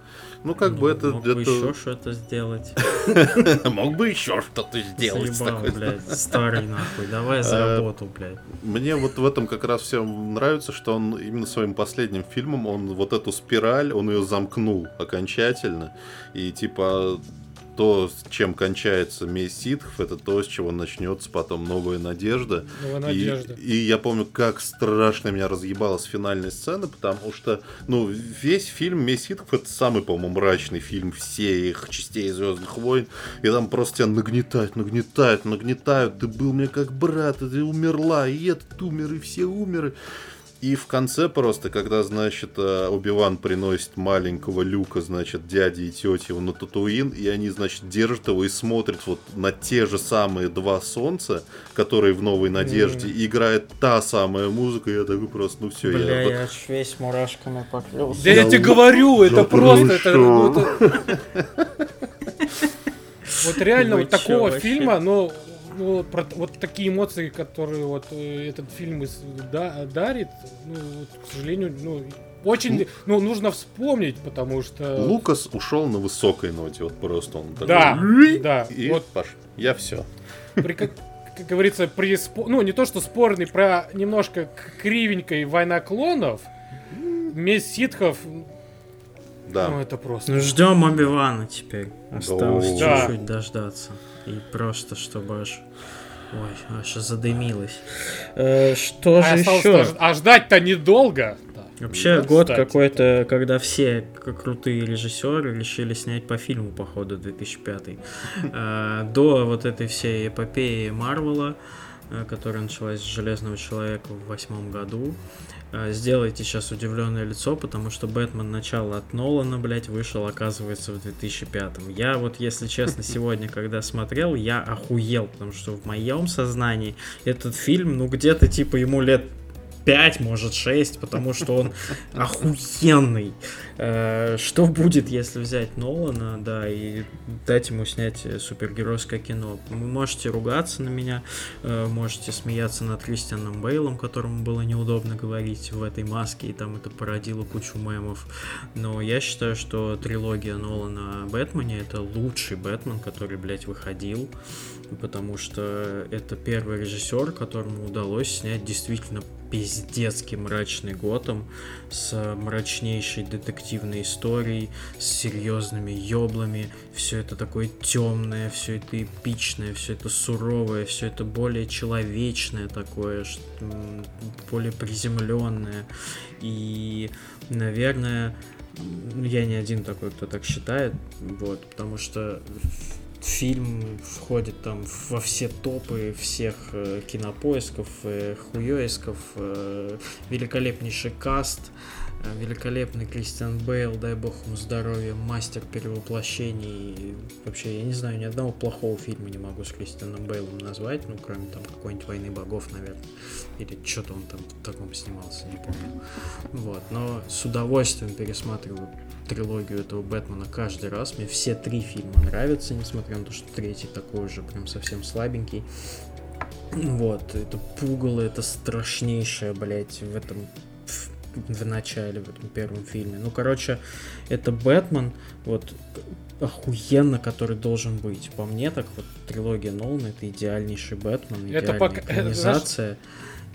Ну, как ну, бы это... Мог это... бы еще что-то сделать. Мог бы еще что-то сделать. Заебал, блядь, старый нахуй, давай за э, работу, блядь. Мне вот в этом как раз все нравится, что он именно своим последним фильмом, он вот эту спираль, он ее замкнул окончательно. И типа то, с чем кончается месть ситхов, это то, с чего начнется потом новая надежда. Новая надежда. И, и я помню, как страшно меня разъебалась финальная сцена, потому что, ну, весь фильм «Месть ситхов» это самый, по-моему, мрачный фильм всех частей «Звездных войн». И там просто тебя нагнетают, нагнетают, нагнетают. Ты был мне как брат, и ты умерла, и этот умер, и все умерли. И в конце просто, когда, значит, э, Убиван приносит маленького Люка, значит, дяди и тети его на Татуин, и они, значит, держат его и смотрят вот на те же самые два солнца, которые в Новой Надежде, mm. играет та самая музыка, и я такой просто, ну все, Бля, я... я весь мурашками покрылся. Да я, я тебе говорю, это просто... Это, ну, это... Вот реально вот такого фильма, ну, ну, вот, про, вот такие эмоции, которые вот э, этот фильм из, да, дарит, ну, вот, к сожалению, ну, очень, ну, нужно вспомнить, потому что... Лукас ушел на высокой ноте, вот просто он такой... Да, да. И вот Паш, я все. при, как, как говорится, при ну не то что спорный, про немножко кривенькой война клонов, месть ситхов, ну Да. это просто. Ну, ждем Оби-Вана теперь. Осталось Да. чуть-чуть дождаться. И просто, чтобы аж... Ой, аж задымилось. Э, что а, же еще? а ждать-то недолго. Да. Вообще Да, год кстати. какой-то, когда все крутые режиссеры решили снять по фильму, походу, 2005. Э, До вот этой всей эпопеи Марвела, э, которая началась с Железного Человека в восьмом году. Э, Сделайте сейчас удивленное лицо, потому что Бэтмен начало от Нолана, блять, вышел, оказывается, в 2005. Я вот, если честно, сегодня, когда смотрел, я охуел, потому что в моем сознании этот фильм, ну, где-то типа ему лет 5, может 6, потому что он охуенный. Э, Что будет, если взять Нолана, да, и дать ему снять э, супергеройское кино? Вы можете ругаться на меня, э, можете смеяться над Кристианом Бейлом, которому было неудобно говорить в этой маске, и там это породило кучу мемов. Но я считаю, что трилогия Нолана о Бэтмене это лучший Бэтмен, который, блядь, выходил потому что это первый режиссер, которому удалось снять действительно пиздецкий мрачный Готэм с мрачнейшей детективной историей, с серьезными ёблами. Все это такое темное, все это эпичное, все это суровое, все это более человечное такое, более приземленное. И, наверное, я не один такой, кто так считает, вот, потому что фильм входит там во все топы всех э, кинопоисков, э, хуёисков, э, великолепнейший каст, великолепный Кристиан Бейл, дай бог ему здоровья, мастер перевоплощений. Вообще, я не знаю, ни одного плохого фильма не могу с Кристианом Бейлом назвать, ну, кроме там какой-нибудь «Войны богов», наверное. Или что-то он там в таком снимался, не помню. Вот, но с удовольствием пересматриваю трилогию этого Бэтмена каждый раз. Мне все три фильма нравятся, несмотря на то, что третий такой уже прям совсем слабенький. Вот, это пугало, это страшнейшее, блядь, в этом в, начале, в этом первом фильме. Ну, короче, это Бэтмен, вот, охуенно, который должен быть. По мне, так вот, трилогия Нолана это идеальнейший Бэтмен, идеальная пока- это, знаешь- экранизация.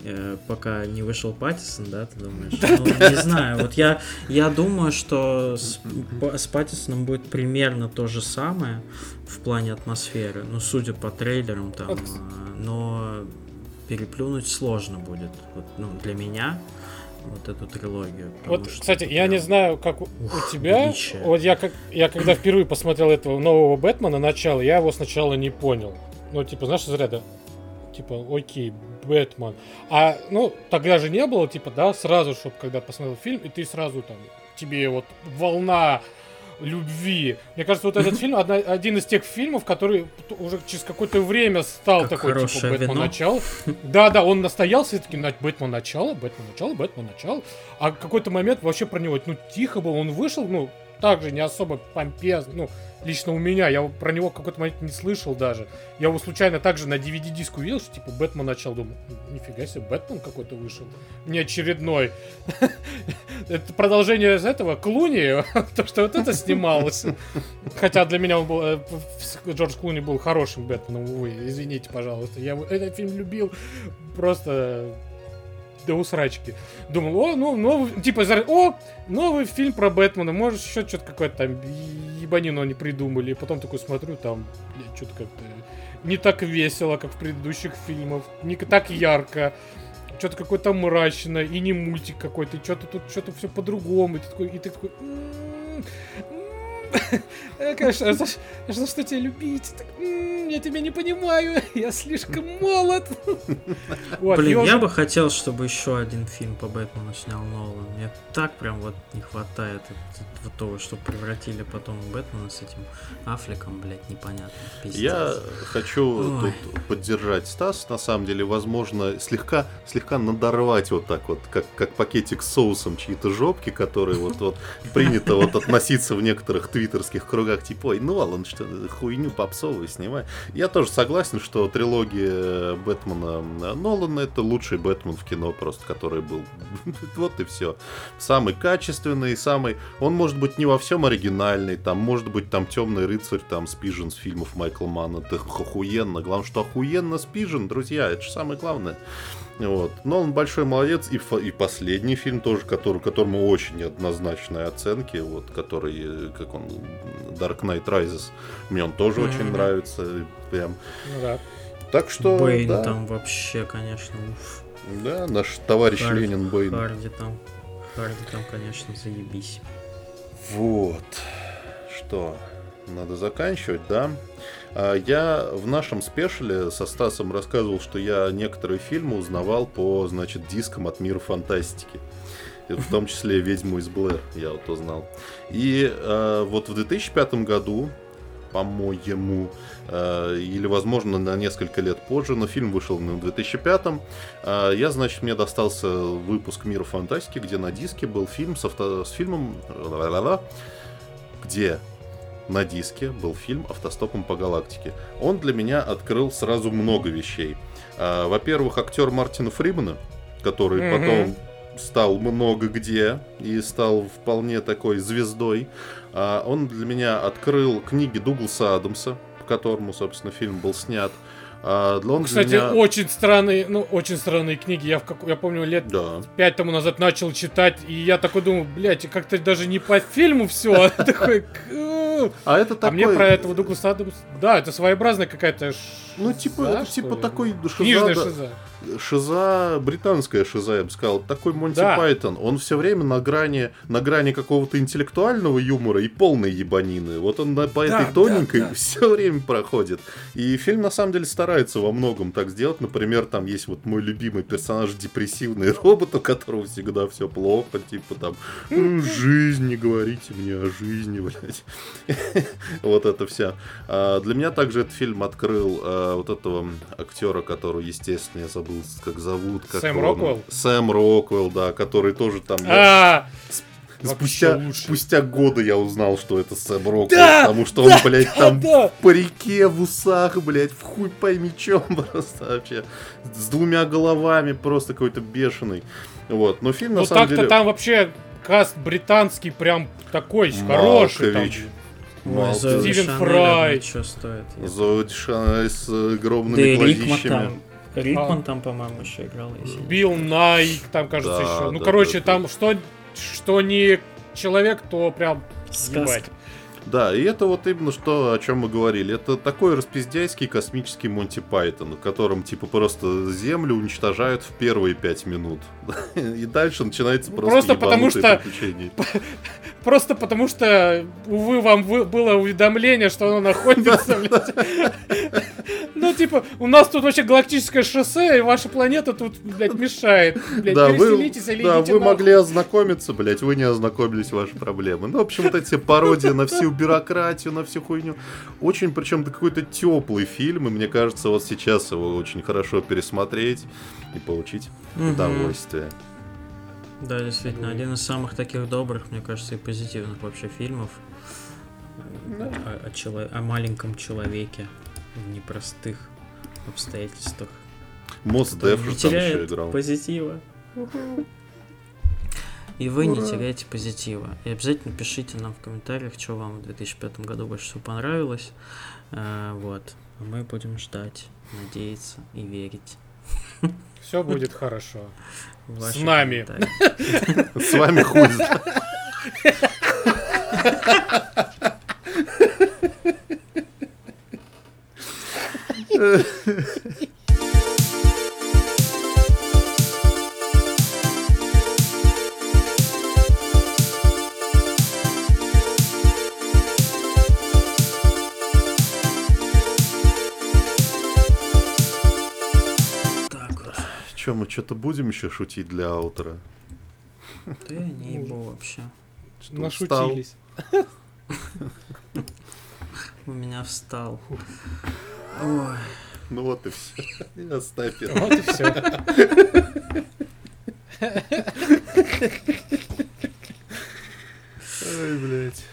Э, пока не вышел Паттисон, да, ты думаешь? Ну, не знаю, вот я, я думаю, что с, с Паттисоном будет примерно то же самое в плане атмосферы, ну, судя по трейлерам там, э, но переплюнуть сложно будет, вот, ну, для меня, вот эту трилогию. Вот, что кстати, я не знаю, как у, у Ух, тебя. величие. Вот я как я когда впервые посмотрел этого нового Бэтмена начало, я его сначала не понял. Ну, типа, знаешь, из ряда. Типа, окей, Бэтмен. А, ну, тогда же не было, типа, да, сразу, чтобы когда посмотрел фильм, и ты сразу там, тебе вот волна любви. Мне кажется, вот этот фильм одна- один из тех фильмов, который уже через какое-то время стал Как такой, типа, Бэтмен вино. начало. Да, да, он настоялся и таки, «На- Бэтмен начало, Бэтмен начало, Бэтмен начало. А какой-то момент вообще про него, ну, тихо был, он вышел, ну, также не особо помпезно, ну, лично у меня, я про него какой-то момент не слышал даже. Я его случайно также на DVD-диск увидел, что типа Бэтмен начал, думаю, нифига себе, Бэтмен какой-то вышел. Не очередной. Это продолжение из этого, Клуни, то, что вот это снималось. Хотя для меня он был, э, Джордж Клуни был хорошим Бэтменом, увы, извините, пожалуйста. Я этот фильм любил просто до усрачки. Думал, о, ну, новый, типа, о, новый фильм про Бэтмена, может, еще что-то какое-то там ебанину они придумали. И потом такой смотрю, там, что-то как-то не так весело, как в предыдущих фильмах, не так ярко. Что-то какое-то мрачное, и не мультик какой-то, что-то тут что-то все по-другому. И ты такой, и ты такой «М, м, э, Конечно, за, за что тебя любить? Так, «М, я тебя не понимаю, я слишком молод. Вот, Блин, я бы хотел, чтобы еще один фильм по Бэтмену снял Нолан. Мне так прям вот не хватает от- от вот того, что превратили потом Бэтмена с этим Аффлеком, блядь, непонятно. Пиздец. Я хочу Ой. тут поддержать Стас. На самом деле, возможно, слегка, слегка надорвать вот так вот, как, как пакетик с соусом чьи-то жопки, которые вот, вот принято вот относиться в некоторых твиттерских кругах, типа, ой, Нолан, что хуйню попсовую снимай. Я тоже согласен, что трилогия Бэтмена Нолана это лучший Бэтмен в кино просто, который был. вот и все. Самый качественный, самый... Он может быть не во всем оригинальный, там может быть там Темный рыцарь, там Спижен с фильмов Майкла Мана. Это охуенно. Главное, что охуенно Спижен, друзья, это же самое главное. Вот. Но он большой молодец. И, и последний фильм тоже, который, которому очень неоднозначные оценки. Вот, который, как он, Dark Knight Rises. Мне он тоже mm-hmm. очень нравится. Прям. Ну, да. Так что. Бэйн да. там вообще, конечно, уф. Да, наш товарищ Харди, Ленин Бэйн. Харди там. Харди там, конечно, заебись. Вот. Что? Надо заканчивать, да? А, я в нашем спешле со Стасом рассказывал, что я некоторые фильмы узнавал по, значит, дискам от мира фантастики. В том числе «Ведьму из Блэр» я вот узнал. И э, вот в 2005 году, по-моему, э, или, возможно, на несколько лет позже, но фильм вышел в 2005 э, я, значит, мне достался выпуск «Мира фантастики», где на диске был фильм с, авто... с фильмом... Где на диске был фильм «Автостопом по галактике». Он для меня открыл сразу много вещей. А, во-первых, актер Мартина Фримана, который mm-hmm. потом стал много где и стал вполне такой звездой. А, он для меня открыл книги Дугласа Адамса, по которому, собственно, фильм был снят. А, он Кстати, меня... очень странные, ну, очень странные книги. Я, в как... я помню, лет да. пять тому назад начал читать, и я такой думаю, блядь, как-то даже не по фильму все, а такой... А это такой... А мне про этого Дугласа Адамс... Да, это своеобразная какая-то Ну, типа, типа такой Книжная шиза шиза, британская шиза, я бы сказал, такой Монти да. Пайтон, он все время на грани, на грани какого-то интеллектуального юмора и полной ебанины. Вот он по да, этой тоненькой да, да. все время проходит. И фильм на самом деле старается во многом так сделать. Например, там есть вот мой любимый персонаж депрессивный робот, у которого всегда все плохо, типа там жизнь, не говорите мне о жизни, блядь. вот это все. А, для меня также этот фильм открыл а, вот этого актера, которого, естественно, я забыл забыл, как зовут. Как Сэм он... Роквелл? Сэм Роквелл, да, который тоже там... А Спустя, спустя годы я узнал, что это Сэм Роквелл, да, потому что он, да, блядь, там да. в парике, в усах, блядь, в хуй пойми чем просто вообще. С двумя головами, просто какой-то бешеный. Вот, но фильм ну, на самом деле... так-то там вообще каст британский прям такой хороший. Там. Ой, Стивен Фрай. Что стоит? Зои с огромными да глазищами. Рикман а, там, по-моему, еще играл. Если Билл Найк там, кажется, да, еще. Ну, да, короче, да, там да. что, что не человек, то прям ебать. Да, и это вот именно что, о чем мы говорили. Это такой распиздяйский космический Монти Пайтон, в котором типа просто Землю уничтожают в первые пять минут. И дальше начинается просто Просто потому что... Просто потому что, увы, вам было уведомление, что оно находится, Ну, типа, у нас тут вообще галактическое шоссе, и ваша планета тут, блядь, мешает. Блядь, да, переселитесь вы, или Да, вы могли ознакомиться, блядь, вы не ознакомились, ваши проблемы. Ну, в общем, вот эти пародии на всю бюрократию, на всю хуйню. Очень, причем, какой-то теплый фильм, и мне кажется, вот сейчас его очень хорошо пересмотреть и получить удовольствие. Да, действительно, один из самых таких добрых, мне кажется, и позитивных вообще фильмов да. о, о, чело... о маленьком человеке в непростых обстоятельствах. Мосс Деф же там еще играл. позитива. И вы Ура. не теряете позитива. И обязательно пишите нам в комментариях, что вам в 2005 году больше всего понравилось. А, вот. Мы будем ждать, надеяться и верить. Все будет хорошо. С нами. С вами хуй. Че, мы что-то будем еще шутить для аутера? Да я не ебу вообще. Что, Нашутились. У меня встал. Ой. Ну вот и все. И оставь это. Вот и все. Ой, блядь.